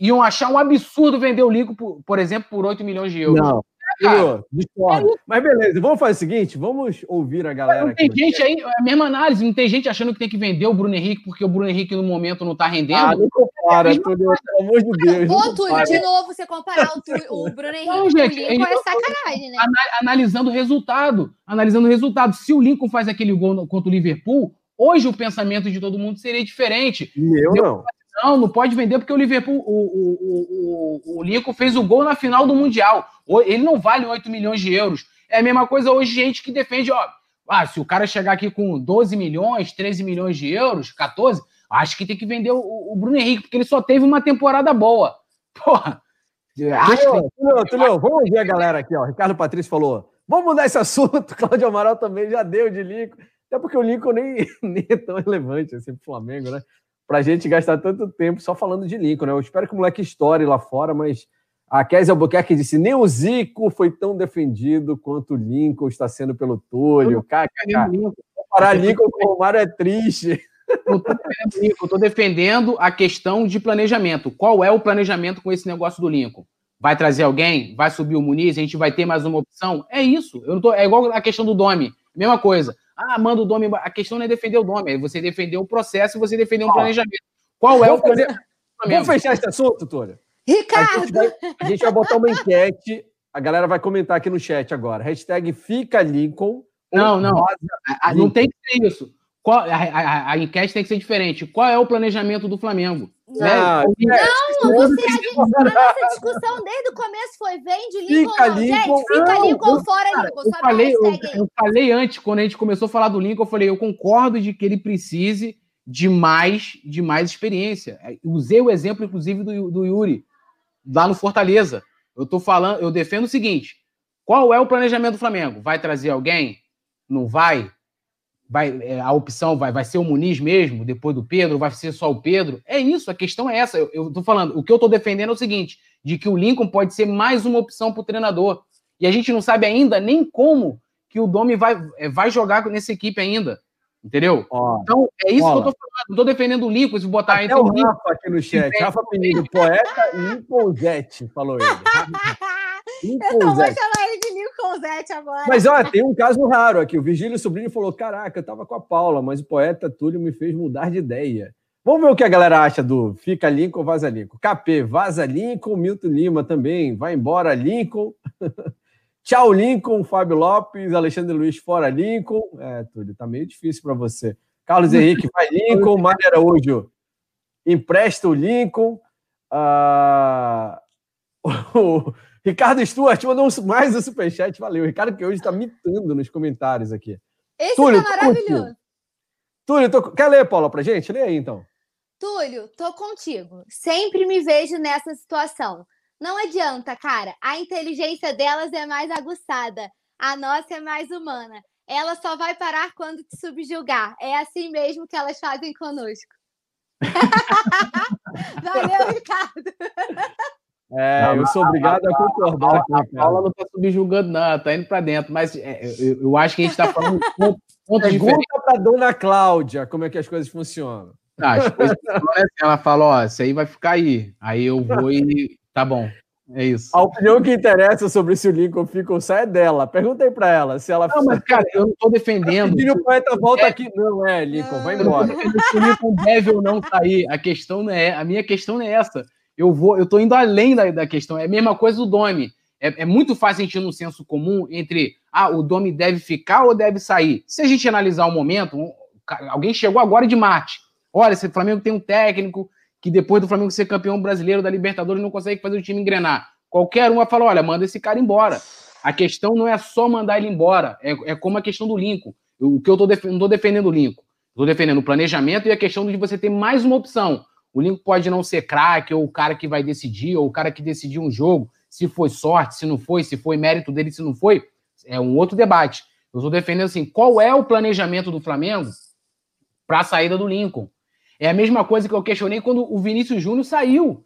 iam achar um absurdo vender o Lincoln, por, por exemplo, por 8 milhões de euros. Não. Cara. Discordo. Mas beleza, vamos fazer o seguinte: vamos ouvir a galera Não aqui. tem gente aí, é a mesma análise, não tem gente achando que tem que vender o Bruno Henrique porque o Bruno Henrique no momento não tá rendendo. Ah, não compara, Túlio, pelo amor de Deus. Ô, Túlio, de novo, você comparar o, Túlio- o Bruno Henrique Não, com o Lincoln é sacanagem, né? Ana- analisando o resultado. Analisando o resultado. Se o Lincoln faz aquele gol contra o Liverpool, hoje o pensamento de todo mundo seria diferente. Meu não. Não, não pode vender porque o Liverpool, o, o, o, o, Lincoln fez o gol na final do Mundial. Ele não vale 8 milhões de euros. É a mesma coisa hoje, gente que defende, ó. Ah, se o cara chegar aqui com 12 milhões, 13 milhões de euros, 14, acho que tem que vender o, o Bruno Henrique, porque ele só teve uma temporada boa. Porra. Túlio, Túlio, vamos ouvir a galera aqui, ó. Ricardo Patrício falou: vamos mudar esse assunto. Cláudio Amaral também já deu de Lincoln. Até porque o Lincoln nem, nem é tão relevante assim pro Flamengo, né? Pra gente gastar tanto tempo só falando de Lincoln, né? Eu espero que o moleque estoure lá fora, mas a Kézia Albuquerque disse: nem o Zico foi tão defendido quanto o Lincoln está sendo pelo Túlio. KKK. Comparar Lincoln com o Romário é triste. Eu tô defendendo a questão de planejamento. Qual é o planejamento com esse negócio do Lincoln? Vai trazer alguém? Vai subir o Muniz? A gente vai ter mais uma opção? É isso. Eu não tô, é igual a questão do Domi. Mesma coisa. Ah, manda o Domi. embora. A questão não é defender o Domi, é você defender o processo e você defender um planejamento. Qual é o vamos planejamento? do Vamos fechar esse assunto, Túlio? A gente, Ricardo! vai, a gente vai botar uma enquete. A galera vai comentar aqui no chat agora. Hashtag fica Lincoln. Não, não. Não tem que ser isso. Qual- a, a- a enquete tem que ser diferente. Qual é o planejamento do Flamengo? Não, Né? Não, você, a, gente, a nossa discussão desde o começo foi vende Lincoln Fica ou não. Lincoln. Gente, fica Não, Lincoln eu- fora Cara, Lincoln. eu, falei, eu, eu falei antes, quando a gente começou a falar do Lincoln, eu falei, eu concordo de que ele precise de mais, de mais experiência. É, Usei o exemplo, inclusive, do, do Yuri, lá no Fortaleza. Eu tô falando, eu defendo o seguinte: qual é o planejamento do Flamengo? Vai trazer alguém? Não vai? Vai, é, a opção vai, vai ser o Muniz mesmo, depois do Pedro, vai ser só o Pedro? É isso, a questão é essa. Eu, tô falando, o que eu tô defendendo é o seguinte: de que o Lincoln pode ser mais uma opção para o treinador. E a gente não sabe ainda nem como que o Domi vai, é, vai jogar nessa equipe ainda. Entendeu? Ó, Então, é isso Bola. que eu tô falando. Não tô defendendo o Lincoln, se botar até entre o. Rafa aqui no chat. Rafa Penido, poeta Lincoln Zete, falou ele. Eu Lincoln não vou Zete. chamar ele de Lincoln Zete agora. Mas olha, tem um caso raro aqui. O Virgílio Sobrinho falou: Caraca, eu tava com a Paula, mas o poeta Túlio me fez mudar de ideia. Vamos ver o que a galera acha do Fica Lincoln ou Vaza Lincoln. KP, Vaza Lincoln, Milton Lima também. Vai embora, Lincoln. Tchau, Lincoln, Fábio Lopes, Alexandre Luiz, fora Lincoln. É, Túlio, tá meio difícil para você. Carlos Henrique, vai Lincoln. Mário Araújo, empresta o Lincoln. Ah, o Ricardo Stuart mandou mais um superchat, valeu. Ricardo que hoje está mitando nos comentários aqui. Esse Túlio, tá maravilhoso. Túlio, tô- quer ler, Paula, pra gente? Lê aí, então. Túlio, tô contigo. Sempre me vejo nessa situação. Não adianta, cara. A inteligência delas é mais aguçada. A nossa é mais humana. Ela só vai parar quando te subjugar. É assim mesmo que elas fazem conosco. Valeu, Ricardo. É, Não, eu sou obrigado a concordar com o A Paula não tá subjugando, não, ela tá indo pra dentro. Mas é, eu, eu acho que a gente tá falando de pontos diferentes. Pergunta pra dona Cláudia como é que as coisas funcionam. Ah, as coisas é assim, ela fala, ó, isso aí vai ficar aí. Aí eu vou e tá bom. É isso. A opinião que interessa sobre se o Lincoln fica ou sai é dela. Pergunta aí pra ela se ela. Não, mas, cara, eu não tô defendendo. Pedindo o poeta volta aqui. Não é, Lincoln, vai embora. se o Lincoln deve ou não sair. A questão não é, a minha questão não é essa. Eu vou, eu tô indo além da, da questão. É a mesma coisa do Domi. é, é, muito fácil a gente ir no senso comum entre ah, o Domi deve ficar ou deve sair. Se a gente analisar o momento, um, alguém chegou agora de Marte. Olha, esse Flamengo tem um técnico que depois do Flamengo ser campeão brasileiro da Libertadores não consegue fazer o time engrenar. Qualquer um vai falar: olha, manda esse cara embora. A questão não é só mandar ele embora, é, é como a questão do Lincoln. O que eu tô def não estou defendendo o Lincoln. Estou defendendo o planejamento e a questão de você ter mais uma opção. O Lincoln pode não ser craque, ou o cara que vai decidir, ou o cara que decidiu um jogo, se foi sorte, se não foi, se foi mérito dele, se não foi, é um outro debate. Eu estou defendendo assim, qual é o planejamento do Flamengo para a saída do Lincoln? É a mesma coisa que eu questionei quando o Vinícius Júnior saiu.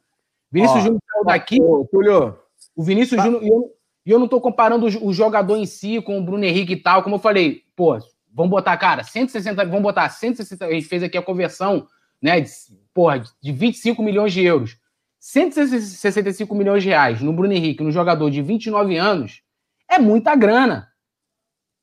Vinícius Júnior saiu daqui. Túlio. O Vinícius tá. Júnior. E eu, eu não estou comparando o, o, jogador em si com o Bruno Henrique e tal. Como eu falei, pô, vamos botar, cara, 160. Vamos botar 160. A gente fez aqui a conversão, né? De, porra, de 25 milhões de euros. 165 milhões de reais no Bruno Henrique, no jogador de 29 anos, é muita grana.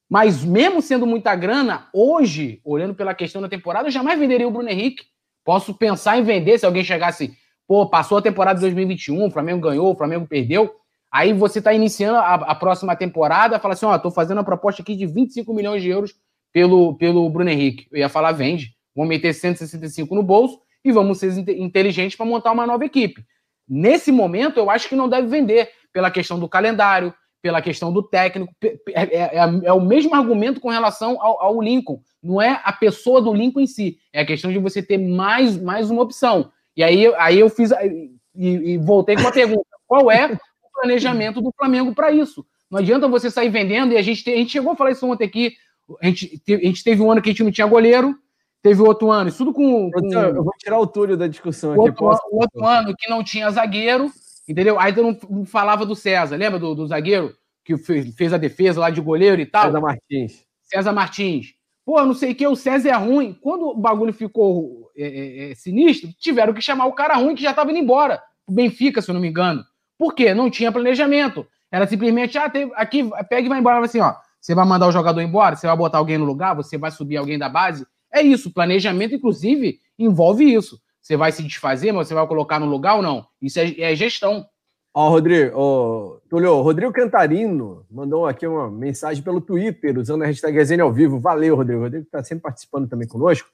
Mas mesmo sendo muita grana, hoje, olhando pela questão da temporada, eu jamais venderia o Bruno Henrique. Posso pensar em vender se alguém chegasse, pô, passou a temporada de 2021, o Flamengo ganhou, o Flamengo perdeu. Aí você está iniciando a, a, próxima temporada, fala assim: ó, tô fazendo a proposta aqui de 25 milhões de euros pelo, pelo Bruno Henrique. Eu ia falar: vende, vamos meter 165 no bolso e vamos ser inteligentes para montar uma nova equipe. Nesse momento, eu acho que não deve vender, pela questão do calendário, pela questão do técnico. É, é, é, é o mesmo argumento com relação ao, ao, Lincoln. Não é a pessoa do Lincoln em si, é a questão de você ter mais, mais uma opção. E aí, aí eu fiz e, e voltei com uma pergunta: qual é o planejamento do Flamengo para isso? Não adianta você sair vendendo, e a gente, a gente chegou a falar isso ontem aqui. A gente, a gente teve um ano que a gente não tinha goleiro, teve outro ano, isso tudo com. com... Eu vou tirar o Túlio da discussão aqui. Outro, posso... outro ano que não tinha zagueiro, Entendeu? Aí tu não falava do César, lembra do, do zagueiro que fez, fez, a defesa lá de goleiro e tal? César Martins. César Martins. Pô, não sei o que, o César é ruim. Quando o bagulho ficou é, é, é, sinistro, tiveram que chamar o cara ruim que já estava indo embora. O Benfica, se eu não me engano. Por quê? Não tinha planejamento. Era simplesmente, ah, tem, aqui, pega e vai embora. Assim, ó, você vai mandar o jogador embora, você vai botar alguém no lugar, você vai subir alguém da base. É isso. Planejamento, inclusive, envolve isso. Você vai se desfazer, mas você vai colocar no lugar ou não? Isso é, é gestão. Ó, Rodrigo, ó, Tulio, Rodrigo Cantarino mandou aqui uma mensagem pelo Twitter, usando a hashtag Resenha ao vivo. Valeu, Rodrigo. O Rodrigo está sempre participando também conosco.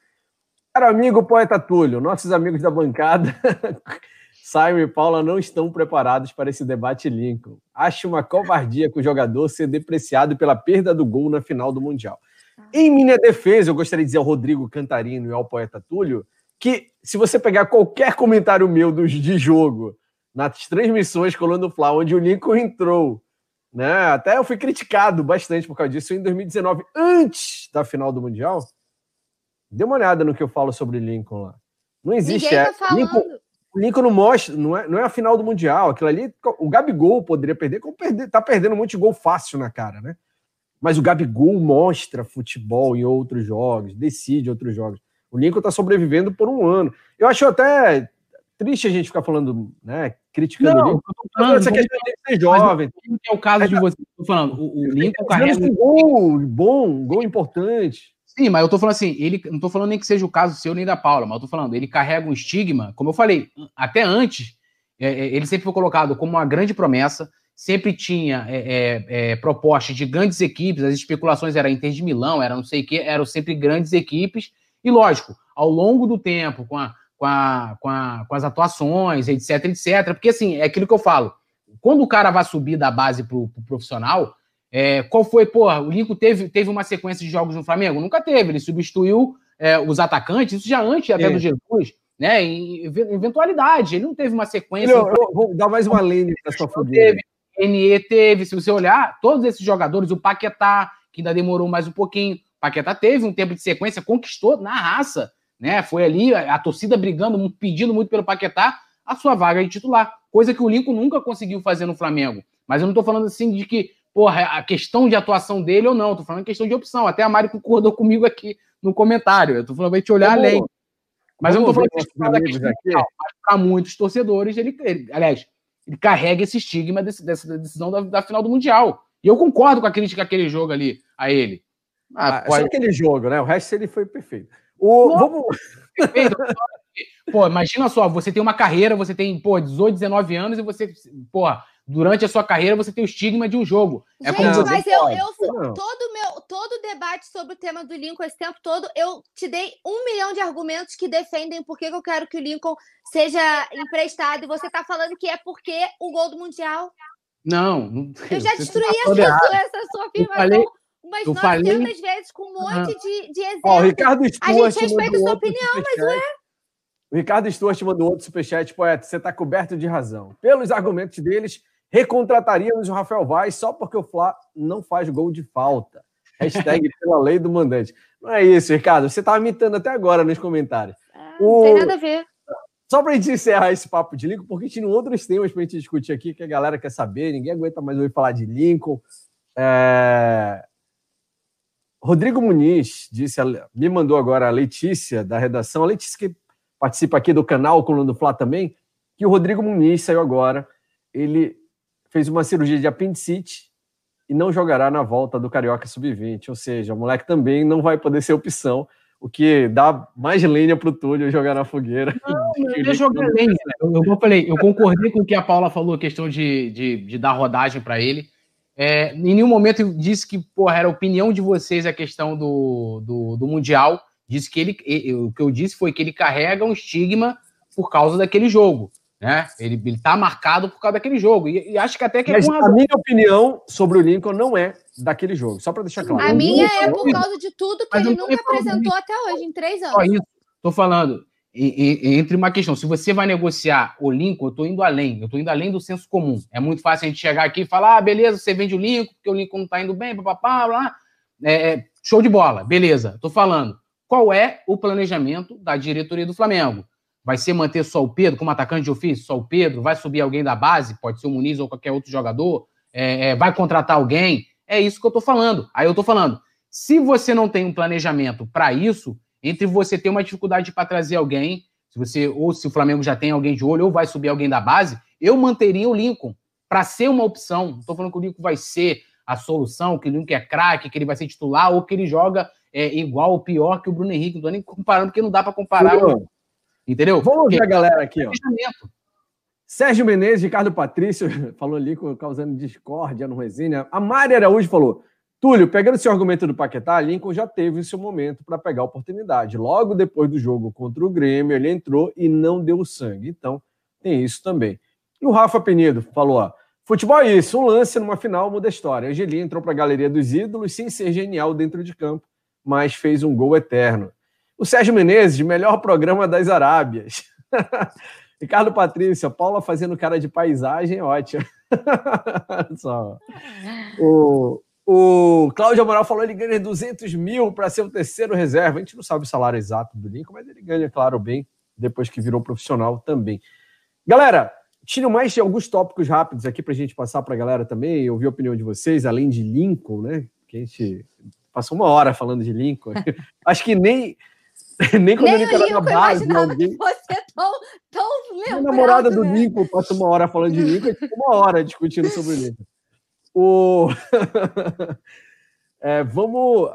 Caro amigo poeta Túlio, nossos amigos da bancada, Simon e Paula, não estão preparados para esse debate Lincoln. Acho uma covardia que o jogador ser depreciado pela perda do gol na final do Mundial. Em minha defesa, eu gostaria de dizer ao Rodrigo Cantarino e ao poeta Túlio que se você pegar qualquer comentário meu dos de jogo nas transmissões Colando Fla, onde o Lincoln entrou, né? Até eu fui criticado bastante por causa disso em 2019, antes da final do Mundial. Dê uma olhada no que eu falo sobre Lincoln lá. Não existe. Tá é, Lincoln, o Lincoln não mostra, não é, não é a final do Mundial. Aquilo ali, o Gabigol poderia perder, como perder, tá perdendo um monte de gol fácil na cara, né? Mas o Gabigol mostra futebol em outros jogos, decide outros jogos. O Lincoln está sobrevivendo por um ano. Eu acho até triste a gente ficar falando, né, criticando não, o Lincoln. Falando, essa questão de ser jovem. é o caso de você. Estou falando, o, o Lincoln carrega um gol bom, um gol importante. Sim, mas eu tô falando assim, ele não tô falando nem que seja o caso seu nem da Paula, mas eu tô falando, ele carrega um estigma, como eu falei, até antes, é, é ele sempre foi colocado como uma grande promessa, sempre tinha é, é, é propostas de grandes equipes, as especulações eram Inter de Milão, era não sei o que, eram sempre grandes equipes, e lógico, ao longo do tempo, com, a, com, a, com, a, com as atuações, etc, etc, porque assim, é aquilo que eu falo, quando o cara vai subir da base pro, pro profissional, é, qual foi, porra, o Lincoln teve, teve uma sequência de jogos no Flamengo? Nunca teve, ele substituiu é, os atacantes, isso já antes até do Jesus, né, em eventualidade, ele não teve uma sequência... Eu, eu vou dar mais uma lane pra sua fogueira. Teve, NE teve, se você olhar, todos esses jogadores, o Paquetá, que ainda demorou mais um pouquinho, Paquetá teve um tempo de sequência, conquistou na raça, né? Foi ali a, a torcida brigando, pedindo muito pelo Paquetá a sua vaga de titular, coisa que o Lincoln nunca conseguiu fazer no Flamengo. Mas eu não tô falando assim de que, porra, a questão de atuação dele ou não, tô falando questão de opção. Até a Mari concordou comigo aqui no comentário. Eu tô falando pra gente olhar Como... além. Mas eu não tô falando da questão aqui. Mas para muitos torcedores, ele, ele, aliás, ele carrega esse estigma desse, dessa decisão da, da final do Mundial. E eu concordo com a crítica aquele jogo ali a ele. Ah, ah, pode... Só aquele jogo, né? O resto ele foi perfeito. O, vamos... perfeito. pô, imagina só, você tem uma carreira, você tem, pô, 18, 19 anos e você, pô, durante a sua carreira você tem o estigma de um jogo. É Gente, como mas eu, eu todo meu todo debate sobre o tema do Lincoln esse tempo todo, eu te dei um milhão de argumentos que defendem por que eu quero que o Lincoln seja emprestado e você está falando que é porque o gol do mundial. Não, não eu já destruí tá essa, sua, essa sua afirmação. Falei, umas 900 falei... vezes com um monte uhum. de, de exemplos. Ó, Ricardo Stuart a gente respeita a sua opinião, mas ué. O Ricardo Stuart mandou outro superchat, poeta. Você está coberto de razão. Pelos argumentos deles, recontrataríamos o Rafael Vaz só porque o Flá não faz gol de falta. Hashtag pela lei do mandante. Não é isso, Ricardo. Você estava imitando até agora nos comentários. Ah, não o... tem nada a ver. Só para a gente encerrar esse papo de Lincoln, porque tinha outros temas para a gente discutir aqui que a galera quer saber, ninguém aguenta mais ouvir falar de Lincoln. É... Rodrigo Muniz disse, me mandou agora a Letícia da redação, a Letícia que participa aqui do canal Coluna do Fla também, que o Rodrigo Muniz saiu agora. Ele fez uma cirurgia de apendicite e não jogará na volta do Carioca Sub-20. Ou seja, o moleque também não vai poder ser opção, o que dá mais lenha para o Túlio jogar na fogueira. Não, eu ia jogar lenha. Eu, eu, falei, eu concordei com o que a Paula falou, a questão de, de, de dar rodagem para ele. É, em nenhum momento eu disse que porra, era opinião de vocês a questão do, do, do Mundial. Disse que ele, o que eu disse foi que ele carrega um estigma por causa daquele jogo. Né? Ele, ele tá marcado por causa daquele jogo. E, e acho que até que é Mas a minha opinião sobre o Lincoln não é daquele jogo, só para deixar claro. A minha é por causa de tudo que Mas ele nunca apresentou até hoje, em três anos. Só isso. Tô falando. E, e, entre uma questão, se você vai negociar o Lincoln, eu tô indo além, eu tô indo além do senso comum. É muito fácil a gente chegar aqui e falar, ah, beleza, você vende o Lincoln, porque o Lincoln não tá indo bem, papapá, lá. É, é, show de bola, beleza. Tô falando qual é o planejamento da diretoria do Flamengo. Vai ser manter só o Pedro como atacante de ofício, só o Pedro? Vai subir alguém da base, pode ser o Muniz ou qualquer outro jogador? É, é, vai contratar alguém? É isso que eu tô falando. Aí eu tô falando, se você não tem um planejamento para isso, entre você ter uma dificuldade para trazer alguém, se você ou se o Flamengo já tem alguém de olho ou vai subir alguém da base, eu manteria o Lincoln para ser uma opção. Não estou falando que o Lincoln vai ser a solução, que o Lincoln é craque, que ele vai ser titular ou que ele joga é, igual ou pior que o Bruno Henrique. Não estou nem comparando, porque não dá para comparar. Entendeu? Vamos ouvir a galera aqui, ó. Sérgio Menezes, Ricardo Patrício, falou ali causando discórdia no resenha. A Mari Araújo falou: Túlio, pegando seu argumento do Paquetá, Lincoln já teve o seu momento para pegar a oportunidade. Logo depois do jogo contra o Grêmio, ele entrou e não deu sangue. Então, tem isso também. E o Rafa Penido falou: ó, futebol é isso, um lance numa final muda a história. Angelim entrou para a galeria dos ídolos sem ser genial dentro de campo, mas fez um gol eterno. O Sérgio Menezes, melhor programa das Arábias. Ricardo Patrícia, Paula fazendo cara de paisagem, ótimo. Só. O, o Cláudio Amaral falou que ele ganha 200 mil para ser o terceiro reserva. A gente não sabe o salário exato do Lincoln, mas ele ganha, claro, bem depois que virou profissional também. Galera, tiro mais de alguns tópicos rápidos aqui para a gente passar para a galera também, ouvir a opinião de vocês, além de Lincoln, né? Que a gente passou uma hora falando de Lincoln. Acho que nem Nem quando nem ele era na base. Alguém... Você tão, tão lembrado, A namorada do né? Lincoln passa uma hora falando de Lincoln e uma hora discutindo sobre Lincoln. O... é, vamos.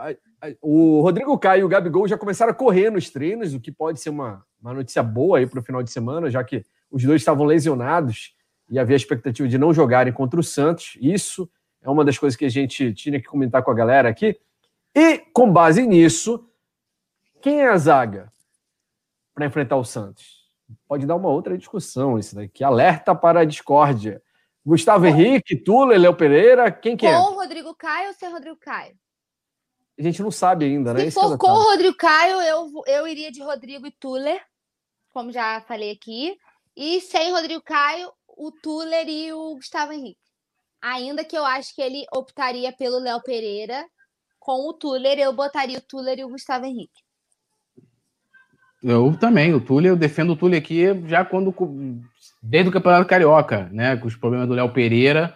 O Rodrigo Caio e o Gabigol já começaram a correr nos treinos, o que pode ser uma, uma notícia boa aí para o final de semana, já que os dois estavam lesionados e havia a expectativa de não jogarem contra o Santos. Isso é uma das coisas que a gente tinha que comentar com a galera aqui. E, com base nisso, quem é a zaga para enfrentar o Santos? Pode dar uma outra discussão isso daqui. Alerta para a discórdia. Gustavo Henrique, Tula, Léo Pereira, quem que é? Com o Rodrigo Caio ou sem Rodrigo Caio? A gente não sabe ainda, né? Se for com o Rodrigo Caio, eu, eu iria de Rodrigo e Tuller, como já falei aqui. E sem Rodrigo Caio, o Tuller e o Gustavo Henrique. Ainda que eu acho que ele optaria pelo Léo Pereira, com o Tuller, eu botaria o Tuller e o Gustavo Henrique. Eu também, o Túlio, eu defendo o Túlio aqui já quando. Desde o Campeonato Carioca, né? Com os problemas do Léo Pereira.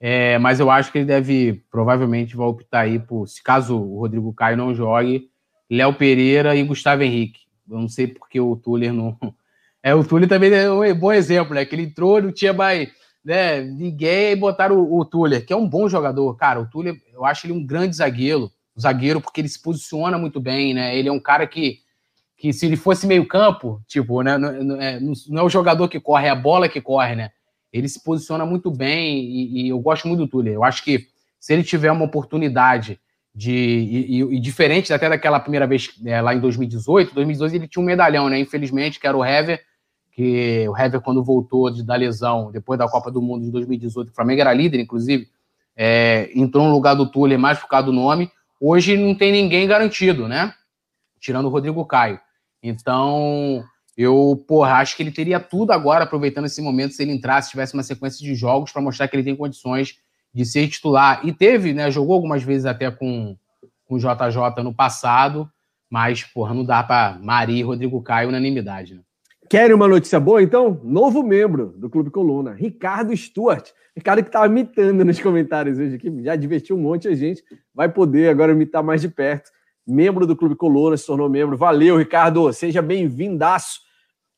É, mas eu acho que ele deve, provavelmente, vai optar aí por, se caso o Rodrigo Caio não jogue, Léo Pereira e Gustavo Henrique. Eu não sei porque o Túlio não. É, o Túlio também é um bom exemplo, né? Que ele entrou, não tinha mais né, ninguém e botaram o, o que é um bom jogador. Cara, o Túlio, eu acho ele um grande zagueiro, zagueiro, porque ele se posiciona muito bem, né? Ele é um cara que que se ele fosse meio campo, tipo, né, não, é, não, é o jogador que corre, é a bola que corre, né? ele se posiciona muito bem e, e eu gosto muito do Tuller. Eu acho que se ele tiver uma oportunidade de. E, e, e diferente até daquela primeira vez é, lá em 2018, 2012 ele tinha um medalhão, né? Infelizmente, que era o Hever, que o Hever, quando voltou de, da lesão, depois da Copa do Mundo de 2018, o Flamengo era líder, inclusive, é, entrou no lugar do Tuller mais por causa do nome. Hoje não tem ninguém garantido, né? Tirando o Rodrigo Caio. Então, eu, porra, acho que ele teria tudo agora, aproveitando esse momento, se ele entrasse, tivesse uma sequência de jogos para mostrar que ele tem condições de ser titular. E teve, né? Jogou algumas vezes até com, com o JJ no passado, mas, porra, não dá para Mari e Rodrigo Caio unanimidade, né? Querem uma notícia boa, então? Novo membro do Clube Coluna, Ricardo Stuart. Ricardo que estava imitando nos comentários hoje aqui, já divertiu um monte de gente, vai poder agora imitar mais de perto. Membro do Clube Coluna, se tornou membro. Valeu, Ricardo, seja bem-vindaço.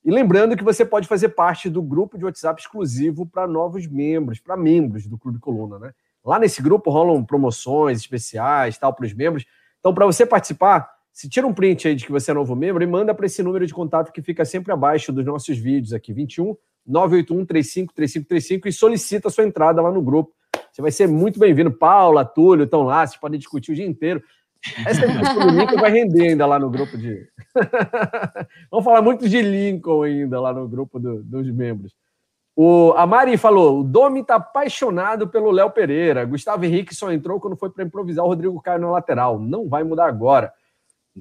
E lembrando que você pode fazer parte do grupo de WhatsApp exclusivo para novos membros, para membros do Clube Coluna, né? Lá nesse grupo rolam promoções especiais, tal, para os membros. Então, para você participar, se tira um print aí de que você é novo membro e manda para esse número de contato que fica sempre abaixo dos nossos vídeos aqui, 21 981 35 3535 e solicita a sua entrada lá no grupo. Você vai ser muito bem-vindo. Paula, Túlio estão lá, vocês podem discutir o dia inteiro. Essa discussão do Lincoln vai render ainda lá no grupo de. Vamos falar muito de Lincoln ainda lá no grupo do, dos membros. O, a Mari falou: o Domi está apaixonado pelo Léo Pereira. Gustavo Henrique só entrou quando foi para improvisar o Rodrigo Caio na lateral. Não vai mudar agora.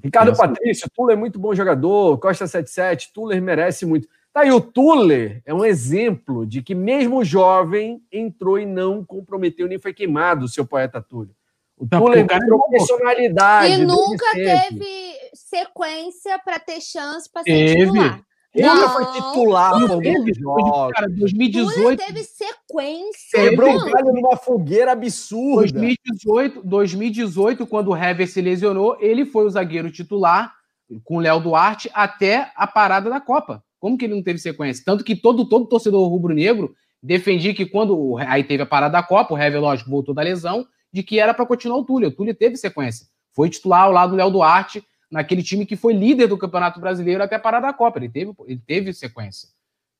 Ricardo Nossa. Patrício, Tuller é muito bom jogador. Costa 77, Tuller merece muito. Tá aí, o Tuller é um exemplo de que, mesmo jovem, entrou e não comprometeu nem foi queimado o seu poeta Túlio. O Tuller mostrou personalidade. E nunca teve sequência para ter chance para ser teve. titular. Ele nunca foi titular não, teve, jogos. Cara, 2018 teve sequência. Quebrou o galho numa fogueira absurda. 2018, 2018, quando o Hever se lesionou, ele foi o zagueiro titular com o Léo Duarte até a parada da Copa. Como que ele não teve sequência? Tanto que todo, todo torcedor rubro-negro defendia que quando aí teve a parada da Copa, o Hever, lógico, voltou da lesão, de que era para continuar o Túlio. O Túlio teve sequência. Foi titular ao lado do Léo Duarte, naquele time que foi líder do Campeonato Brasileiro até parar da Copa. Ele teve, ele teve sequência.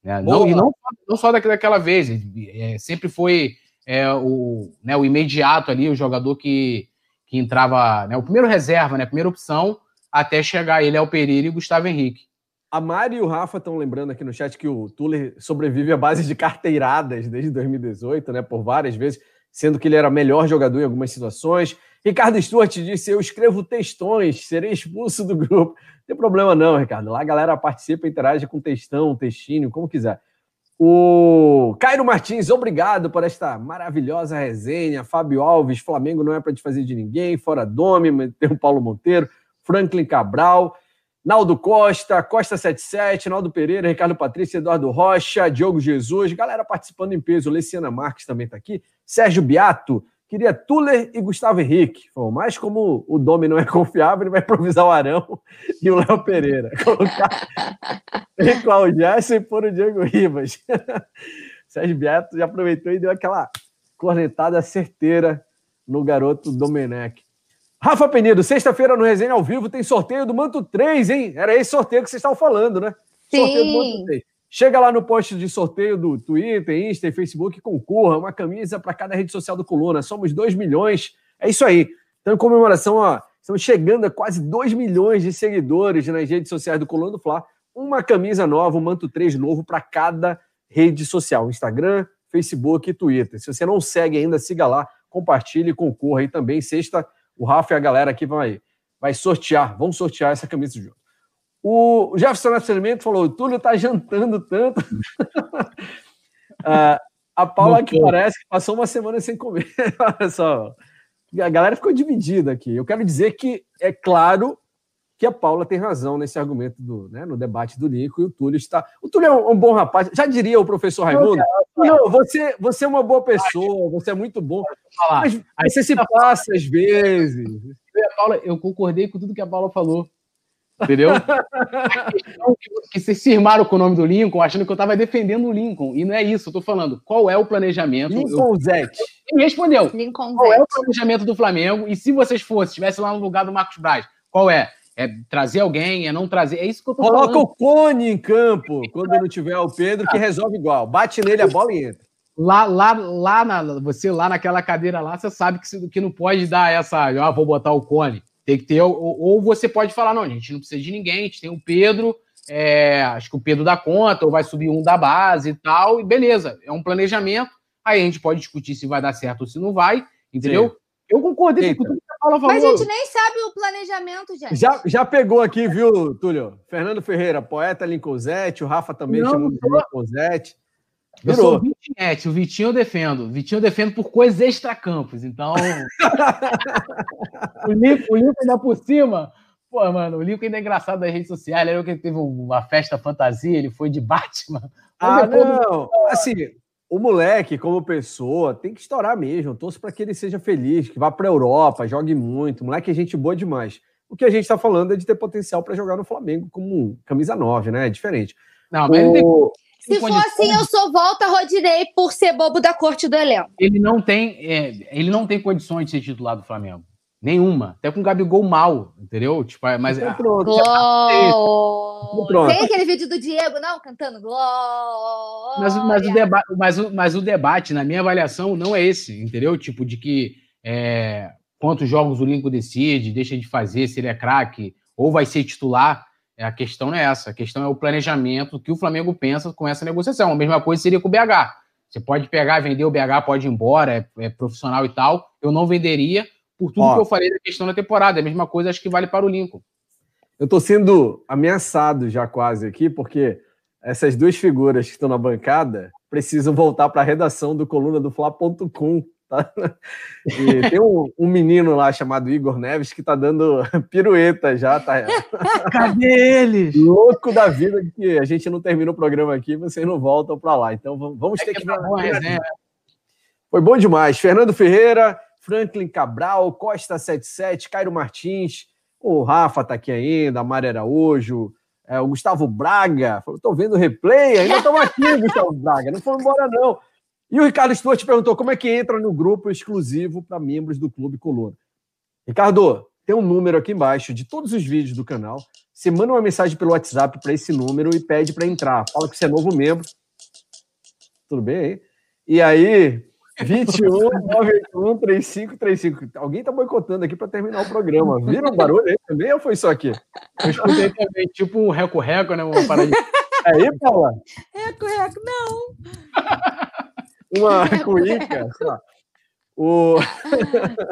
Né? Não, e não, não só daquela vez, é, sempre foi é, o, né, o imediato ali, o jogador que, que entrava, né, o primeiro reserva, né, a primeira opção, até chegar ele ao Pereira e Gustavo Henrique. A Mari e o Rafa estão lembrando aqui no chat que o Tuller sobrevive à base de carteiradas desde 2018, né, por várias vezes sendo que ele era melhor jogador em algumas situações. Ricardo Stuart disse: Eu escrevo textões, serei expulso do grupo. Não tem problema, não, Ricardo. Lá a galera participa, interage com textão, textinho, como quiser. O Cairo Martins, obrigado por esta maravilhosa resenha. Fábio Alves, Flamengo não é para desfazer de ninguém. Fora Dome, tem o Paulo Monteiro, Franklin Cabral. Naldo Costa, Costa 77, Naldo Pereira, Ricardo Patrício, Eduardo Rocha, Diogo Jesus, galera participando em peso. Luciana Marques também está aqui. Sérgio Beato, queria Tuller e Gustavo Henrique. Bom, mas como o Domi não é confiável, ele vai improvisar o Arão e o Léo Pereira. Colocar com o Gerson e pôr o Diego Ribas. Sérgio Beato já aproveitou e deu aquela cornetada certeira no garoto Domenech. Rafa Penido, sexta-feira no Resenha ao vivo tem sorteio do Manto 3, hein? Era esse sorteio que vocês estavam falando, né? Sim. Sorteio do Manto 3. Chega lá no post de sorteio do Twitter, Insta e Facebook e concorra uma camisa para cada rede social do Coluna. Somos 2 milhões. É isso aí. Então, em comemoração, ó, estamos chegando a quase 2 milhões de seguidores nas redes sociais do Coluna do Fla. Uma camisa nova, um manto 3 novo para cada rede social: Instagram, Facebook e Twitter. Se você não segue ainda, siga lá, compartilhe e concorra aí também. Sexta, o Rafa e a galera aqui vai, vai sortear, vamos sortear essa camisa junto. O Jefferson Nascimento falou: o Túlio tá jantando tanto. uh, a Paula que parece que passou uma semana sem comer. Olha só. A galera ficou dividida aqui. Eu quero dizer que é claro que a Paula tem razão nesse argumento do, né, no debate do Nico e o Túlio está. O Túlio é um, um bom rapaz. Já diria o professor Raimundo. Não, você, você é uma boa pessoa, você é muito bom. Mas você se passa às vezes. Eu, Paula, eu concordei com tudo que a Paula falou. Entendeu? que vocês se irmaram com o nome do Lincoln, achando que eu estava defendendo o Lincoln. E não é isso, eu tô falando. Qual é o planejamento? Lincoln eu... Zete. Me respondeu. Lincoln qual Zete. é o planejamento do Flamengo? E se vocês fossem, estivessem lá no lugar do Marcos Braz, qual é? É trazer alguém, é não trazer. É isso que eu tô Coloca falando. Coloca o Cone em campo quando não tiver o Pedro, que resolve igual. Bate nele a bola e entra. lá, lá, lá na, você lá naquela cadeira lá, você sabe que, que não pode dar essa, ah, vou botar o cone. Tem que ter, ou, ou você pode falar, não, a gente não precisa de ninguém, a gente tem o Pedro, é, acho que o Pedro dá conta, ou vai subir um da base e tal, e beleza, é um planejamento, aí a gente pode discutir se vai dar certo ou se não vai, entendeu? Sim. Eu concordei com tudo que a Paula falou. Mas a gente nem sabe o planejamento, gente. Já, já pegou aqui, viu, Túlio? Fernando Ferreira, poeta Lincolzete, o Rafa também não, chamou de Lincolzete. Eu sou o Vitinho, o Vitinho eu defendo. O Vitinho eu defendo por coisas extra-campos. Então. o Lincoln, o ainda por cima. Pô, mano, o Lincoln ainda é engraçado nas redes sociais. Lembra que ele teve uma festa fantasia, ele foi de Batman. Ah, não. Assim, o moleque, como pessoa, tem que estourar mesmo. Eu torço para que ele seja feliz, que vá para a Europa, jogue muito. O moleque é gente boa demais. O que a gente está falando é de ter potencial para jogar no Flamengo como camisa 9, né? É diferente. Não, mas o... ele tem se for assim, eu sou volta Rodinei por ser bobo da corte do elenco. Ele não tem, é, ele não tem condições de ser titular do Flamengo. Nenhuma. Até com o Gabigol mal, entendeu? Tipo, é, mas. Então, pronto. Glória. Tem aquele vídeo do Diego, não? Cantando Glória. Mas, mas, o deba mas, o, mas o debate, na minha avaliação, não é esse, entendeu? Tipo, de que é, quantos jogos o Lincoln decide, deixa de fazer, se ele é craque, ou vai ser titular. É, a questão não é essa. A questão é o planejamento que o Flamengo pensa com essa negociação. A mesma coisa seria com o BH. Você pode pegar, vender o BH, pode ir embora, é, é profissional e tal. Eu não venderia por tudo Ó, que eu falei da questão da temporada. A mesma coisa acho que vale para o Lincoln. Eu estou sendo ameaçado já quase aqui, porque essas duas figuras que estão na bancada precisam voltar para a redação do coluna do Fla.com Tá? E tem um, um, menino lá chamado Igor Neves que tá dando pirueta já, tá? Cadê eles? Louco da vida que a gente não termina o programa aqui, vocês não voltam para lá. Então vamos é ter que. que... Bom, né? Foi bom demais. Fernando Ferreira, Franklin Cabral, Costa 77, Cairo Martins, o Rafa tá aqui ainda, a Mari Araújo, é, o Gustavo Braga. Estou vendo o replay, ainda estamos aqui, Gustavo Braga. Não foi embora, não. E o Ricardo Stuart perguntou como é que entra no grupo exclusivo para membros do Clube Coluna. Ricardo, tem um número aqui embaixo de todos os vídeos do canal. Você manda uma mensagem pelo WhatsApp para esse número e pede para entrar. Fala que você é novo membro. Tudo bem aí? E aí, 21 981 3535. Alguém está boicotando aqui para terminar o programa. Viram o barulho aí também ou foi só aqui? Eu escutei também, tipo um reco-reco, né? Uma parada. Aí, Paula? Reco-reco, não uma cuíca. o...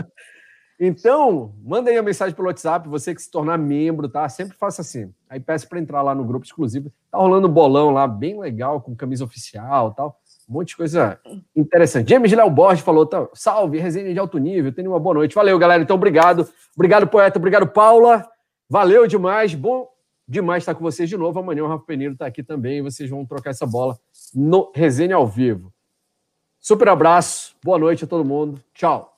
então, manda aí a mensagem pelo WhatsApp, você que se tornar membro, tá? Sempre faça assim. Aí peço para entrar lá no grupo exclusivo. Tá rolando um bolão lá, bem legal, com camisa oficial tal. Um monte de coisa interessante. James Léo Borges falou: tá, salve, resenha de alto nível, tenha uma boa noite. Valeu, galera. Então, obrigado. Obrigado, poeta. Obrigado, Paula. Valeu demais. Bom demais estar com vocês de novo. Amanhã o Rafa Peneiro está aqui também vocês vão trocar essa bola no Resenha ao vivo. Super abraço, boa noite a todo mundo. Tchau.